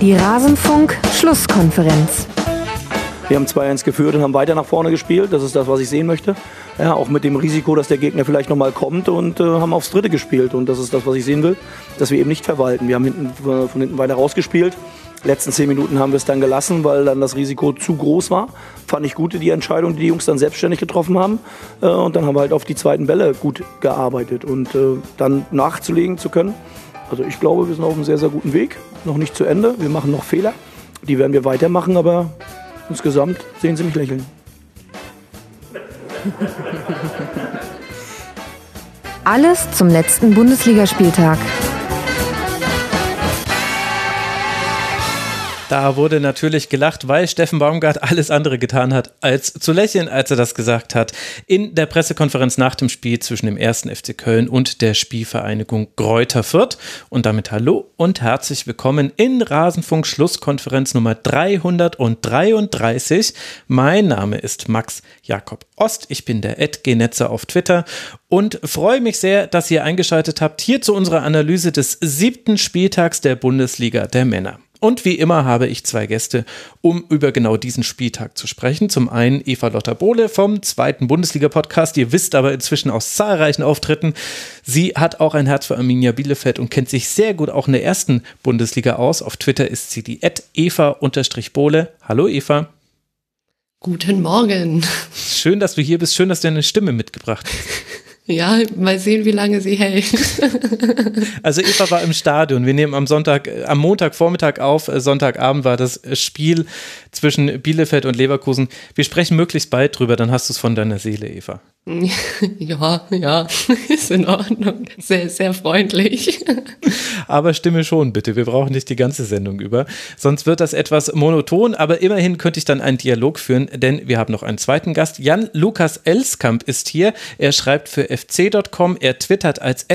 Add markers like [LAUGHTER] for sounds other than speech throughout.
Die Rasenfunk-Schlusskonferenz. Wir haben 2-1 geführt und haben weiter nach vorne gespielt. Das ist das, was ich sehen möchte. Ja, auch mit dem Risiko, dass der Gegner vielleicht nochmal kommt und äh, haben aufs Dritte gespielt. Und das ist das, was ich sehen will, dass wir eben nicht verwalten. Wir haben hinten, äh, von hinten weiter rausgespielt. Letzten zehn Minuten haben wir es dann gelassen, weil dann das Risiko zu groß war. Fand ich gut, die Entscheidung, die die Jungs dann selbstständig getroffen haben. Äh, und dann haben wir halt auf die zweiten Bälle gut gearbeitet. Und äh, dann nachzulegen zu können. Also ich glaube, wir sind auf einem sehr, sehr guten Weg. Noch nicht zu Ende. Wir machen noch Fehler. Die werden wir weitermachen, aber Insgesamt sehen Sie mich lächeln. Alles zum letzten Bundesligaspieltag. Da wurde natürlich gelacht, weil Steffen Baumgart alles andere getan hat, als zu lächeln, als er das gesagt hat. In der Pressekonferenz nach dem Spiel zwischen dem ersten FC Köln und der Spielvereinigung Gräuter Fürth. Und damit hallo und herzlich willkommen in Rasenfunk Schlusskonferenz Nummer 333. Mein Name ist Max Jakob Ost. Ich bin der Ed Genetzer auf Twitter und freue mich sehr, dass ihr eingeschaltet habt hier zu unserer Analyse des siebten Spieltags der Bundesliga der Männer. Und wie immer habe ich zwei Gäste, um über genau diesen Spieltag zu sprechen. Zum einen Eva Lotter Bohle vom zweiten Bundesliga-Podcast. Ihr wisst aber inzwischen aus zahlreichen Auftritten, sie hat auch ein Herz für Arminia Bielefeld und kennt sich sehr gut auch in der ersten Bundesliga aus. Auf Twitter ist sie die Eva-Bohle. Hallo Eva. Guten Morgen. Schön, dass du hier bist. Schön, dass du eine Stimme mitgebracht hast. [LAUGHS] Ja, mal sehen, wie lange sie hält. [LAUGHS] also Eva war im Stadion. Wir nehmen am Sonntag, äh, am Montagvormittag auf. Äh, Sonntagabend war das Spiel zwischen Bielefeld und Leverkusen. Wir sprechen möglichst bald drüber, dann hast du es von deiner Seele, Eva. [LAUGHS] Ja, ja, [LAUGHS] ist in Ordnung. Sehr, sehr freundlich. Aber stimme schon, bitte. Wir brauchen nicht die ganze Sendung über. Sonst wird das etwas monoton. Aber immerhin könnte ich dann einen Dialog führen, denn wir haben noch einen zweiten Gast. Jan Lukas Elskamp ist hier. Er schreibt für fc.com. Er twittert als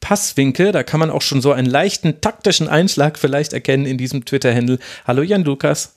Passwinkel. Da kann man auch schon so einen leichten taktischen Einschlag vielleicht erkennen in diesem Twitter-Händel. Hallo Jan Lukas.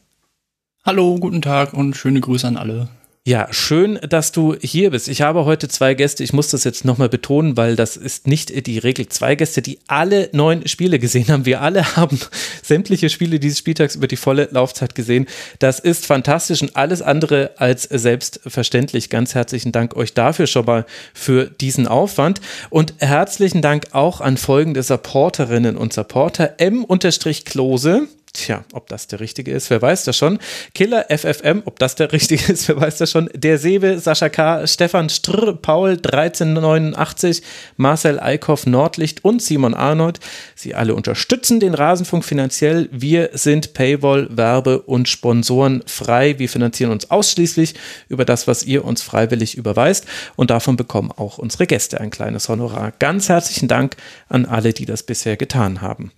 Hallo, guten Tag und schöne Grüße an alle. Ja, schön, dass du hier bist. Ich habe heute zwei Gäste. Ich muss das jetzt nochmal betonen, weil das ist nicht die Regel. Zwei Gäste, die alle neun Spiele gesehen haben. Wir alle [LAUGHS] haben sämtliche Spiele dieses Spieltags über die volle Laufzeit gesehen. Das ist fantastisch und alles andere als selbstverständlich. Ganz herzlichen Dank euch dafür schon mal für diesen Aufwand. Und herzlichen Dank auch an folgende Supporterinnen und Supporter. M-Klose Tja, ob das der richtige ist, wer weiß das schon. Killer FFM, ob das der richtige ist, wer weiß das schon. Der Sewe, Sascha K., Stefan Strr, Paul 1389, Marcel Eickhoff, Nordlicht und Simon Arnold. Sie alle unterstützen den Rasenfunk finanziell. Wir sind Paywall, Werbe und Sponsoren frei. Wir finanzieren uns ausschließlich über das, was ihr uns freiwillig überweist. Und davon bekommen auch unsere Gäste ein kleines Honorar. Ganz herzlichen Dank an alle, die das bisher getan haben.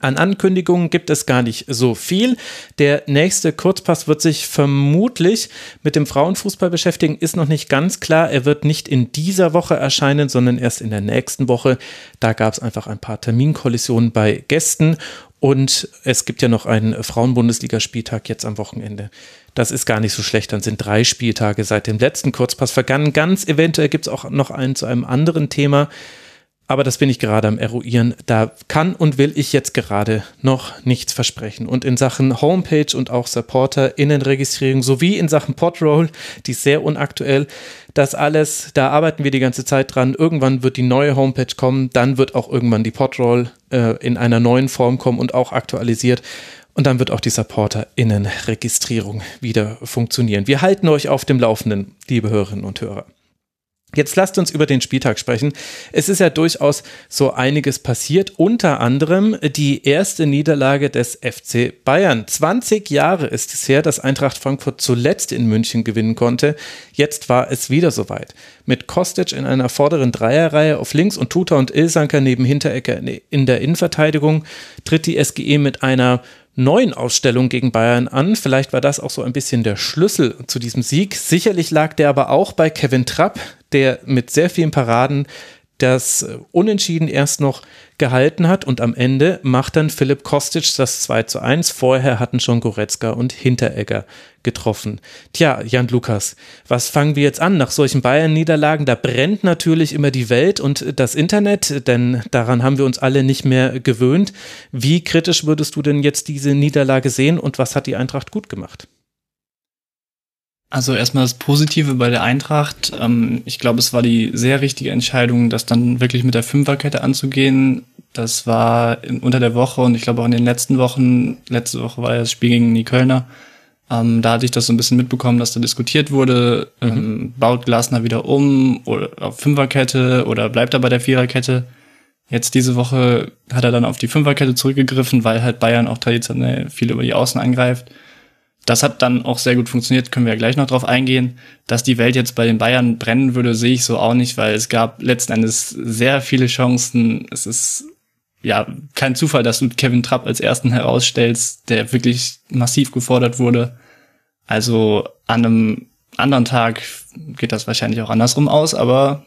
An Ankündigungen gibt es gar nicht so viel. Der nächste Kurzpass wird sich vermutlich mit dem Frauenfußball beschäftigen, ist noch nicht ganz klar. Er wird nicht in dieser Woche erscheinen, sondern erst in der nächsten Woche. Da gab es einfach ein paar Terminkollisionen bei Gästen und es gibt ja noch einen Frauenbundesligaspieltag jetzt am Wochenende. Das ist gar nicht so schlecht. Dann sind drei Spieltage seit dem letzten Kurzpass vergangen. Ganz eventuell gibt es auch noch einen zu einem anderen Thema. Aber das bin ich gerade am Eruieren. Da kann und will ich jetzt gerade noch nichts versprechen. Und in Sachen Homepage und auch Supporter, Innenregistrierung sowie in Sachen Podroll, die ist sehr unaktuell, das alles, da arbeiten wir die ganze Zeit dran. Irgendwann wird die neue Homepage kommen, dann wird auch irgendwann die Podroll äh, in einer neuen Form kommen und auch aktualisiert. Und dann wird auch die Supporter-Innenregistrierung wieder funktionieren. Wir halten euch auf dem Laufenden, liebe Hörerinnen und Hörer. Jetzt lasst uns über den Spieltag sprechen. Es ist ja durchaus so einiges passiert, unter anderem die erste Niederlage des FC Bayern. 20 Jahre ist es her, dass Eintracht Frankfurt zuletzt in München gewinnen konnte. Jetzt war es wieder soweit. Mit Kostic in einer vorderen Dreierreihe auf links und Tuta und Ilsanker neben Hinterecker in der Innenverteidigung tritt die SGE mit einer neuen Ausstellung gegen Bayern an. Vielleicht war das auch so ein bisschen der Schlüssel zu diesem Sieg. Sicherlich lag der aber auch bei Kevin Trapp, der mit sehr vielen Paraden das Unentschieden erst noch gehalten hat und am Ende macht dann Philipp Kostic das 2 zu 1. Vorher hatten schon Goretzka und Hinteregger getroffen. Tja, Jan Lukas, was fangen wir jetzt an nach solchen Bayern-Niederlagen? Da brennt natürlich immer die Welt und das Internet, denn daran haben wir uns alle nicht mehr gewöhnt. Wie kritisch würdest du denn jetzt diese Niederlage sehen und was hat die Eintracht gut gemacht? Also erstmal das Positive bei der Eintracht. Ähm, ich glaube, es war die sehr richtige Entscheidung, das dann wirklich mit der Fünferkette anzugehen. Das war unter der Woche und ich glaube auch in den letzten Wochen, letzte Woche war ja das Spiel gegen die Kölner. Ähm, da hatte ich das so ein bisschen mitbekommen, dass da diskutiert wurde, mhm. ähm, baut Glasner wieder um oder auf Fünferkette oder bleibt er bei der Viererkette. Jetzt diese Woche hat er dann auf die Fünferkette zurückgegriffen, weil halt Bayern auch traditionell viel über die Außen angreift. Das hat dann auch sehr gut funktioniert, können wir ja gleich noch drauf eingehen. Dass die Welt jetzt bei den Bayern brennen würde, sehe ich so auch nicht, weil es gab letzten Endes sehr viele Chancen. Es ist ja kein Zufall, dass du Kevin Trapp als ersten herausstellst, der wirklich massiv gefordert wurde. Also an einem anderen Tag geht das wahrscheinlich auch andersrum aus, aber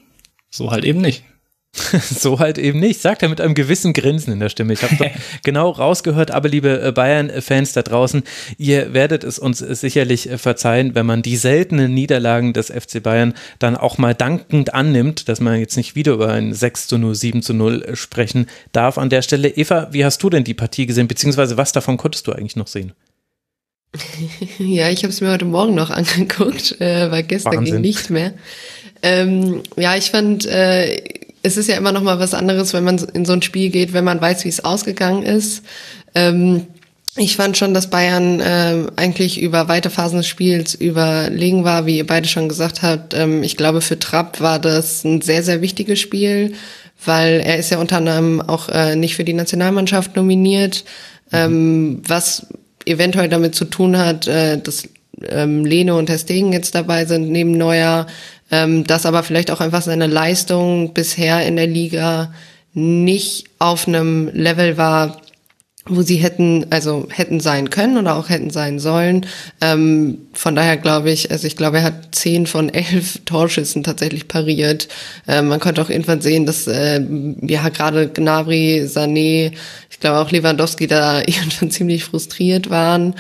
so halt eben nicht. [LAUGHS] so halt eben nicht, sagt er mit einem gewissen Grinsen in der Stimme. Ich habe [LAUGHS] genau rausgehört, aber liebe äh, Bayern-Fans da draußen, ihr werdet es uns sicherlich äh, verzeihen, wenn man die seltenen Niederlagen des FC Bayern dann auch mal dankend annimmt, dass man jetzt nicht wieder über ein 6 zu 0, 7 zu 0 äh, sprechen darf an der Stelle. Eva, wie hast du denn die Partie gesehen, beziehungsweise was davon konntest du eigentlich noch sehen? [LAUGHS] Ja, ich habe es mir heute Morgen noch angeguckt, äh, weil gestern Wahnsinn. ging nicht mehr. Ähm, ja, ich fand, äh, es ist ja immer noch mal was anderes, wenn man in so ein Spiel geht, wenn man weiß, wie es ausgegangen ist. Ähm, ich fand schon, dass Bayern äh, eigentlich über weite Phasen des Spiels überlegen war, wie ihr beide schon gesagt habt. Ähm, ich glaube, für Trapp war das ein sehr, sehr wichtiges Spiel, weil er ist ja unter anderem auch äh, nicht für die Nationalmannschaft nominiert, ähm, was eventuell damit zu tun hat, äh, dass ähm, Lene und Testegen jetzt dabei sind, neben Neuer, ähm, dass aber vielleicht auch einfach seine Leistung bisher in der Liga nicht auf einem Level war, wo sie hätten, also hätten sein können oder auch hätten sein sollen. Ähm, von daher glaube ich, also ich glaube, er hat zehn von elf [LAUGHS] Torschüssen tatsächlich pariert. Ähm, man konnte auch irgendwann sehen, dass äh, ja gerade Gnabry, Sané, ich glaube auch Lewandowski da [LAUGHS] irgendwann ziemlich frustriert waren.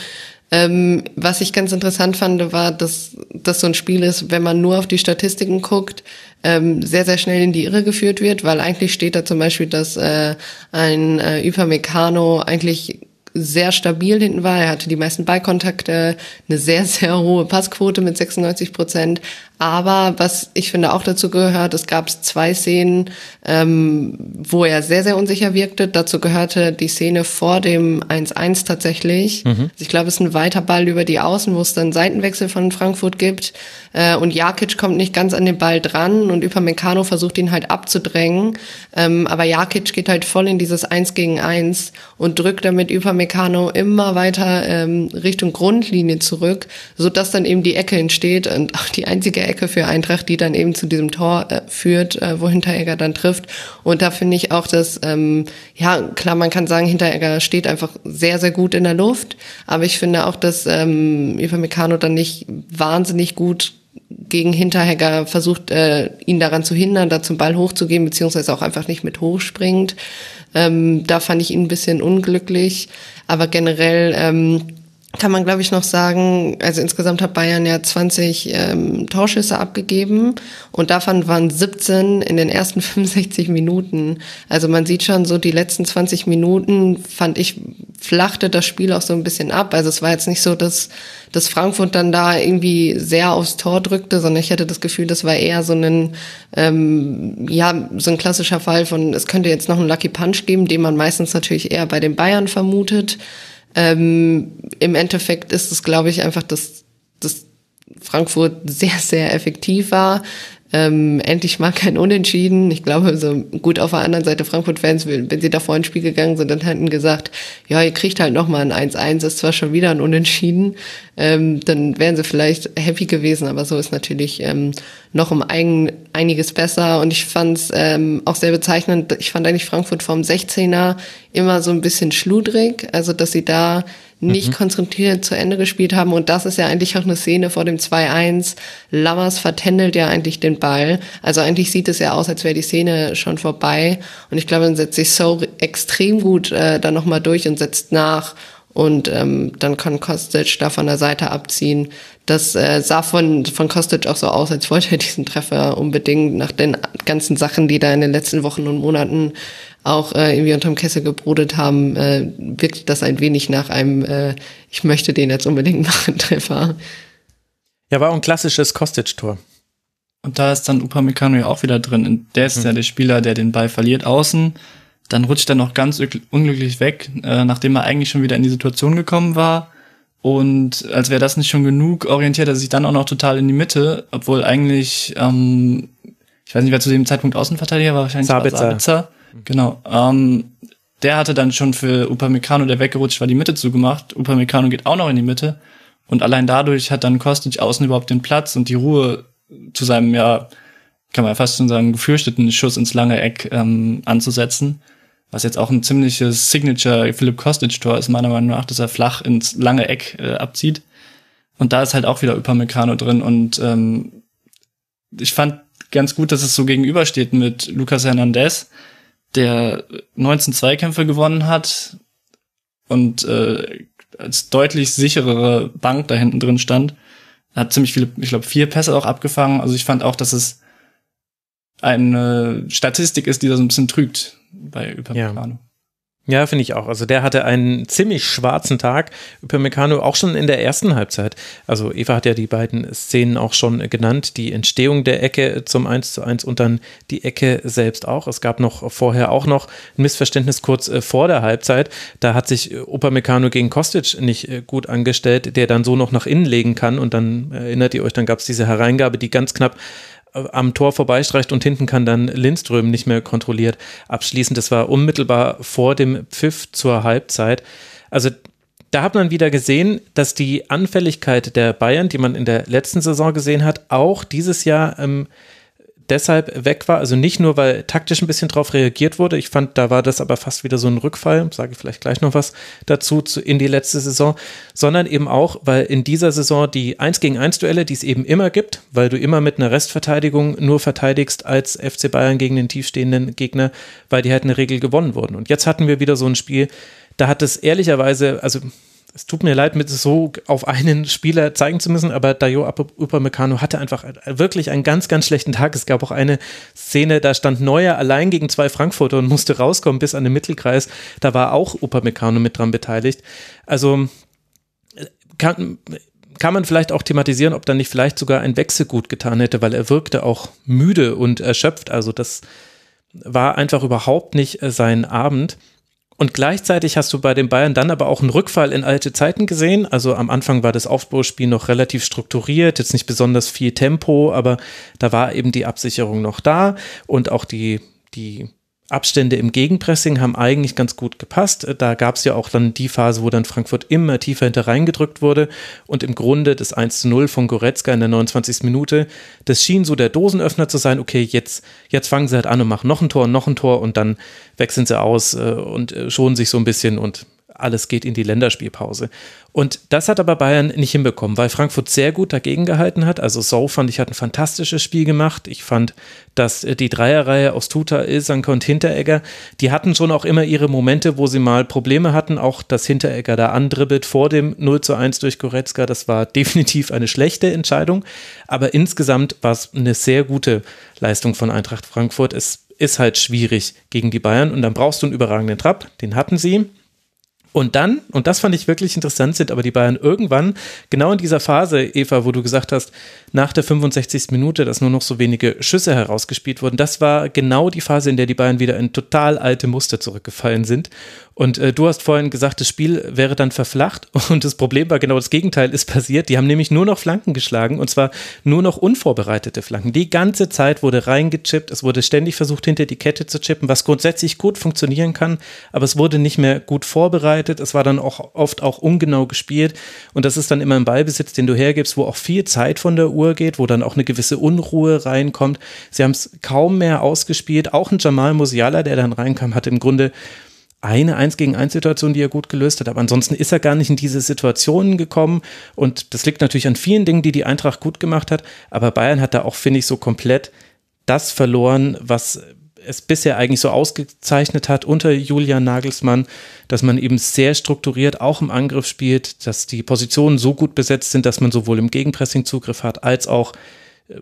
Ähm, was ich ganz interessant fand, war, dass das so ein Spiel ist, wenn man nur auf die Statistiken guckt, ähm, sehr, sehr schnell in die Irre geführt wird, weil eigentlich steht da zum Beispiel, dass äh, ein äh, Upamecano eigentlich sehr stabil hinten war. Er hatte die meisten Ballkontakte, eine sehr, [LAUGHS] sehr hohe Passquote mit 96 Prozent. Aber was ich finde auch dazu gehört, es gab zwei Szenen, ähm, wo er sehr, sehr unsicher wirkte. Dazu gehörte die Szene vor dem 1-1 tatsächlich. Mhm. Also ich glaube, es ist ein weiter Ball über die Außen, wo es dann Seitenwechsel von Frankfurt gibt. Äh, und Jakic kommt nicht ganz an den Ball dran und Upamecano versucht ihn halt abzudrängen. Ähm, aber Jakic geht halt voll in dieses 1 gegen 1 und drückt damit Upamecano immer weiter ähm, Richtung Grundlinie zurück, sodass dann eben die Ecke entsteht und auch die einzige Ecke für Eintracht, die dann eben zu diesem Tor äh, führt, äh, wo Hinteregger dann trifft. Und da finde ich auch, dass, ähm, ja, klar, man kann sagen, Hinteregger steht einfach sehr, sehr gut in der Luft. Aber ich finde auch, dass ähm, Meccano dann nicht wahnsinnig gut gegen Hinterhegger versucht, äh, ihn daran zu hindern, da zum Ball hochzugehen, beziehungsweise auch einfach nicht mit hochspringt. Ähm, da fand ich ihn ein bisschen unglücklich. Aber generell ähm, kann man, glaube ich, noch sagen, also insgesamt hat Bayern ja 20 ähm, Torschüsse abgegeben und davon waren 17 in den ersten [LAUGHS] 65 Minuten. Also man sieht schon so, die letzten 20 Minuten, fand ich, flachte das Spiel auch so ein bisschen ab. Also es war jetzt nicht so, dass, dass Frankfurt dann da irgendwie sehr aufs Tor drückte, sondern ich hatte das Gefühl, das war eher so ein, ähm, ja, so ein klassischer Fall von, es könnte jetzt noch einen Lucky Punch geben, den man meistens natürlich eher bei den Bayern vermutet. Ähm, Im Endeffekt ist es, glaube ich, einfach, dass, dass Frankfurt sehr, sehr effektiv war. Ähm, endlich mal kein Unentschieden. Ich glaube, so gut auf der anderen Seite Frankfurt-Fans, wenn sie davor ins Spiel gegangen sind, dann hätten gesagt, ja, ihr kriegt halt nochmal ein 1-1, ist zwar schon wieder ein Unentschieden, ähm, dann wären sie vielleicht happy gewesen, aber so ist natürlich ähm, noch um ein, einiges besser. Und ich fand es ähm, auch sehr bezeichnend, ich fand eigentlich Frankfurt vom 16er immer so ein bisschen schludrig, also dass sie da nicht mhm. konzentriert zu Ende gespielt haben. Und das ist ja eigentlich auch eine Szene vor dem 2-1. Lammers vertändelt ja eigentlich den Ball. Also eigentlich sieht es ja aus, als wäre die Szene schon vorbei. Und ich glaube, dann setzt sich so extrem gut äh, da nochmal durch und setzt nach. Und ähm, dann kann Kostic da von der Seite abziehen. Das äh, sah von, von Kostic auch so aus, als wollte er diesen Treffer unbedingt nach den ganzen Sachen, die da in den letzten Wochen und Monaten auch äh, irgendwie unterm Kessel gebrodet haben, äh, wirkt das ein wenig nach einem, äh, ich möchte den jetzt unbedingt [LAUGHS] machen, Treffer. Ja, war auch ein klassisches Kostic-Tor. Und da ist dann Upamecano ja auch wieder drin. Der ist mhm. ja der Spieler, der den Ball verliert außen. Dann rutscht er noch ganz unglücklich weg, äh, nachdem er eigentlich schon wieder in die Situation gekommen war. Und als wäre das nicht schon genug, orientiert er sich dann auch noch total in die Mitte, obwohl eigentlich, ähm, ich weiß nicht, wer zu dem Zeitpunkt Außenverteidiger war, wahrscheinlich Sabitzer. Sabitzer. Genau. Ähm, der hatte dann schon für Upamecano, der weggerutscht war, die Mitte zugemacht. Upamecano geht auch noch in die Mitte. Und allein dadurch hat dann Kostic außen überhaupt den Platz und die Ruhe zu seinem, ja, kann man fast schon sagen, gefürchteten Schuss ins lange Eck ähm, anzusetzen. Was jetzt auch ein ziemliches Signature Philipp Kostic-Tor ist, meiner Meinung nach, dass er flach ins lange Eck äh, abzieht. Und da ist halt auch wieder Upamecano drin. Und ähm, ich fand ganz gut, dass es so gegenübersteht mit Lucas Hernandez, der 19 Zweikämpfe gewonnen hat und äh, als deutlich sicherere Bank da hinten drin stand. Hat ziemlich viele, ich glaube, vier Pässe auch abgefangen. Also ich fand auch, dass es eine Statistik ist, die da so ein bisschen trügt bei Upamecano. Ja. Ja, finde ich auch. Also der hatte einen ziemlich schwarzen Tag. Upamecano auch schon in der ersten Halbzeit. Also Eva hat ja die beiden Szenen auch schon genannt. Die Entstehung der Ecke zum 1 zu 1 und dann die Ecke selbst auch. Es gab noch vorher auch noch ein Missverständnis kurz äh, vor der Halbzeit. Da hat sich Upamecano gegen Kostic nicht äh, gut angestellt, der dann so noch nach innen legen kann. Und dann erinnert ihr euch, dann gab es diese Hereingabe, die ganz knapp am Tor vorbeistreicht und hinten kann dann Lindström nicht mehr kontrolliert abschließen. Das war unmittelbar vor dem Pfiff zur Halbzeit. Also da hat man wieder gesehen, dass die Anfälligkeit der Bayern, die man in der letzten Saison gesehen hat, auch dieses Jahr ähm, deshalb weg war. Also nicht nur, weil taktisch ein bisschen drauf reagiert wurde. Ich fand, da war das aber fast wieder so ein Rückfall, sage ich vielleicht gleich noch was dazu zu, in die letzte Saison, sondern eben auch, weil in dieser Saison die 1 gegen 1 Duelle, die es eben immer gibt, weil du immer mit einer Restverteidigung nur verteidigst als FC Bayern gegen den tiefstehenden Gegner, weil die halt in der Regel gewonnen wurden. Und jetzt hatten wir wieder so ein Spiel, da hat es ehrlicherweise, also es tut mir leid, mit so auf einen Spieler zeigen zu müssen, aber Dayo Upamecano hatte einfach wirklich einen ganz, ganz schlechten Tag. Es gab auch eine Szene, da stand Neuer allein gegen zwei Frankfurter und musste rauskommen bis an den Mittelkreis. Da war auch Upamecano mit dran beteiligt. Also kann, kann man vielleicht auch thematisieren, ob dann nicht vielleicht sogar ein Wechsel gut getan hätte, weil er wirkte auch müde und erschöpft. Also das war einfach überhaupt nicht äh, sein Abend. Und gleichzeitig hast du bei den Bayern dann aber auch einen Rückfall in alte Zeiten gesehen. Also am Anfang war das Aufbauspiel noch relativ strukturiert, jetzt nicht besonders viel Tempo, aber da war eben die Absicherung noch da und auch die, die Abstände im Gegenpressing haben eigentlich ganz gut gepasst. Da gab es ja auch dann die Phase, wo dann Frankfurt immer tiefer hinter reingedrückt wurde und im Grunde das 1 zu 0 von Goretzka in der 29. Minute, das schien so der Dosenöffner zu sein, okay, jetzt, jetzt fangen sie halt an und machen noch ein Tor, noch ein Tor und dann wechseln sie aus äh, und äh, schonen sich so ein bisschen und alles geht in die Länderspielpause. Und das hat aber Bayern nicht hinbekommen, weil Frankfurt sehr gut dagegen gehalten hat. Also So fand ich, hat ein fantastisches Spiel gemacht. Ich fand, dass äh, die Dreierreihe aus Tuta, Ilsanke und Hinteregger, die hatten schon auch immer ihre Momente, wo sie mal Probleme hatten. Auch dass Hinteregger da andribbelt vor dem 0 zu 1 durch Goretzka, das war [LAUGHS] definitiv eine schlechte Entscheidung. Aber insgesamt war es eine sehr gute Leistung von Eintracht Frankfurt. Es ist halt schwierig gegen die Bayern und dann brauchst du einen überragenden Trab, den hatten sie. Und dann, und das fand ich wirklich interessant, sind aber die Bayern irgendwann, genau in dieser Phase, Eva, wo du gesagt hast, nach der 65. Minute, dass nur noch so wenige Schüsse herausgespielt wurden, das war genau die Phase, in der die Bayern wieder in total alte Muster zurückgefallen sind. Und äh, du hast vorhin gesagt, das Spiel wäre dann verflacht [LAUGHS] und das Problem war genau das Gegenteil ist passiert. Die haben nämlich nur noch Flanken geschlagen und zwar nur noch unvorbereitete Flanken. Die ganze Zeit wurde reingechippt, es wurde ständig versucht, hinter die Kette zu chippen, was grundsätzlich gut funktionieren kann, aber es wurde nicht mehr gut vorbereitet. Es war dann auch oft auch ungenau gespielt und das ist dann immer ein Ballbesitz, den du hergibst, wo auch viel Zeit von der Uhr geht, wo dann auch eine gewisse Unruhe reinkommt. Sie haben es kaum mehr ausgespielt. Auch ein Jamal Musiala, der dann reinkam, hat im Grunde eine 1 gegen 1 Situation, die er gut gelöst hat, aber ansonsten ist er gar nicht in diese Situationen gekommen. Und das liegt natürlich an vielen Dingen, die die Eintracht gut gemacht hat, aber Bayern hat da auch, finde ich, so komplett das verloren, was es bisher eigentlich so ausgezeichnet hat unter Julian Nagelsmann, dass man eben sehr strukturiert auch im Angriff spielt, dass die Positionen so gut besetzt sind, dass man sowohl im Gegenpressing Zugriff hat, als auch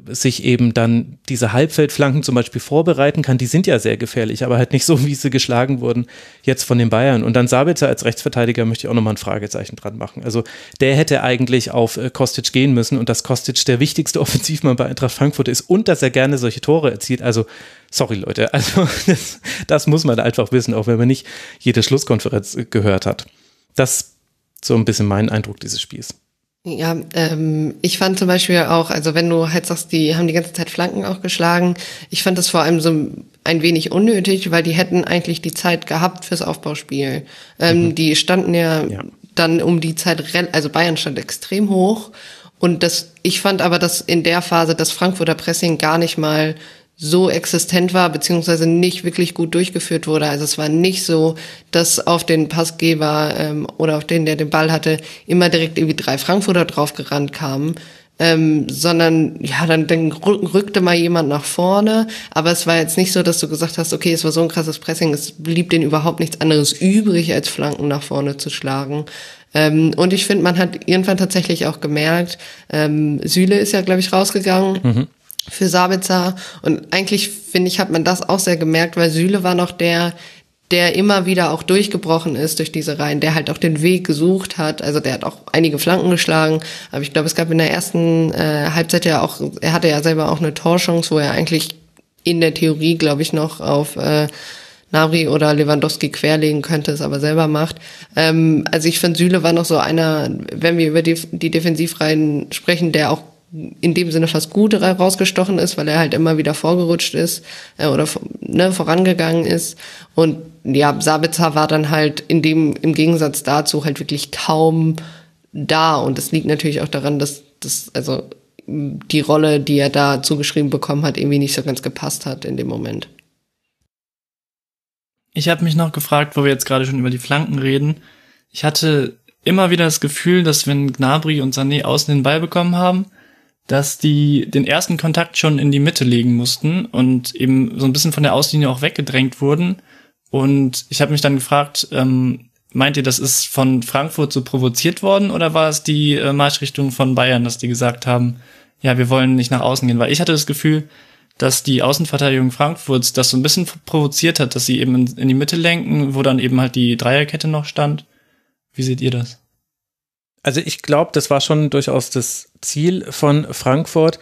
sich eben dann diese Halbfeldflanken zum Beispiel vorbereiten kann, die sind ja sehr gefährlich, aber halt nicht so, wie sie geschlagen wurden jetzt von den Bayern. Und dann Sabitzer als Rechtsverteidiger möchte ich auch nochmal ein Fragezeichen dran machen. Also der hätte eigentlich auf äh, Kostic gehen müssen und dass Kostic der wichtigste [LAUGHS] Offensivmann bei Eintracht Frankfurt ist und dass er gerne solche Tore erzielt. Also sorry Leute, [LAUGHS] also das, das muss man einfach wissen, auch wenn man nicht jede Schlusskonferenz gehört hat. Das ist so ein bisschen mein Eindruck dieses Spiels. Ja, ähm, ich fand zum Beispiel auch, also wenn du halt sagst, die haben die ganze Zeit Flanken auch geschlagen, ich fand das vor allem so ein wenig unnötig, weil die hätten eigentlich die Zeit gehabt fürs Aufbauspiel. Ähm, mhm. Die standen ja, ja, dann um die Zeit, also Bayern stand extrem hoch und das, ich fand aber, dass in der Phase das Frankfurter Pressing gar nicht mal so existent war, beziehungsweise nicht wirklich gut durchgeführt wurde. Also es war nicht so, dass auf den Passgeber ähm, oder auf den, der den Ball hatte, immer direkt irgendwie drei Frankfurter draufgerannt kamen, ähm, sondern ja, dann, dann rückte mal jemand nach vorne, aber es war jetzt nicht so, dass du gesagt hast, okay, es war so ein krasses Pressing, es blieb denen überhaupt nichts anderes übrig, als Flanken nach vorne zu schlagen. Ähm, und ich finde, man hat irgendwann tatsächlich auch gemerkt, ähm, Süle ist ja, glaube ich, rausgegangen. Mhm für Sabitzer. Und eigentlich, finde ich, hat man das auch sehr gemerkt, weil Süle war noch der, der immer wieder auch durchgebrochen ist durch diese Reihen, der halt auch den Weg gesucht hat. Also der hat auch einige Flanken geschlagen, aber ich glaube, es gab in der ersten äh, Halbzeit ja auch, er hatte ja selber auch eine Torchance, wo er eigentlich in der Theorie, glaube ich, noch auf äh, Nabri oder Lewandowski querlegen könnte, es aber selber macht. Ähm, also ich finde, Süle war noch so einer, wenn wir über die, die Defensivreihen sprechen, der auch in dem Sinne fast gut rausgestochen ist, weil er halt immer wieder vorgerutscht ist äh, oder ne, vorangegangen ist. Und ja, Sabitzer war dann halt in dem, im Gegensatz dazu halt wirklich kaum da. Und das liegt natürlich auch daran, dass das, also die Rolle, die er da zugeschrieben bekommen hat, irgendwie nicht so ganz gepasst hat in dem Moment. Ich habe mich noch gefragt, wo wir jetzt gerade schon über die Flanken reden. Ich hatte immer wieder das Gefühl, dass wenn Gnabry und Sané außen den Ball bekommen haben, dass die den ersten Kontakt schon in die Mitte legen mussten und eben so ein bisschen von der Auslinie auch weggedrängt wurden. Und ich habe mich dann gefragt, ähm, meint ihr, das ist von Frankfurt so provoziert worden oder war es die äh, Marschrichtung von Bayern, dass die gesagt haben, ja, wir wollen nicht nach außen gehen? Weil ich hatte das Gefühl, dass die Außenverteidigung Frankfurts das so ein bisschen provoziert hat, dass sie eben in, in die Mitte lenken, wo dann eben halt die Dreierkette noch stand. Wie seht ihr das? Also ich glaube, das war schon durchaus das Ziel von Frankfurt.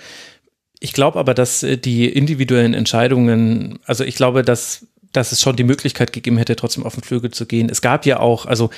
Ich glaube aber, dass äh, die individuellen Entscheidungen, also ich glaube, dass, dass es schon die Möglichkeit gegeben hätte, trotzdem auf den Flügel zu gehen. Es gab ja auch, also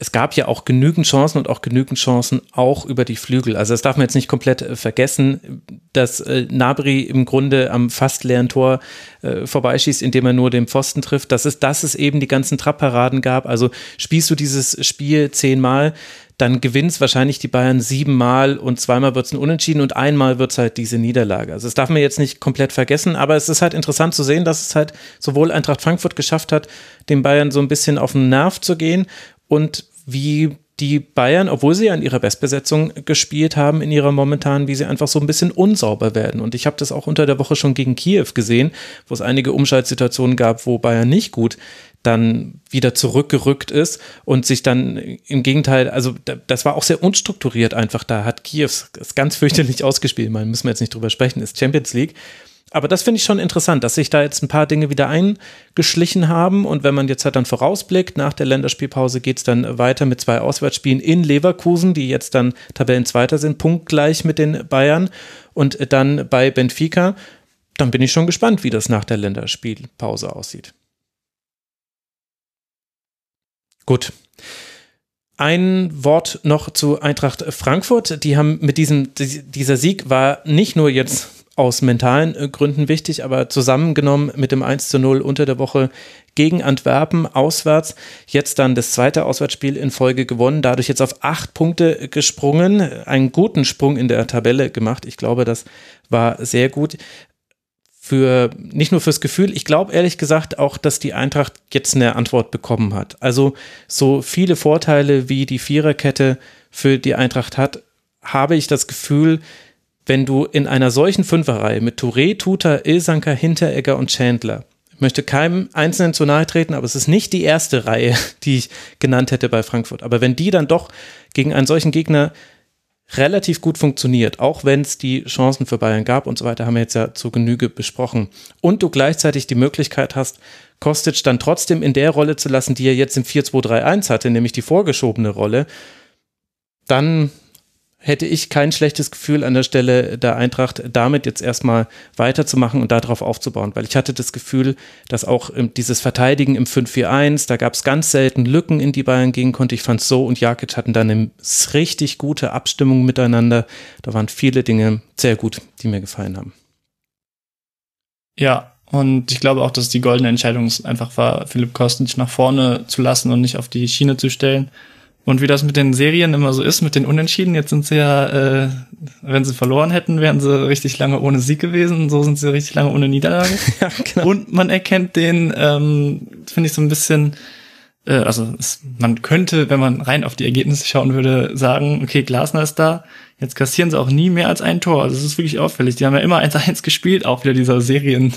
es gab ja auch genügend Chancen und auch genügend Chancen auch über die Flügel. Also das darf man jetzt nicht komplett äh, vergessen, dass äh, Nabri im Grunde am fast leeren Tor äh, vorbeischießt, indem er nur den Pfosten trifft. Das ist, dass es eben die ganzen Trapparaden gab. Also spielst du dieses Spiel zehnmal, dann gewinnt es wahrscheinlich die Bayern siebenmal und zweimal wird es ein Unentschieden und einmal wird es halt diese Niederlage. Also das darf man jetzt nicht komplett vergessen, aber es ist halt interessant zu sehen, dass es halt sowohl Eintracht Frankfurt geschafft hat, den Bayern so ein bisschen auf den Nerv zu gehen und wie die Bayern, obwohl sie ja in ihrer Bestbesetzung gespielt haben, in ihrer momentanen, wie sie einfach so ein bisschen unsauber werden. Und ich habe das auch unter der Woche schon gegen Kiew gesehen, wo es einige Umschaltsituationen gab, wo Bayern nicht gut dann wieder zurückgerückt ist und sich dann im Gegenteil, also das war auch sehr unstrukturiert einfach. Da hat Kiew es ganz fürchterlich ausgespielt. Man müssen wir jetzt nicht drüber sprechen, ist Champions League. Aber das finde ich schon interessant, dass sich da jetzt ein paar Dinge wieder eingeschlichen haben. Und wenn man jetzt halt dann vorausblickt, nach der Länderspielpause geht es dann weiter mit zwei Auswärtsspielen in Leverkusen, die jetzt dann Tabellenzweiter sind, punktgleich mit den Bayern. Und dann bei Benfica. Dann bin ich schon gespannt, wie das nach der Länderspielpause aussieht. Gut. Ein Wort noch zu Eintracht Frankfurt. Die haben mit diesem, dieser Sieg war nicht nur jetzt aus mentalen äh, Gründen wichtig, aber zusammengenommen mit dem 1 zu 0 unter der Woche gegen Antwerpen auswärts. Jetzt dann das zweite Auswärtsspiel in Folge gewonnen, dadurch jetzt auf acht Punkte gesprungen, einen guten Sprung in der Tabelle gemacht. Ich glaube, das war sehr gut für nicht nur fürs Gefühl, ich glaube ehrlich gesagt auch, dass die Eintracht jetzt eine Antwort bekommen hat. Also so viele Vorteile wie die Viererkette für die Eintracht hat, habe ich das Gefühl, wenn du in einer solchen Fünferreihe mit Touré, Tuta, Ilsanker, Hinteregger und Chandler, ich möchte keinem Einzelnen zu nahe treten, aber es ist nicht die erste Reihe, [LAUGHS] die ich genannt hätte bei Frankfurt. Aber wenn die dann doch gegen einen solchen Gegner relativ gut funktioniert, auch wenn es die Chancen für Bayern gab und so weiter, haben wir jetzt ja zu Genüge besprochen. Und du gleichzeitig die Möglichkeit hast, Kostic dann trotzdem in der Rolle zu lassen, die er jetzt im 4-2-3-1 hatte, nämlich die vorgeschobene Rolle, dann hätte ich kein schlechtes Gefühl an der Stelle der Eintracht, damit jetzt erstmal weiterzumachen und darauf aufzubauen, weil ich hatte das Gefühl, dass auch dieses Verteidigen im 5-4-1, da gab es ganz selten Lücken, in die Bayern gehen konnte. Ich fand so und Jakic hatten dann eine richtig gute Abstimmung miteinander. Da waren viele Dinge sehr gut, die mir gefallen haben. Ja, und ich glaube auch, dass die goldene Entscheidung einfach war, Philipp Kostic nach vorne zu lassen und nicht auf die Schiene zu stellen und wie das mit den Serien immer so ist, mit den Unentschieden, jetzt sind sie ja, äh, wenn sie verloren hätten, wären sie richtig lange ohne Sieg gewesen, so sind sie richtig lange ohne Niederlage. [LAUGHS] ja, genau. Und man erkennt den, ähm, finde ich so ein bisschen, äh, also es, man könnte, wenn man rein auf die Ergebnisse schauen würde, sagen, okay, Glasner ist da, jetzt kassieren sie auch nie mehr als ein Tor. Also es ist wirklich auffällig. Die haben ja immer 1-1 gespielt, auch wieder dieser Serien,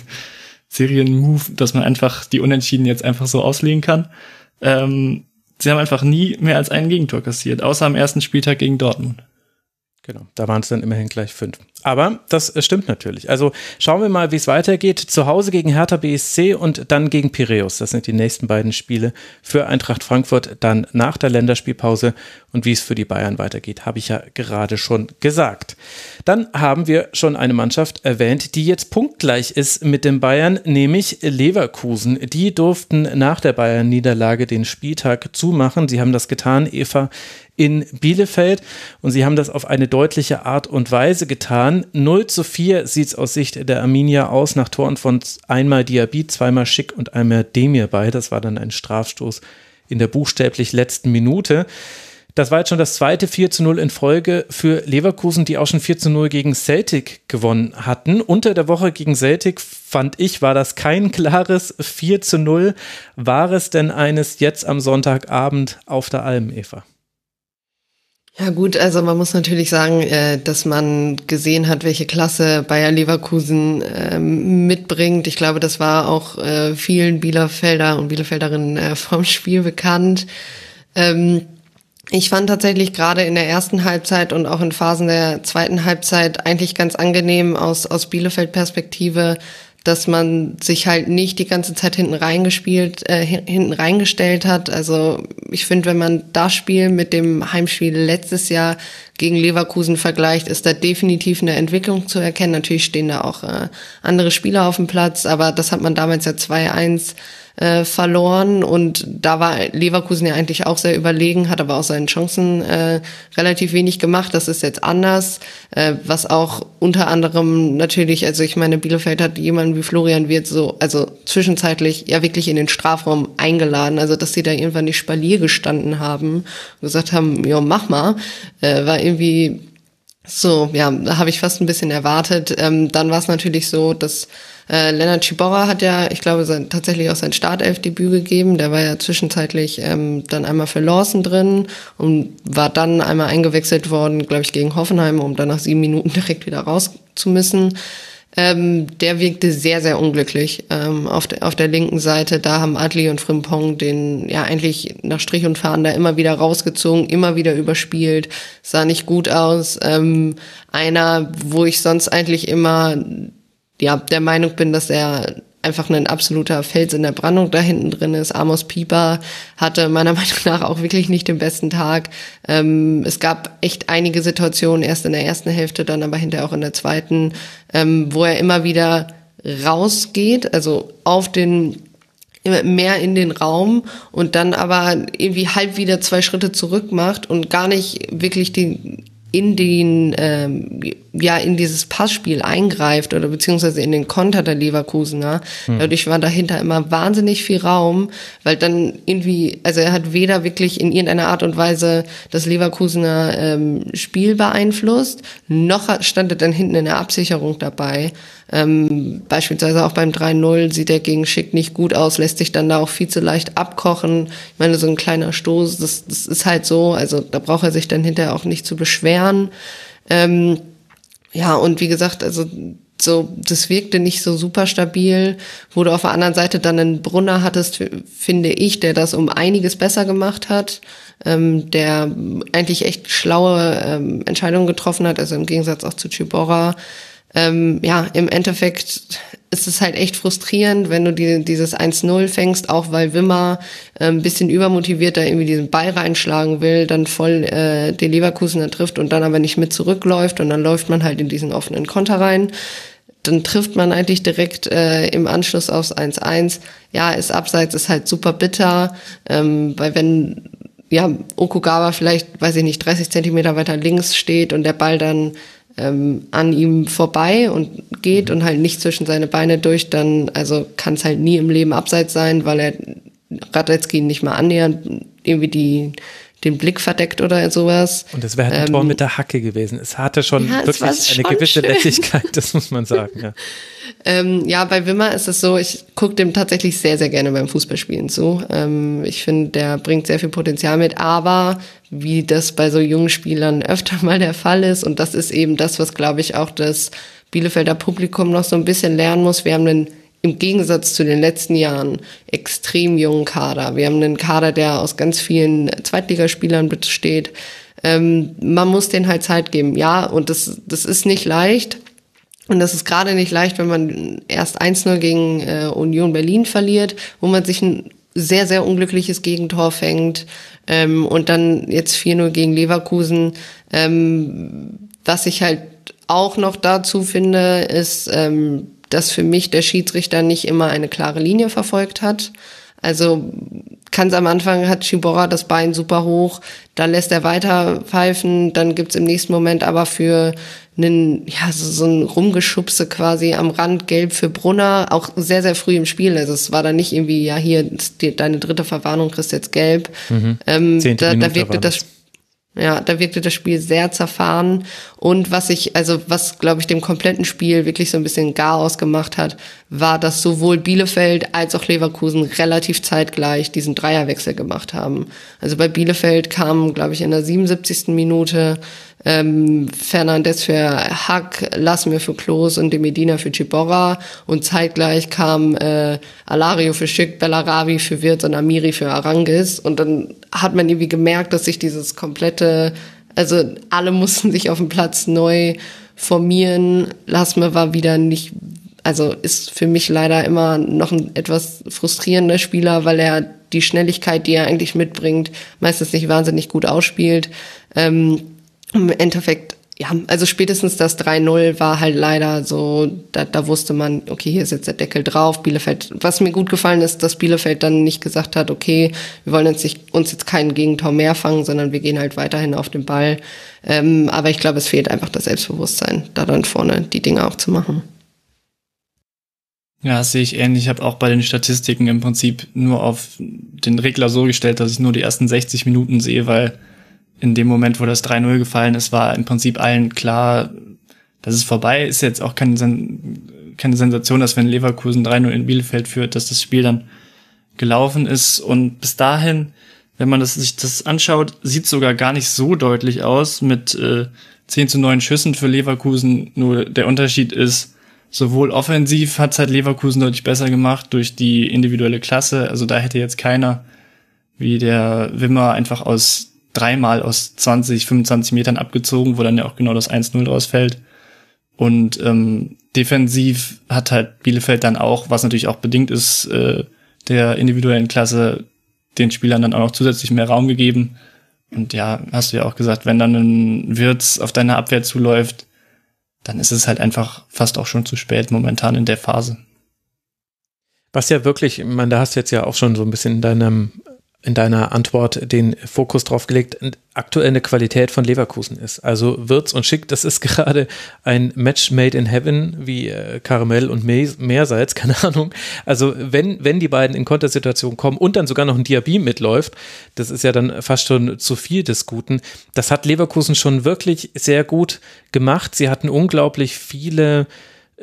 Serien-Move, dass man einfach die Unentschieden jetzt einfach so auslegen kann. Ähm, sie haben einfach nie mehr als ein Gegentor kassiert, außer am ersten Spieltag gegen Dortmund. Genau, da waren es dann immerhin gleich fünf. Aber das äh, stimmt natürlich. Also schauen wir mal, wie es weitergeht. Zu Hause gegen Hertha BSC und dann gegen Piräus. Das sind die nächsten beiden Spiele für Eintracht Frankfurt. Dann nach der Länderspielpause und wie es für die Bayern weitergeht, habe ich ja gerade schon gesagt. Dann haben wir schon eine Mannschaft erwähnt, die jetzt punktgleich ist mit den Bayern, nämlich Leverkusen. Die durften nach der Bayern-Niederlage den Spieltag zumachen. Sie haben das getan, Eva, in Bielefeld und sie haben das auf eine deutliche Art und Weise getan. 0 zu 4 sieht es aus Sicht der Arminia aus, nach Toren von einmal Diaby, zweimal Schick und einmal Demir bei. Das war dann ein Strafstoß in der buchstäblich letzten Minute. Das war jetzt schon das zweite 4 zu 0 in Folge für Leverkusen, die auch schon 4 zu 0 gegen Celtic gewonnen hatten. Unter der Woche gegen Celtic fand ich, war das kein klares 4 zu 0. War es denn eines jetzt am Sonntagabend auf der Alm, Eva? Ja gut, also man muss natürlich sagen, äh, dass man gesehen hat, welche Klasse Bayer Leverkusen ähm, mitbringt. Ich glaube, das war auch äh, vielen Bielefelder und Bielefelderinnen äh, [LAUGHS] vom Spiel bekannt. Ähm, ich fand tatsächlich gerade in der ersten Halbzeit und auch in Phasen der zweiten Halbzeit eigentlich ganz angenehm aus, aus Bielefeld-Perspektive, dass man sich halt nicht die ganze Zeit hinten reingespielt, äh, hinten reingestellt hat. Also ich finde, wenn man das Spiel mit dem Heimspiel letztes Jahr gegen Leverkusen vergleicht, ist da definitiv eine Entwicklung zu erkennen. Natürlich stehen da auch äh, andere Spieler auf dem Platz, aber das hat man damals ja 2-1 äh, verloren und da war Leverkusen ja eigentlich auch sehr überlegen, hat aber auch seinen Chancen äh, relativ wenig gemacht. Das ist jetzt anders, äh, was auch unter anderem natürlich, also ich meine, Bielefeld hat jemanden wie Florian Wirth so, also zwischenzeitlich ja wirklich in den Strafraum eingeladen, also dass sie da irgendwann nicht Spalier gestanden haben und gesagt haben, ja mach mal, äh, war irgendwie so, ja, da habe ich fast ein bisschen erwartet. Ähm, dann war es natürlich so, dass äh, Lennart Schibora hat ja, ich glaube, sein, tatsächlich auch sein Startelfdebüt gegeben. Der war ja zwischenzeitlich ähm, dann einmal für Lawson drin und war dann einmal eingewechselt worden, glaube ich, gegen Hoffenheim, um dann nach sieben Minuten [LAUGHS] direkt wieder raus zu müssen. Ähm, der wirkte sehr, sehr unglücklich ähm, auf, der, auf der linken Seite. Da haben Adli und Frimpong den ja eigentlich nach Strich und Fahren da immer wieder rausgezogen, immer wieder überspielt, sah nicht gut aus. Ähm, einer, wo ich sonst eigentlich immer ja der Meinung bin, dass er einfach ein absoluter Fels in der Brandung da hinten drin ist. Amos Pieper hatte meiner [LAUGHS] Meinung nach auch wirklich nicht den besten Tag. Ähm, es gab echt einige Situationen, erst in der ersten Hälfte, dann aber hinterher auch in der zweiten, ähm, wo er immer wieder rausgeht, also auf den mehr in den Raum und dann aber irgendwie halb wieder zwei Schritte zurück macht und gar nicht wirklich den in den ähm, ja in dieses Passspiel eingreift oder beziehungsweise in den Konter der Leverkusener. Hm. Dadurch war dahinter immer wahnsinnig viel Raum, weil dann irgendwie, also er hat weder wirklich in irgendeiner Art und Weise das Leverkusener ähm, Spiel beeinflusst, noch stand er dann hinten in der Absicherung dabei. Ähm, beispielsweise auch beim 3-0 sieht er gegen Schick nicht gut aus, lässt sich dann da auch viel zu leicht abkochen. Ich meine, so ein kleiner Stoß, das, das ist halt so, also da braucht er sich dann hinterher auch nicht zu beschweren. Ähm, ja, und wie gesagt, also so, das wirkte nicht so super stabil. Wo du auf der anderen Seite dann einen Brunner hattest, finde ich, der das um einiges besser gemacht hat, ähm, der eigentlich echt schlaue ähm, Entscheidungen getroffen hat, also im Gegensatz auch zu Chibora ähm, ja, im Endeffekt ist es halt echt frustrierend, wenn du die, dieses 1-0 fängst, auch weil Wimmer äh, ein bisschen übermotiviert da irgendwie diesen Ball reinschlagen will, dann voll äh, den Leverkusener trifft und dann aber nicht mit zurückläuft und dann läuft man halt in diesen offenen Konter rein. Dann trifft man eigentlich direkt äh, im Anschluss aufs 1-1. Ja, ist abseits, ist halt super bitter, ähm, weil wenn ja, Okugawa vielleicht, weiß ich nicht, 30 Zentimeter weiter links steht und der Ball dann ähm, an ihm vorbei und geht und halt nicht zwischen seine Beine durch, dann also kann es halt nie im Leben abseits sein, weil er Radetzky nicht mal annähernd irgendwie die den Blick verdeckt oder sowas. Und es wäre halt ein ähm, Tor mit der Hacke gewesen. Es hatte schon ja, wirklich eine gewisse schön. Lettigkeit, das muss man sagen. Ja. [LAUGHS] ähm, ja, bei Wimmer ist es so, ich gucke dem tatsächlich sehr, sehr gerne beim Fußballspielen zu. Ähm, ich finde, der bringt sehr viel Potenzial mit, aber wie das bei so jungen Spielern öfter [LAUGHS] mal der Fall ist, und das ist eben das, was, glaube ich, auch das Bielefelder Publikum noch so ein bisschen lernen muss. Wir haben einen im Gegensatz zu den letzten Jahren extrem jungen Kader. Wir haben einen Kader, der aus ganz vielen Zweitligaspielern besteht. Ähm, man muss denen halt Zeit geben. Ja, und das, das ist nicht leicht. Und das ist gerade nicht leicht, wenn man erst 1-0 gegen äh, Union Berlin verliert, wo man sich ein sehr, sehr unglückliches Gegentor fängt ähm, und dann jetzt 4-0 gegen Leverkusen. Ähm, was ich halt auch noch dazu finde, ist, ähm, dass für mich der Schiedsrichter nicht immer eine klare Linie verfolgt hat. Also ganz am Anfang hat Shibora das Bein super hoch, dann lässt er weiter pfeifen, dann gibt's im nächsten Moment aber für einen, ja, so, so ein Rumgeschubse quasi am Rand gelb für Brunner, auch sehr, sehr früh im Spiel. Also es war dann nicht irgendwie, ja, hier, die, deine dritte Verwarnung kriegst jetzt gelb. Mhm. Ähm, da, da wirkte das ja, da wirkte das Spiel sehr zerfahren. Und was ich, also was, glaube ich, dem kompletten Spiel wirklich so ein bisschen gar ausgemacht hat, war, dass sowohl Bielefeld als auch Leverkusen relativ zeitgleich diesen Dreierwechsel gemacht haben. Also bei Bielefeld kam, glaube ich, in der 77. Minute ähm, Fernandes für Hack, Lasme für Klos und de Medina für Chiborra und zeitgleich kam äh, Alario für Schick, Bellarabi für Wirtz und Amiri für Arangis und dann hat man irgendwie gemerkt, dass sich dieses komplette, also alle [LAUGHS] mussten sich auf dem Platz neu formieren. Lasme war wieder nicht also ist für mich leider immer noch ein etwas frustrierender Spieler, weil er die Schnelligkeit, die er eigentlich mitbringt, meistens nicht wahnsinnig gut ausspielt. Ähm, im Endeffekt, ja, also spätestens das 3-0 war halt leider so, da, da wusste man, okay, hier ist jetzt der Deckel drauf. Bielefeld, was mir gut gefallen ist, dass Bielefeld dann nicht gesagt hat, okay, wir wollen uns, nicht, uns jetzt keinen Gegentor mehr fangen, sondern wir gehen halt weiterhin auf den Ball. Ähm, aber ich glaube, es fehlt einfach das Selbstbewusstsein, da dann vorne die Dinge auch zu machen. Ja, das sehe ich ähnlich. Ich habe auch bei den Statistiken im Prinzip nur auf den Regler so gestellt, dass ich nur die ersten 60 Minuten sehe, weil in dem Moment, wo das 3-0 gefallen ist, war im Prinzip allen klar, dass es vorbei ist. Jetzt auch keine, Sen keine Sensation, dass wenn Leverkusen 3-0 in Bielefeld führt, dass das Spiel dann gelaufen ist. Und bis dahin, wenn man das, sich das anschaut, sieht sogar gar nicht so deutlich aus mit äh, 10 zu 9 Schüssen für Leverkusen. Nur der Unterschied ist, sowohl offensiv hat es halt Leverkusen deutlich besser gemacht durch die individuelle Klasse. Also da hätte jetzt keiner wie der Wimmer einfach aus dreimal aus 20, 25 Metern abgezogen, wo dann ja auch genau das 1-0 rausfällt. Und ähm, defensiv hat halt Bielefeld dann auch, was natürlich auch bedingt ist, äh, der individuellen Klasse, den Spielern dann auch noch zusätzlich mehr Raum gegeben. Und ja, hast du ja auch gesagt, wenn dann ein Wirtz auf deine Abwehr zuläuft, dann ist es halt einfach fast auch schon zu spät momentan in der Phase. Was ja wirklich, ich meine, da hast du jetzt ja auch schon so ein bisschen in deinem in deiner Antwort den Fokus drauf gelegt, aktuell Qualität von Leverkusen ist. Also Wirtz und Schick, das ist [LAUGHS] gerade ein Match made in heaven, wie äh, Karamell und Meersalz, [LAUGHS] keine Ahnung. Also wenn, wenn die beiden in Kontersituationen kommen und dann sogar noch ein Diaby mitläuft, das ist ja dann fast schon zu viel des Guten. Das hat Leverkusen schon wirklich sehr gut gemacht. Sie hatten unglaublich viele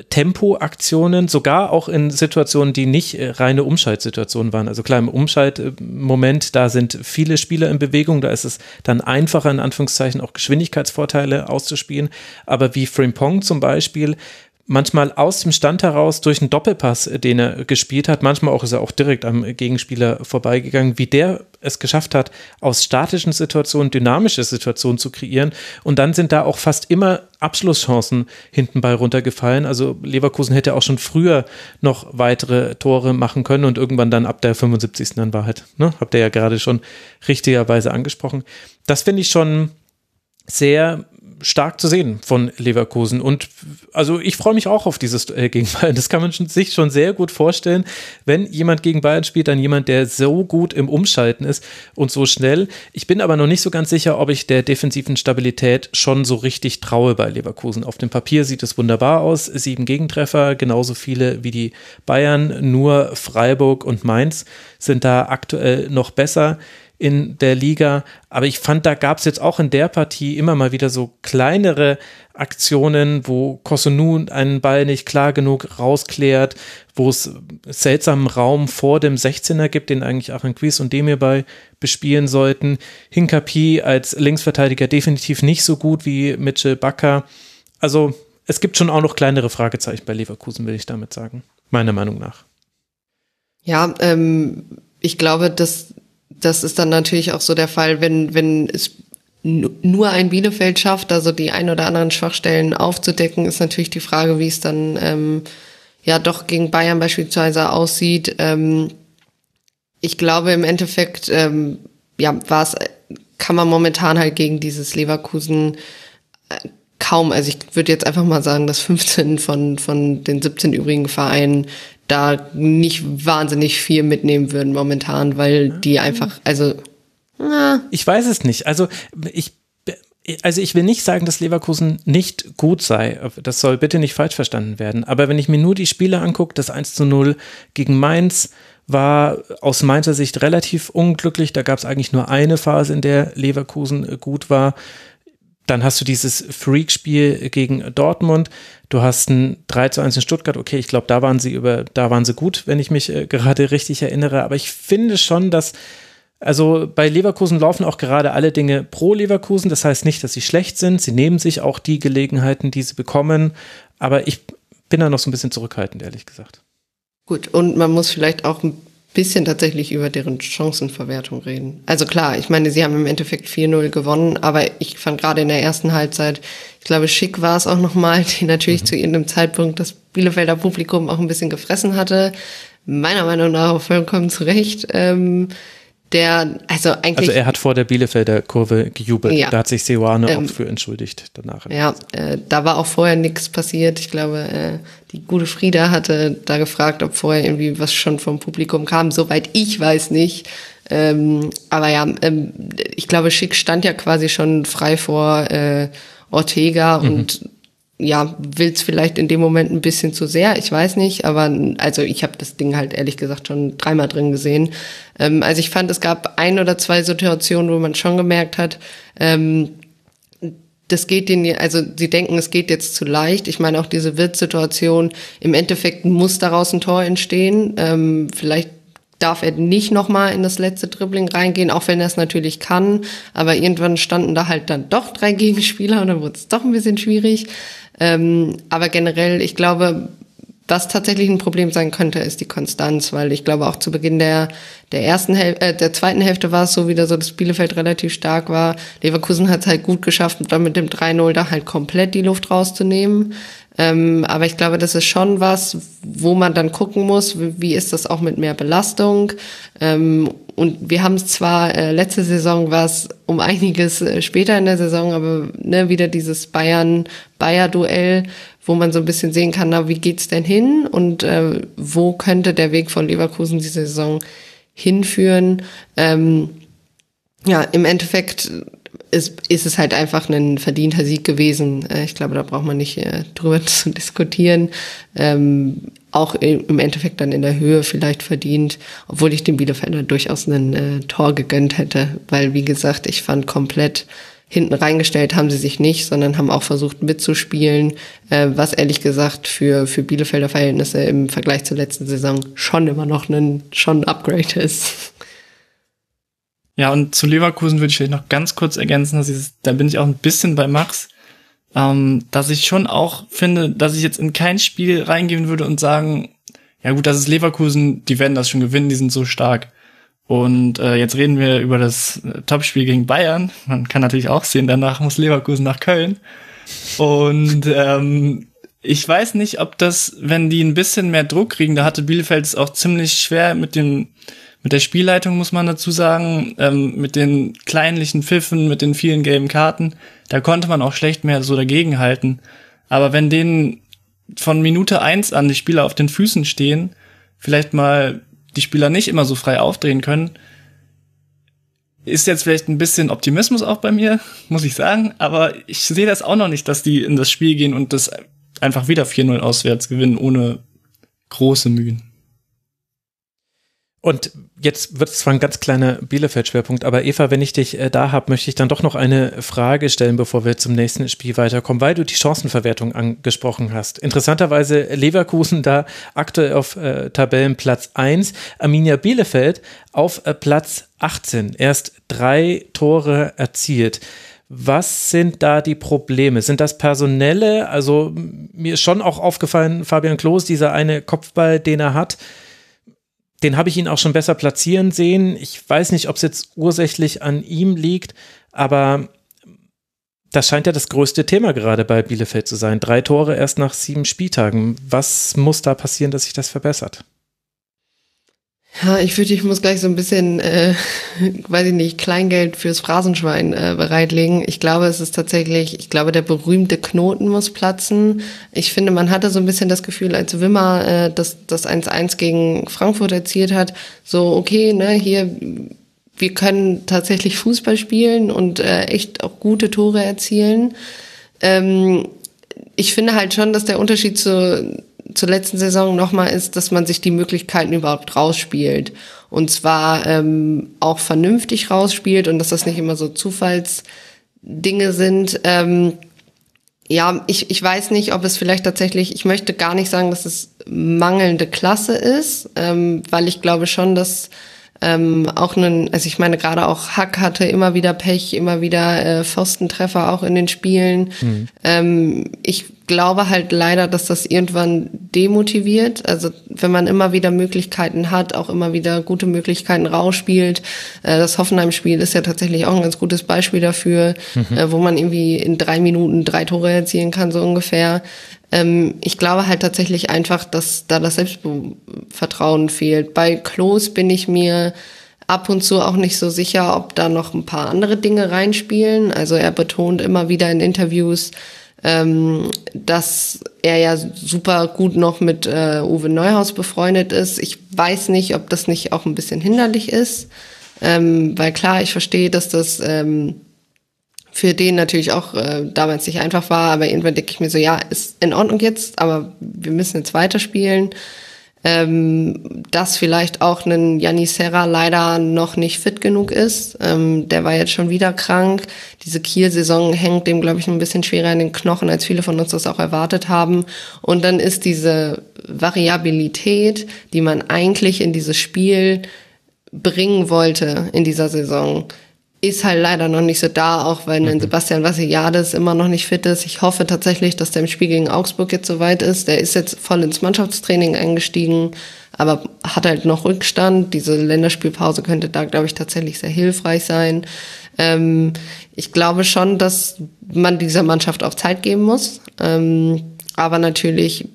Tempoaktionen, sogar auch in Situationen, die nicht äh, reine Umschaltsituationen waren. Also klar, im Umschaltmoment, da sind viele Spieler in Bewegung, da ist es dann einfacher, in Anführungszeichen auch Geschwindigkeitsvorteile auszuspielen. Aber wie Frimpong zum Beispiel, manchmal aus dem Stand heraus durch einen Doppelpass, äh, den er gespielt hat. Manchmal auch ist er auch direkt am Gegenspieler vorbeigegangen, wie der es geschafft hat, aus statischen Situationen dynamische Situationen zu kreieren. Und dann sind da auch fast immer Abschlusschancen hinten bei runtergefallen. Also Leverkusen hätte auch schon früher noch weitere Tore machen können und irgendwann dann ab der 75. dann war halt, ne, habt ihr ja gerade schon richtigerweise angesprochen. Das finde ich schon sehr stark zu sehen von Leverkusen. Und also ich freue mich auch auf dieses Duell gegen Bayern. Das kann man sich schon sehr gut vorstellen. Wenn jemand gegen Bayern spielt, dann jemand, der so gut im Umschalten ist und so schnell. Ich bin aber noch nicht so ganz sicher, ob ich der defensiven Stabilität schon so richtig traue bei Leverkusen. Auf dem Papier sieht es wunderbar aus. Sieben Gegentreffer, genauso viele wie die Bayern. Nur Freiburg und Mainz sind da aktuell noch besser in der Liga. Aber ich fand, da gab es jetzt auch in der Partie immer mal wieder so kleinere Aktionen, wo Kosunu einen Ball nicht klar genug rausklärt, wo es seltsamen Raum vor dem 16er gibt, den eigentlich Aranquis und Demir bei bespielen sollten. Hinkapi als Linksverteidiger definitiv nicht so gut wie Mitchell Bakker. Also es gibt schon auch noch kleinere Fragezeichen bei Leverkusen, will ich damit sagen. Meiner Meinung nach. Ja, ähm, ich glaube, dass das ist dann natürlich auch so der Fall, wenn, wenn es nur ein Bielefeld schafft, also die ein oder anderen Schwachstellen aufzudecken, ist natürlich die Frage, wie es dann ähm, ja doch gegen Bayern beispielsweise aussieht. Ähm, ich glaube im Endeffekt, ähm, ja, war es, kann man momentan halt gegen dieses Leverkusen äh, kaum, also ich würde jetzt einfach mal sagen, dass 15 von, von den 17 übrigen Vereinen da nicht wahnsinnig viel mitnehmen würden momentan, weil die einfach, also. Na. Ich weiß es nicht. Also ich also ich will nicht sagen, dass Leverkusen nicht gut sei. Das soll bitte nicht falsch verstanden werden. Aber wenn ich mir nur die Spiele angucke, das 1 zu 0 gegen Mainz war aus Mainzer Sicht relativ unglücklich. Da gab es eigentlich nur eine Phase, in der Leverkusen gut war. Dann hast du dieses Freak-Spiel gegen Dortmund. Du hast ein 3 zu 1 in Stuttgart. Okay, ich glaube, da waren sie über, da waren sie gut, wenn ich mich äh, gerade richtig erinnere. Aber ich finde schon, dass, also bei Leverkusen laufen auch gerade alle Dinge pro Leverkusen. Das heißt nicht, dass sie schlecht sind. Sie nehmen sich auch die Gelegenheiten, die sie bekommen. Aber ich bin da noch so ein bisschen zurückhaltend, ehrlich gesagt. Gut, und man muss vielleicht auch ein bisschen tatsächlich über deren Chancenverwertung reden. Also klar, ich meine, sie haben im Endeffekt 4-0 gewonnen, aber ich fand gerade in der ersten Halbzeit, ich glaube, Schick war es auch nochmal, [LAUGHS] die natürlich mhm. zu irgendeinem Zeitpunkt das Bielefelder Publikum auch ein bisschen gefressen hatte. Meiner Meinung nach auch vollkommen zu Recht. Ähm, der, also eigentlich. Also er hat vor der Bielefelder Kurve gejubelt. Ja. Da hat sich Seoane ähm, auch für entschuldigt danach. Ja, äh, da war auch vorher nichts passiert. Ich glaube, äh, die gute Frieda hatte da gefragt, ob vorher irgendwie was schon vom Publikum kam. Soweit ich weiß nicht. Ähm, aber ja, ähm, ich glaube, Schick stand ja quasi schon frei vor äh, Ortega mhm. und ja, will's vielleicht in dem Moment ein bisschen zu sehr, ich weiß nicht, aber also ich habe das Ding halt ehrlich gesagt schon dreimal drin gesehen. Ähm, also ich fand, es gab ein oder zwei Situationen, wo man schon gemerkt hat, ähm, das geht denen, also sie denken, es geht jetzt zu leicht. Ich meine auch diese Wirtssituation, im Endeffekt muss daraus ein Tor entstehen. Ähm, vielleicht darf er nicht nochmal in das letzte Dribbling reingehen, auch wenn er es natürlich kann. Aber irgendwann standen da halt dann doch drei Gegenspieler und dann wurde es doch ein bisschen schwierig. Ähm, aber generell, ich glaube, was tatsächlich ein Problem sein könnte, ist die Konstanz, weil ich glaube auch zu Beginn der der ersten Hälfte, äh, der zweiten Hälfte war es so wieder so, dass Bielefeld relativ stark war. Leverkusen hat es halt gut geschafft, dann mit dem 3-0 da halt komplett die Luft rauszunehmen. Ähm, aber ich glaube, das ist schon was, wo man dann gucken muss, wie ist das auch mit mehr Belastung. Ähm, und wir haben es zwar, äh, letzte Saison war es um einiges äh, später in der Saison, aber ne, wieder dieses Bayern-Bayer-Duell, wo man so ein bisschen sehen kann, na, wie geht's denn hin und äh, wo könnte der Weg von Leverkusen diese Saison hinführen. Ähm, ja, im Endeffekt ist, ist es halt einfach ein verdienter Sieg gewesen. Äh, ich glaube, da braucht man nicht äh, drüber [LAUGHS] zu diskutieren. Ähm, auch im Endeffekt dann in der Höhe vielleicht verdient, obwohl ich dem Bielefelder durchaus ein äh, Tor gegönnt hätte, weil wie gesagt, ich fand komplett hinten reingestellt haben sie sich nicht, sondern haben auch versucht mitzuspielen, äh, was ehrlich gesagt für, für Bielefelder Verhältnisse im Vergleich zur letzten Saison schon immer noch ein, schon ein Upgrade ist. Ja, und zu Leverkusen würde ich vielleicht noch ganz kurz ergänzen, dass ich, da bin ich auch ein bisschen bei Max, ähm, dass ich schon auch finde, dass ich jetzt in kein Spiel reingehen würde und sagen, ja gut, das ist Leverkusen, die werden das schon gewinnen, die sind so stark. Und äh, jetzt reden wir über das äh, Topspiel gegen Bayern. Man kann natürlich auch sehen, danach muss Leverkusen nach Köln. Und ähm, ich weiß nicht, ob das, wenn die ein bisschen mehr Druck kriegen, da hatte Bielefeld es auch ziemlich schwer mit dem mit der Spielleitung muss man dazu sagen, ähm, mit den kleinlichen Pfiffen, mit den vielen gelben Karten, da konnte man auch schlecht mehr so dagegenhalten. Aber wenn denen von Minute eins an die Spieler auf den Füßen stehen, vielleicht mal die Spieler nicht immer so frei aufdrehen können. Ist jetzt vielleicht ein bisschen Optimismus auch bei mir, [LAUGHS] muss ich sagen, aber ich sehe das auch noch nicht, dass die in das Spiel gehen und das einfach wieder 4-0 auswärts gewinnen, ohne große Mühen. Und jetzt wird es zwar ein ganz kleiner Bielefeld-Schwerpunkt, aber Eva, wenn ich dich äh, da habe, möchte ich dann doch noch eine Frage stellen, bevor wir zum nächsten Spiel weiterkommen, weil du die Chancenverwertung angesprochen hast. Interessanterweise Leverkusen da aktuell auf äh, Tabellenplatz 1, Arminia Bielefeld auf äh, Platz 18, erst drei Tore erzielt. Was sind da die Probleme? Sind das personelle? Also mir ist schon auch aufgefallen, Fabian Klos, dieser eine Kopfball, den er hat, den habe ich ihn auch schon besser platzieren sehen. Ich weiß nicht, ob es jetzt ursächlich an ihm liegt, aber das scheint ja das größte Thema gerade bei Bielefeld zu sein. Drei Tore erst nach sieben Spieltagen. Was muss da passieren, dass sich das verbessert? Ja, ich fürchte, ich muss gleich so ein bisschen, äh, weiß ich nicht, Kleingeld fürs Phrasenschwein äh, bereitlegen. Ich glaube, es ist tatsächlich, ich glaube, der berühmte Knoten muss platzen. Ich finde, man hatte so ein bisschen das Gefühl, als Wimmer äh, das, das 1-1 gegen Frankfurt erzielt hat, so, okay, ne, hier, wir können tatsächlich Fußball spielen und äh, echt auch gute Tore erzielen. Ähm, ich finde halt schon, dass der Unterschied zu zur letzten Saison nochmal ist, dass man sich die Möglichkeiten überhaupt rausspielt. Und zwar ähm, auch vernünftig rausspielt und dass das nicht immer so Zufallsdinge sind. Ähm, ja, ich, ich weiß nicht, ob es vielleicht tatsächlich, ich möchte gar nicht sagen, dass es mangelnde Klasse ist, ähm, weil ich glaube schon, dass ähm, auch einen, also ich meine, gerade auch Hack hatte immer wieder Pech, immer wieder äh, Pfostentreffer auch in den Spielen. Mhm. Ähm, ich glaube halt leider, dass das irgendwann demotiviert. Also wenn man immer wieder Möglichkeiten hat, auch immer wieder gute Möglichkeiten rausspielt. Äh, das Hoffenheim-Spiel ist ja tatsächlich auch ein ganz gutes Beispiel dafür, mhm. äh, wo man irgendwie in drei Minuten drei Tore erzielen kann, so ungefähr. Ähm, ich glaube halt tatsächlich einfach, dass da das Selbstvertrauen fehlt. Bei Klos bin ich mir ab und zu auch nicht so sicher, ob da noch ein paar andere Dinge reinspielen. Also er betont immer wieder in Interviews, ähm, dass er ja super gut noch mit äh, Uwe Neuhaus befreundet ist. Ich weiß nicht, ob das nicht auch ein bisschen hinderlich ist, ähm, weil klar, ich verstehe, dass das ähm, für den natürlich auch äh, damals nicht einfach war, aber irgendwann denke ich mir so, ja, ist in Ordnung jetzt, aber wir müssen jetzt weiterspielen. Ähm, dass vielleicht auch ein Janis Serra leider noch nicht fit genug ist. Ähm, der war jetzt schon wieder krank. Diese Kiel-Saison hängt dem, glaube ich, ein bisschen schwerer in den Knochen, als viele von uns das auch erwartet haben. Und dann ist diese Variabilität, die man eigentlich in dieses Spiel bringen wollte in dieser Saison, ist halt leider noch nicht so da, auch weil mhm. Sebastian Vassiliades immer noch nicht fit ist. Ich hoffe tatsächlich, dass der im Spiel gegen Augsburg jetzt soweit ist. Der ist jetzt voll ins Mannschaftstraining eingestiegen, aber hat halt noch Rückstand. Diese Länderspielpause könnte da, glaube ich, tatsächlich sehr hilfreich sein. Ähm, ich glaube schon, dass man dieser Mannschaft auch Zeit geben muss. Ähm, aber natürlich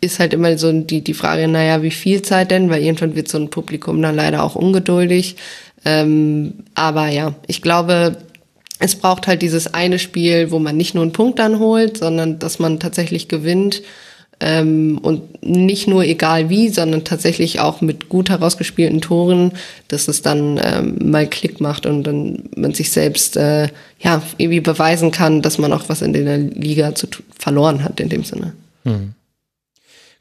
ist halt immer so die, die Frage, naja, wie viel Zeit denn? Weil irgendwann wird so ein Publikum dann leider auch ungeduldig. Ähm, aber ja, ich glaube, es braucht halt dieses eine Spiel, wo man nicht nur einen Punkt dann holt, sondern dass man tatsächlich gewinnt. Ähm, und nicht nur egal wie, sondern tatsächlich auch mit gut herausgespielten Toren, dass es dann ähm, mal Klick macht und dann man sich selbst äh, ja irgendwie beweisen kann, dass man auch was in der Liga zu verloren hat in dem Sinne. Hm.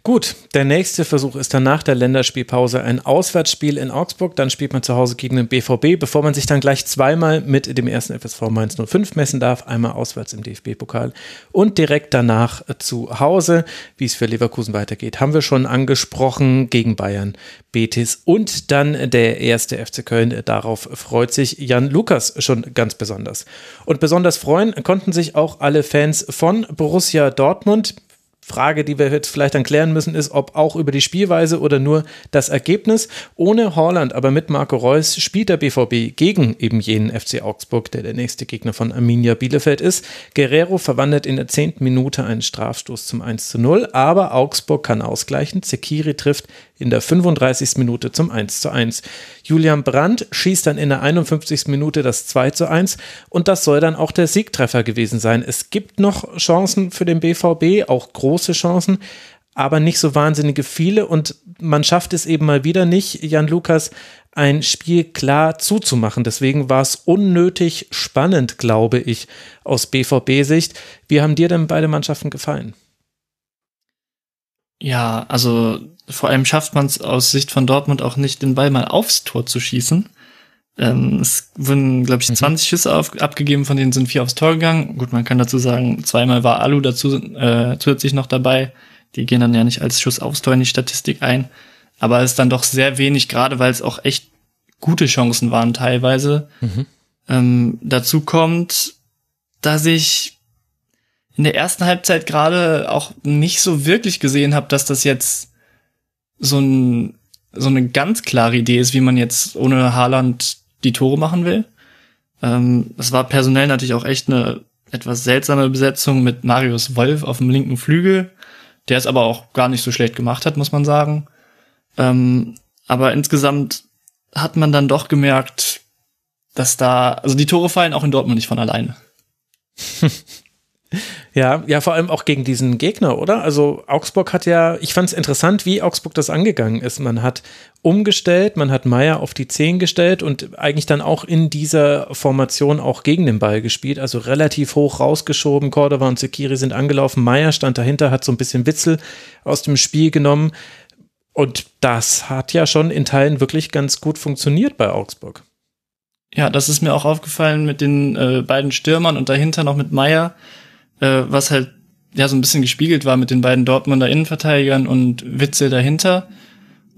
Gut, der nächste Versuch ist dann nach der Länderspielpause ein Auswärtsspiel in Augsburg. Dann spielt man zu Hause gegen den BVB, bevor man sich dann gleich zweimal mit dem ersten FSV Mainz 05 messen darf. Einmal auswärts im DFB-Pokal und direkt danach zu Hause. Wie es für Leverkusen weitergeht, haben wir schon angesprochen gegen Bayern, Betis und dann der erste FC Köln. Darauf freut sich Jan Lukas schon ganz besonders. Und besonders freuen konnten sich auch alle Fans von Borussia Dortmund. Frage, die wir jetzt vielleicht dann klären müssen, ist, ob auch über die Spielweise oder nur das Ergebnis. Ohne Holland, aber mit Marco Reus spielt der BVB gegen eben jenen FC Augsburg, der der nächste Gegner von Arminia Bielefeld ist. Guerrero verwandelt in der zehnten Minute einen Strafstoß zum 1 zu 0, aber Augsburg kann ausgleichen. Zekiri trifft in der 35. Minute zum 1 zu 1. Julian Brandt schießt dann in der 51. Minute das 2 zu 1 und das soll dann auch der Siegtreffer gewesen sein. Es gibt noch Chancen für den BVB, auch große Chancen, aber nicht so wahnsinnige viele und man schafft es eben mal wieder nicht, Jan Lukas, ein Spiel klar zuzumachen. Deswegen war es unnötig spannend, glaube ich, aus BVB-Sicht. Wie haben dir denn beide Mannschaften gefallen? Ja, also vor allem schafft man es aus Sicht von Dortmund auch nicht, den Ball mal aufs Tor zu schießen. Ähm, es wurden, glaube ich, 20 mhm. Schüsse auf, abgegeben, von denen sind vier aufs Tor gegangen. Gut, man kann dazu sagen, zweimal war Alu dazu äh, zusätzlich noch dabei. Die gehen dann ja nicht als Schuss aufs Tor in die Statistik ein. Aber es ist dann doch sehr wenig, gerade weil es auch echt gute Chancen waren teilweise. Mhm. Ähm, dazu kommt, dass ich in der ersten Halbzeit gerade auch nicht so wirklich gesehen habe, dass das jetzt so, ein, so eine ganz klare Idee ist, wie man jetzt ohne Haaland die Tore machen will. Ähm, das war personell natürlich auch echt eine etwas seltsame Besetzung mit Marius Wolf auf dem linken Flügel, der es aber auch gar nicht so schlecht gemacht hat, muss man sagen. Ähm, aber insgesamt hat man dann doch gemerkt, dass da, also die Tore fallen auch in Dortmund nicht von alleine. [LAUGHS] Ja, ja, vor allem auch gegen diesen Gegner, oder? Also Augsburg hat ja, ich fand es interessant, wie Augsburg das angegangen ist. Man hat umgestellt, man hat Meier auf die 10 gestellt und eigentlich dann auch in dieser Formation auch gegen den Ball gespielt, also relativ hoch rausgeschoben. Cordova und Sekiri sind angelaufen, Meier stand dahinter, hat so ein bisschen Witzel aus dem Spiel genommen. Und das hat ja schon in Teilen wirklich ganz gut funktioniert bei Augsburg. Ja, das ist mir auch aufgefallen mit den äh, beiden Stürmern und dahinter noch mit Meier äh, was halt ja so ein bisschen gespiegelt war mit den beiden Dortmunder Innenverteidigern und Witze dahinter.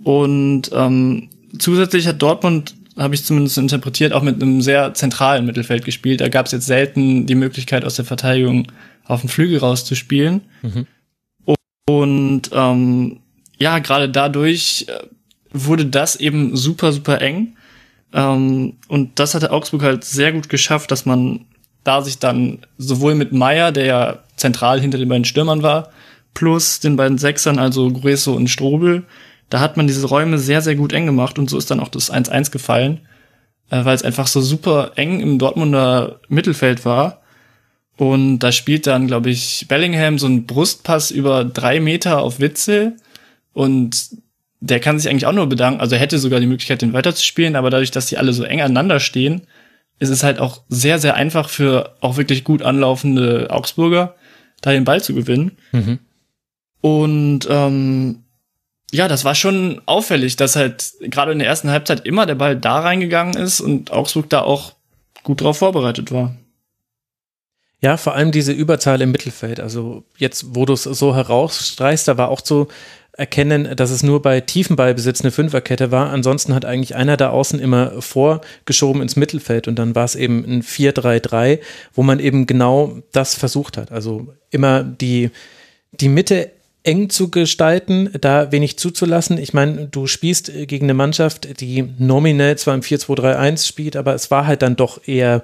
Und ähm, zusätzlich hat Dortmund, habe ich zumindest interpretiert, auch mit einem sehr zentralen Mittelfeld gespielt. Da gab es jetzt selten die Möglichkeit aus der Verteidigung auf den Flügel rauszuspielen. Mhm. Und ähm, ja, gerade dadurch äh, wurde das eben super, super eng. Ähm, und das hatte Augsburg halt sehr gut geschafft, dass man da sich dann sowohl mit Meier, der ja zentral hinter den beiden Stürmern war, plus den beiden Sechsern, also Grueso und Strobel, da hat man diese Räume sehr, sehr gut eng gemacht und so ist dann auch das 1-1 gefallen, äh, weil es einfach so super eng im Dortmunder Mittelfeld war. Und da spielt dann, glaube ich, Bellingham so einen Brustpass über drei Meter auf Witzel und der kann sich eigentlich auch nur bedanken. Also er hätte sogar die Möglichkeit, den weiterzuspielen, aber dadurch, dass die alle so eng aneinander stehen, ist es halt auch sehr, sehr einfach für auch wirklich gut anlaufende Augsburger, da den Ball zu gewinnen. Mhm. Und ähm, ja, das war schon auffällig, dass halt gerade in der ersten Halbzeit immer der Ball da reingegangen ist und Augsburg da auch gut drauf vorbereitet war. Ja, vor allem diese Überzahl im Mittelfeld. Also jetzt, wo du es so herausstreichst, da war auch so erkennen, dass es nur bei tiefen Ballbesitz eine Fünferkette war. Ansonsten hat eigentlich einer da außen immer vorgeschoben ins Mittelfeld und dann war es eben ein 4-3-3, wo man eben genau das versucht hat. Also immer die, die Mitte eng zu gestalten, da wenig zuzulassen. Ich meine, du spielst gegen eine Mannschaft, die nominell zwar im 4-2-3-1 spielt, aber es war halt dann doch eher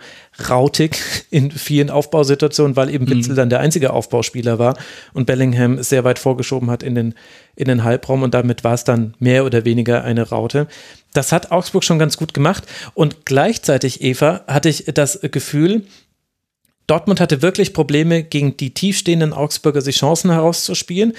rautig [LAUGHS] in vielen Aufbausituationen, weil eben Witzel mhm. dann der einzige Aufbauspieler war und Bellingham sehr weit vorgeschoben hat in den, in den Halbraum und damit war es dann mehr oder weniger eine Raute. Das hat Augsburg schon ganz gut gemacht und gleichzeitig, Eva, hatte ich das Gefühl, Dortmund hatte wirklich Probleme, gegen die tiefstehenden Augsburger sich Chancen herauszuspielen,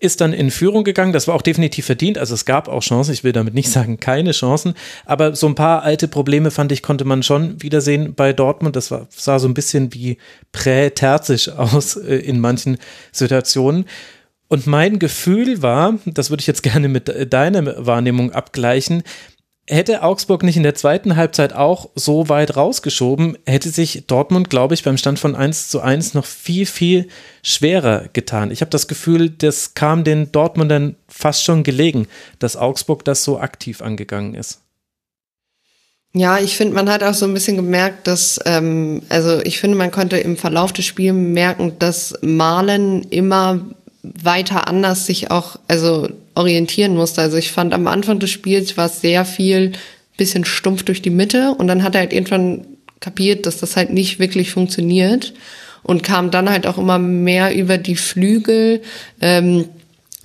ist dann in Führung gegangen. Das war auch definitiv verdient. Also es gab auch Chancen. Ich will damit nicht [LAUGHS] sagen, keine Chancen. Aber so ein paar alte Probleme, fand ich, konnte man schon wiedersehen bei Dortmund. Das war, sah so ein bisschen wie prä-terzisch [LAUGHS] aus äh, in manchen Situationen. Und mein Gefühl war, das würde ich jetzt gerne mit deiner Wahrnehmung abgleichen, Hätte Augsburg nicht in der zweiten Halbzeit auch so weit rausgeschoben, hätte sich Dortmund, glaube ich, beim Stand von 1 zu 1 noch viel, viel schwerer getan. Ich habe das Gefühl, das kam den Dortmundern fast schon gelegen, dass Augsburg das so aktiv angegangen ist. Ja, ich finde, man hat auch so ein bisschen gemerkt, dass, ähm, also ich finde, man konnte im Verlauf des Spiels merken, dass Malen immer weiter anders sich auch, also orientieren musste. Also ich fand am Anfang des Spiels war es sehr viel bisschen stumpf durch die Mitte und dann hat er halt irgendwann kapiert, dass das halt nicht wirklich funktioniert und kam dann halt auch immer mehr über die Flügel. Ähm,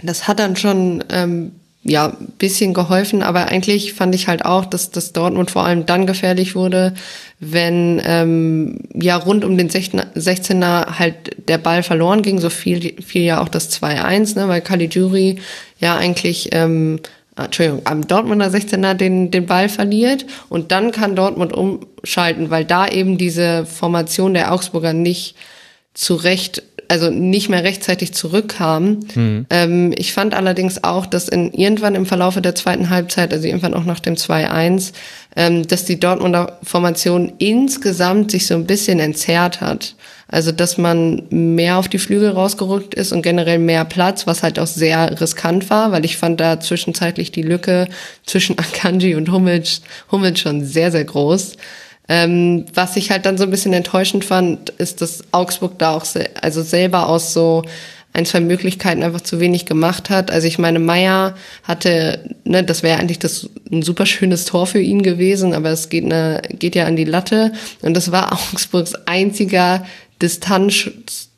das hat dann schon ähm, ja, bisschen geholfen, aber eigentlich fand ich halt auch, dass das Dortmund vor allem dann gefährlich wurde, wenn ähm, ja rund um den 16er halt der Ball verloren ging, so viel, viel ja auch das 2-1, ne, weil Caligiuri ja eigentlich ähm, Entschuldigung, am Dortmunder 16er den, den Ball verliert. Und dann kann Dortmund umschalten, weil da eben diese Formation der Augsburger nicht zurecht also nicht mehr rechtzeitig zurückkam. Mhm. Ähm, ich fand allerdings auch, dass in, irgendwann im Verlaufe der zweiten Halbzeit, also irgendwann auch nach dem 2-1, ähm, dass die Dortmunder Formation insgesamt sich so ein bisschen entzerrt hat. Also dass man mehr auf die Flügel rausgerückt ist und generell mehr Platz, was halt auch sehr riskant war, weil ich fand da zwischenzeitlich die Lücke zwischen [LAUGHS] Akanji und Hummels, Hummels schon sehr, sehr groß. Ähm, was ich halt dann so ein bisschen enttäuschend fand, ist, dass Augsburg da auch se also selber aus so ein, zwei Möglichkeiten einfach zu wenig gemacht hat. Also ich meine, Meier hatte, ne, das wäre eigentlich das ein super schönes Tor für ihn gewesen, aber es geht, ne, geht ja an die Latte. Und das war [LAUGHS] Augsburgs einziger Distanz,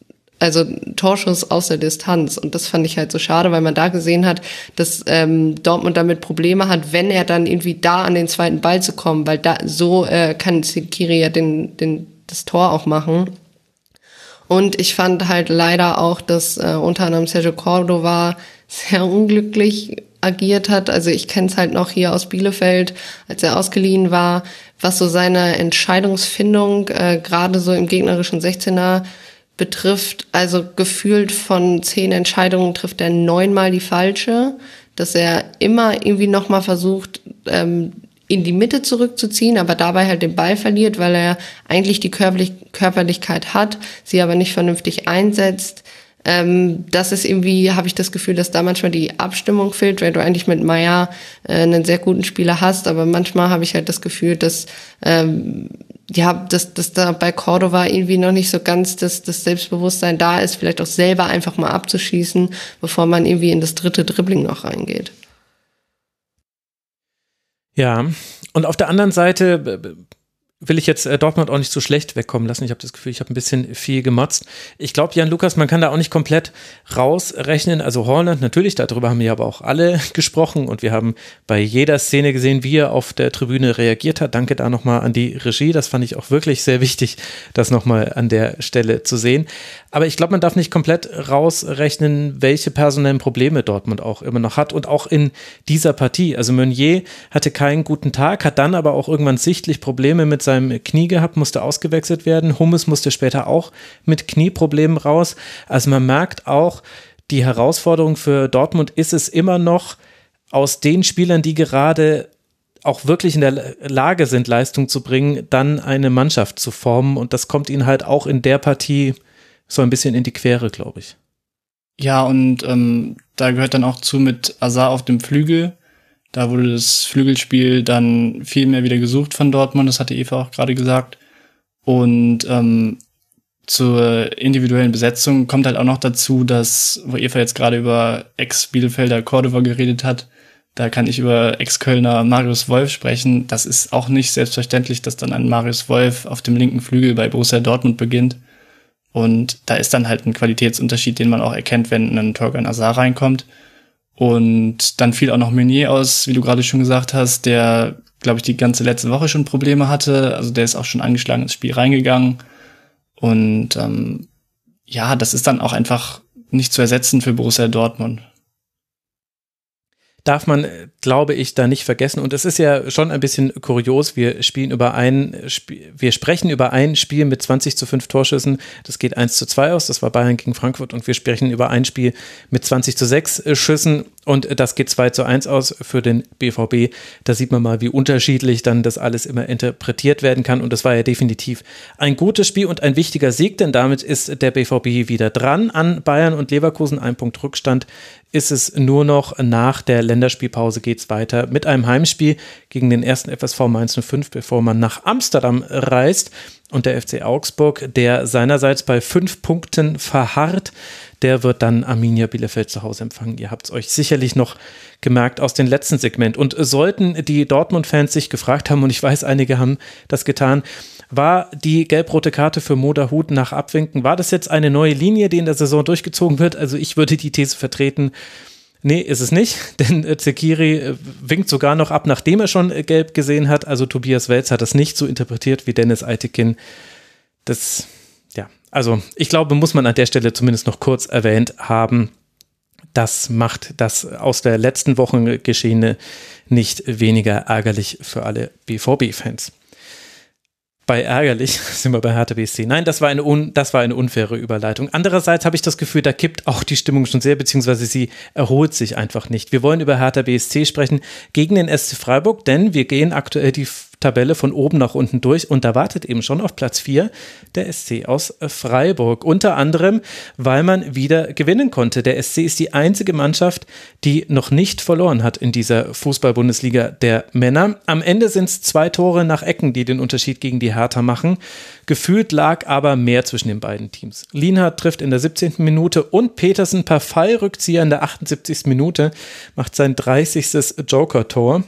also Torschuss aus der Distanz. Und das fand ich halt so schade, weil man da gesehen hat, dass ähm, Dortmund damit Probleme hat, wenn er dann irgendwie da an den zweiten Ball zu kommen, weil da so äh, kann Sikiri ja den, den, das Tor auch machen. Und ich fand halt leider auch, dass äh, unter anderem Sergio Cordova sehr unglücklich agiert hat. Also ich kenne es halt noch hier aus Bielefeld, als er ausgeliehen war, was so seine Entscheidungsfindung äh, gerade so im gegnerischen 16er betrifft, also gefühlt von zehn Entscheidungen trifft er neunmal die falsche, dass er immer irgendwie nochmal versucht, ähm, in die Mitte zurückzuziehen, aber dabei halt den Ball verliert, weil er eigentlich die Körperlich Körperlichkeit hat, sie aber nicht vernünftig einsetzt. Ähm, das ist irgendwie, habe ich das Gefühl, dass da manchmal die Abstimmung fehlt, weil du eigentlich mit Meier äh, einen sehr guten Spieler hast, aber manchmal habe ich halt das Gefühl, dass ähm, ja, dass, dass da bei Cordova irgendwie noch nicht so ganz das, das Selbstbewusstsein da ist, vielleicht auch selber einfach mal abzuschießen, bevor man irgendwie in das dritte Dribbling noch reingeht. Ja, und auf der anderen Seite will ich jetzt äh, Dortmund auch nicht so schlecht wegkommen lassen. Ich habe das Gefühl, ich habe ein bisschen viel gemotzt. Ich glaube, Jan Lukas, man kann da auch nicht komplett rausrechnen. Also Holland, natürlich, darüber haben wir aber auch alle [LAUGHS] gesprochen und wir haben bei jeder Szene gesehen, wie er auf der Tribüne reagiert hat. Danke da nochmal an die Regie. Das fand ich auch wirklich sehr wichtig, das nochmal an der Stelle zu sehen. Aber ich glaube, man darf nicht komplett rausrechnen, welche personellen Probleme Dortmund auch immer noch hat und auch in dieser Partie. Also Meunier hatte keinen guten Tag, hat dann aber auch irgendwann sichtlich Probleme mit seinem Knie gehabt, musste ausgewechselt werden. Hummes musste später auch mit Knieproblemen raus. Also man merkt auch, die Herausforderung für Dortmund ist es immer noch, aus den Spielern, die gerade auch wirklich in der Lage sind, Leistung zu bringen, dann eine Mannschaft zu formen. Und das kommt ihnen halt auch in der Partie so ein bisschen in die Quere, glaube ich. Ja, und ähm, da gehört dann auch zu mit Azar auf dem Flügel. Da wurde das Flügelspiel dann viel mehr wieder gesucht von Dortmund, das hatte Eva auch gerade gesagt. Und ähm, zur individuellen Besetzung kommt halt auch noch dazu, dass, wo Eva jetzt gerade über Ex-Bielefelder Cordova geredet hat, da kann ich über Ex-Kölner Marius Wolf sprechen. Das ist auch nicht selbstverständlich, dass dann ein Marius Wolf auf dem linken Flügel bei Borussia Dortmund beginnt. Und da ist dann halt ein Qualitätsunterschied, den man auch erkennt, wenn ein Torgan Azar reinkommt. Und dann fiel auch noch Meunier aus, wie du gerade schon gesagt hast, der, glaube ich, die ganze letzte Woche schon Probleme hatte. Also der ist auch schon angeschlagen ins Spiel reingegangen. Und ähm, ja, das ist dann auch einfach nicht zu ersetzen für Borussia Dortmund. Darf man, glaube ich, da nicht vergessen. Und es ist ja schon ein bisschen kurios. Wir spielen über ein, wir sprechen über ein Spiel mit 20 zu 5 Torschüssen. Das geht 1 zu 2 aus. Das war Bayern gegen Frankfurt. Und wir sprechen über ein Spiel mit 20 zu 6 Schüssen. Und das geht 2 zu 1 aus für den BVB. Da sieht man mal, wie unterschiedlich dann das alles immer interpretiert werden kann. Und das war ja definitiv ein gutes Spiel und ein wichtiger Sieg, denn damit ist der BVB wieder dran an Bayern und Leverkusen. Ein Punkt Rückstand ist es nur noch nach der Länderspielpause geht es weiter mit einem Heimspiel gegen den ersten FSV Mainz 05, bevor man nach Amsterdam reist. Und der FC Augsburg, der seinerseits bei fünf Punkten verharrt, der wird dann Arminia Bielefeld zu Hause empfangen. Ihr habt es euch sicherlich noch gemerkt aus dem letzten Segment. Und sollten die Dortmund-Fans sich gefragt haben, und ich weiß, einige haben das getan, war die gelb-rote Karte für Moderhut nach Abwinken, war das jetzt eine neue Linie, die in der Saison durchgezogen wird? Also ich würde die These vertreten, Nee, ist es nicht, [LAUGHS] denn äh, Zekiri äh, winkt sogar noch ab, nachdem er schon äh, gelb gesehen hat. Also Tobias Welz hat das nicht so interpretiert wie Dennis Eitekin. Das, ja, also ich glaube, muss man an der Stelle zumindest noch kurz erwähnt haben. Das macht das aus der letzten Woche Geschehene nicht weniger ärgerlich für alle BVB-Fans bei ärgerlich [LAUGHS] sind wir bei Hertha BSC. Nein, das war eine, un, das war eine unfaire Überleitung. Andererseits habe ich das Gefühl, da kippt auch die Stimmung schon sehr, beziehungsweise sie erholt sich einfach nicht. Wir wollen über Hertha BSC sprechen gegen den SC Freiburg, denn wir gehen aktuell die Tabelle von oben nach unten durch und da wartet eben schon auf Platz 4 der SC aus Freiburg. Unter anderem, weil man wieder gewinnen konnte. Der SC ist die einzige Mannschaft, die noch nicht verloren hat in dieser Fußball-Bundesliga der Männer. Am Ende sind es zwei Tore nach Ecken, die den Unterschied gegen die Hertha machen. Gefühlt lag aber mehr zwischen den beiden Teams. Lienhardt trifft in der 17. Minute und Petersen per Fallrückzieher in der 78. Minute macht sein 30. Joker-Tor.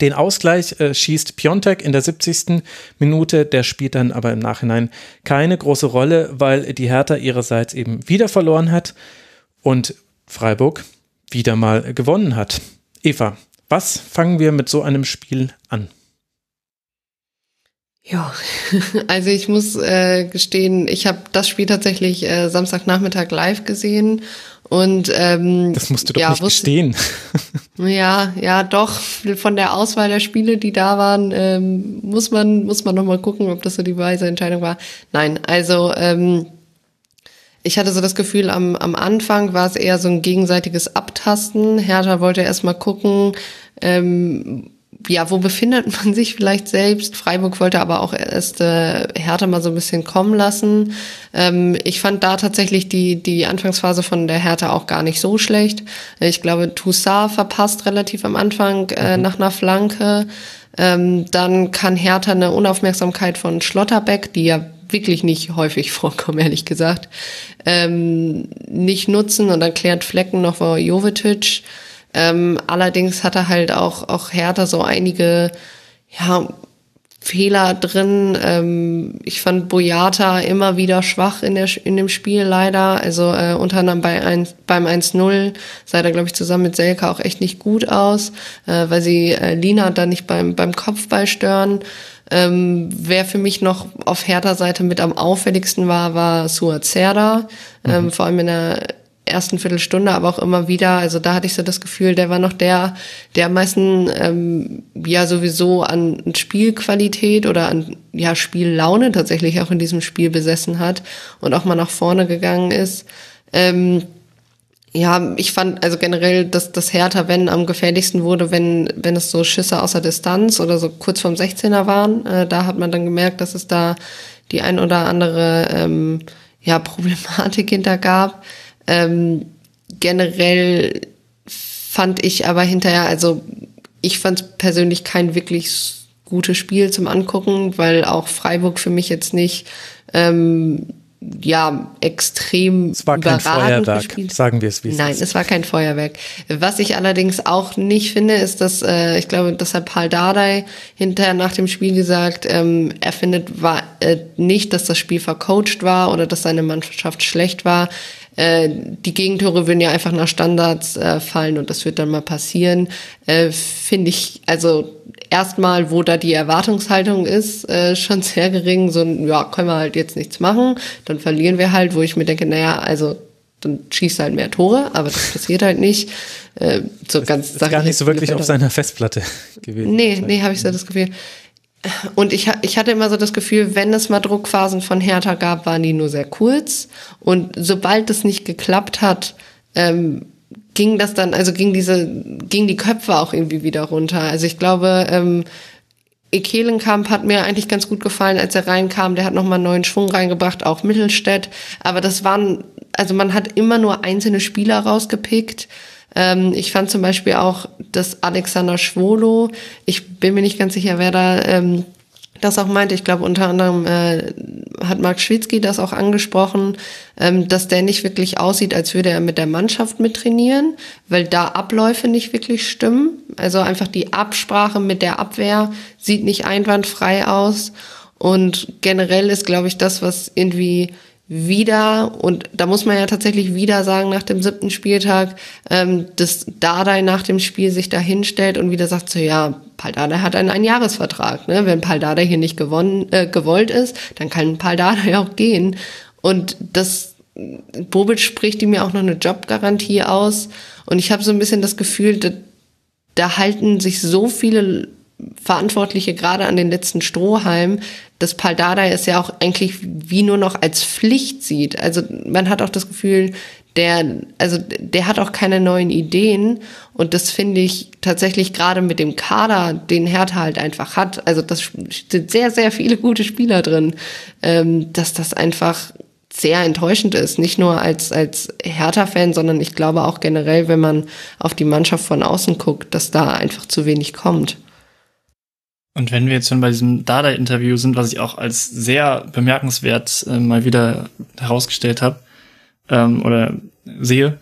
Den Ausgleich äh, schießt Piontek in der 70. Minute, der spielt dann aber im Nachhinein keine große Rolle, weil die Hertha ihrerseits eben wieder verloren hat und Freiburg wieder mal gewonnen hat. Eva, was fangen wir mit so einem Spiel an? Ja, [LAUGHS] also ich muss äh, gestehen, ich habe das Spiel tatsächlich äh, Samstagnachmittag live gesehen und ähm, das musst du doch ja, nicht gestehen. [LAUGHS] Ja, ja, doch. Von der Auswahl der Spiele, die da waren, ähm, muss man muss man noch mal gucken, ob das so die weise Entscheidung war. Nein, also ähm, ich hatte so das Gefühl, am, am Anfang war es eher so ein gegenseitiges Abtasten. Hertha wollte erst mal gucken, ähm, ja, wo befindet [LAUGHS] man sich vielleicht selbst? Freiburg wollte aber auch erst äh, Hertha mal so ein bisschen kommen lassen. Ähm, ich fand da tatsächlich die, die Anfangsphase von der Hertha auch gar nicht so schlecht. Ich glaube, Toussaint verpasst relativ am Anfang äh, mhm. nach einer Flanke. Ähm, dann kann Hertha eine Unaufmerksamkeit von Schlotterbeck, die ja wirklich nicht häufig [LAUGHS] vorkommen, ehrlich gesagt, ähm, nicht nutzen und dann klärt Flecken noch vor Jovetic. Ähm, allerdings hat er halt auch, auch Hertha so einige, ja, Fehler drin. Ähm, ich fand Boyata immer wieder schwach in, der, in dem Spiel leider. Also äh, unter anderem bei ein, beim 1-0 sah er, glaube ich, zusammen mit Selka auch echt nicht gut aus, äh, weil sie äh, Lina dann nicht beim, beim Kopfball stören. Ähm, wer für mich noch auf Hertha-Seite mit am auffälligsten war, war Suat Serda. Ähm, mhm. Vor allem in der ersten Viertelstunde, aber auch immer wieder. Also da hatte ich so das Gefühl, der war noch der, der am meisten ähm, ja sowieso an Spielqualität oder an ja Spiellaune tatsächlich auch in diesem Spiel besessen hat und auch mal nach vorne gegangen ist. Ähm, ja, ich fand also generell, dass das Hertha, wenn am gefährlichsten wurde, wenn wenn es so Schüsse außer Distanz oder so kurz vorm 16er waren, äh, da hat man dann gemerkt, dass es da die ein oder andere ähm, ja Problematik hinter gab. Ähm, generell fand ich aber hinterher, also ich fand persönlich kein wirklich gutes Spiel zum Angucken, weil auch Freiburg für mich jetzt nicht ähm, ja extrem es war kein Feuerwerk, gespielt. sagen wir es wie es Nein, ist. es war kein Feuerwerk. Was ich allerdings auch nicht finde, ist, dass äh, ich glaube, das hat Paul Dardai hinterher nach dem Spiel gesagt, ähm, er findet war äh, nicht, dass das Spiel vercoacht war oder dass seine Mannschaft schlecht war. Äh, die Gegentore würden ja einfach nach Standards äh, fallen und das wird dann mal passieren. Äh, Finde ich, also erstmal, wo da die Erwartungshaltung ist, äh, schon sehr gering. So, ja, können wir halt jetzt nichts machen, dann verlieren wir halt, wo ich mir denke, naja, also dann schießt er halt mehr Tore, aber das passiert halt nicht. Äh, so das ganz ist gar nicht so wirklich auf seiner Festplatte [LAUGHS] gewesen. Nee, nee, habe ich so das Gefühl. Und ich, ich hatte immer so das Gefühl, wenn es mal Druckphasen von Hertha gab, waren die nur sehr kurz. Und sobald es nicht geklappt hat, ähm, ging das dann, also ging diese, ging die Köpfe auch irgendwie wieder runter. Also ich glaube, ähm, Ekelenkamp hat mir eigentlich ganz gut gefallen, als er reinkam. Der hat nochmal neuen Schwung reingebracht, auch Mittelstädt. Aber das waren, also man hat immer nur einzelne Spieler rausgepickt. Ähm, ich fand zum Beispiel auch, dass Alexander Schwolo, ich bin mir nicht ganz sicher, wer da ähm, das auch meinte. Ich glaube, unter anderem äh, hat Marc Schwitzky das auch angesprochen, ähm, dass der nicht wirklich aussieht, als würde er mit der Mannschaft mittrainieren, weil da Abläufe nicht wirklich stimmen. Also einfach die Absprache mit der Abwehr sieht nicht einwandfrei aus. Und generell ist, glaube ich, das, was irgendwie wieder, und da muss man ja tatsächlich wieder sagen nach dem siebten Spieltag, ähm, dass Dardai nach dem Spiel sich da hinstellt und wieder sagt so, ja, Paldada hat einen Einjahresvertrag. Ne? Wenn Paldada hier nicht gewonnen, äh, gewollt ist, dann kann Paldada ja auch gehen. Und das Bobic spricht ihm ja auch noch eine Jobgarantie aus. Und ich habe so ein bisschen das Gefühl, da, da halten sich so viele Verantwortliche gerade an den letzten Strohhalm, dass Paldada es ja auch eigentlich wie nur noch als Pflicht sieht. Also man hat auch das Gefühl, der, also der hat auch keine neuen Ideen und das finde ich tatsächlich gerade mit dem Kader, den Hertha halt einfach hat. Also das sind sehr, sehr viele gute Spieler drin, ähm, dass das einfach sehr enttäuschend ist. Nicht nur als, als Hertha-Fan, sondern ich glaube auch generell, wenn man auf die Mannschaft von außen guckt, dass da einfach zu wenig kommt. Und wenn wir jetzt schon bei diesem Dada-Interview sind, was ich auch als sehr bemerkenswert äh, mal wieder herausgestellt habe ähm, oder sehe,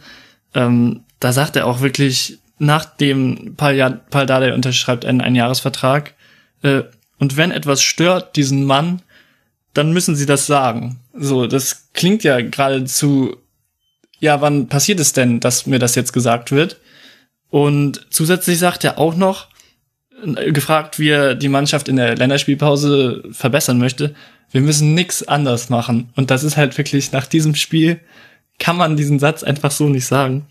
ähm, da sagt er auch wirklich, nachdem Paul, Paul Dada unterschreibt einen Einjahresvertrag, äh, und wenn etwas stört diesen Mann, dann müssen sie das sagen. So, das klingt ja geradezu, ja, wann passiert es denn, dass mir das jetzt gesagt wird? Und zusätzlich sagt er auch noch, gefragt, wie er die Mannschaft in der Länderspielpause verbessern möchte. Wir müssen nichts anders machen. Und das ist halt wirklich nach diesem Spiel kann man diesen Satz einfach so nicht sagen.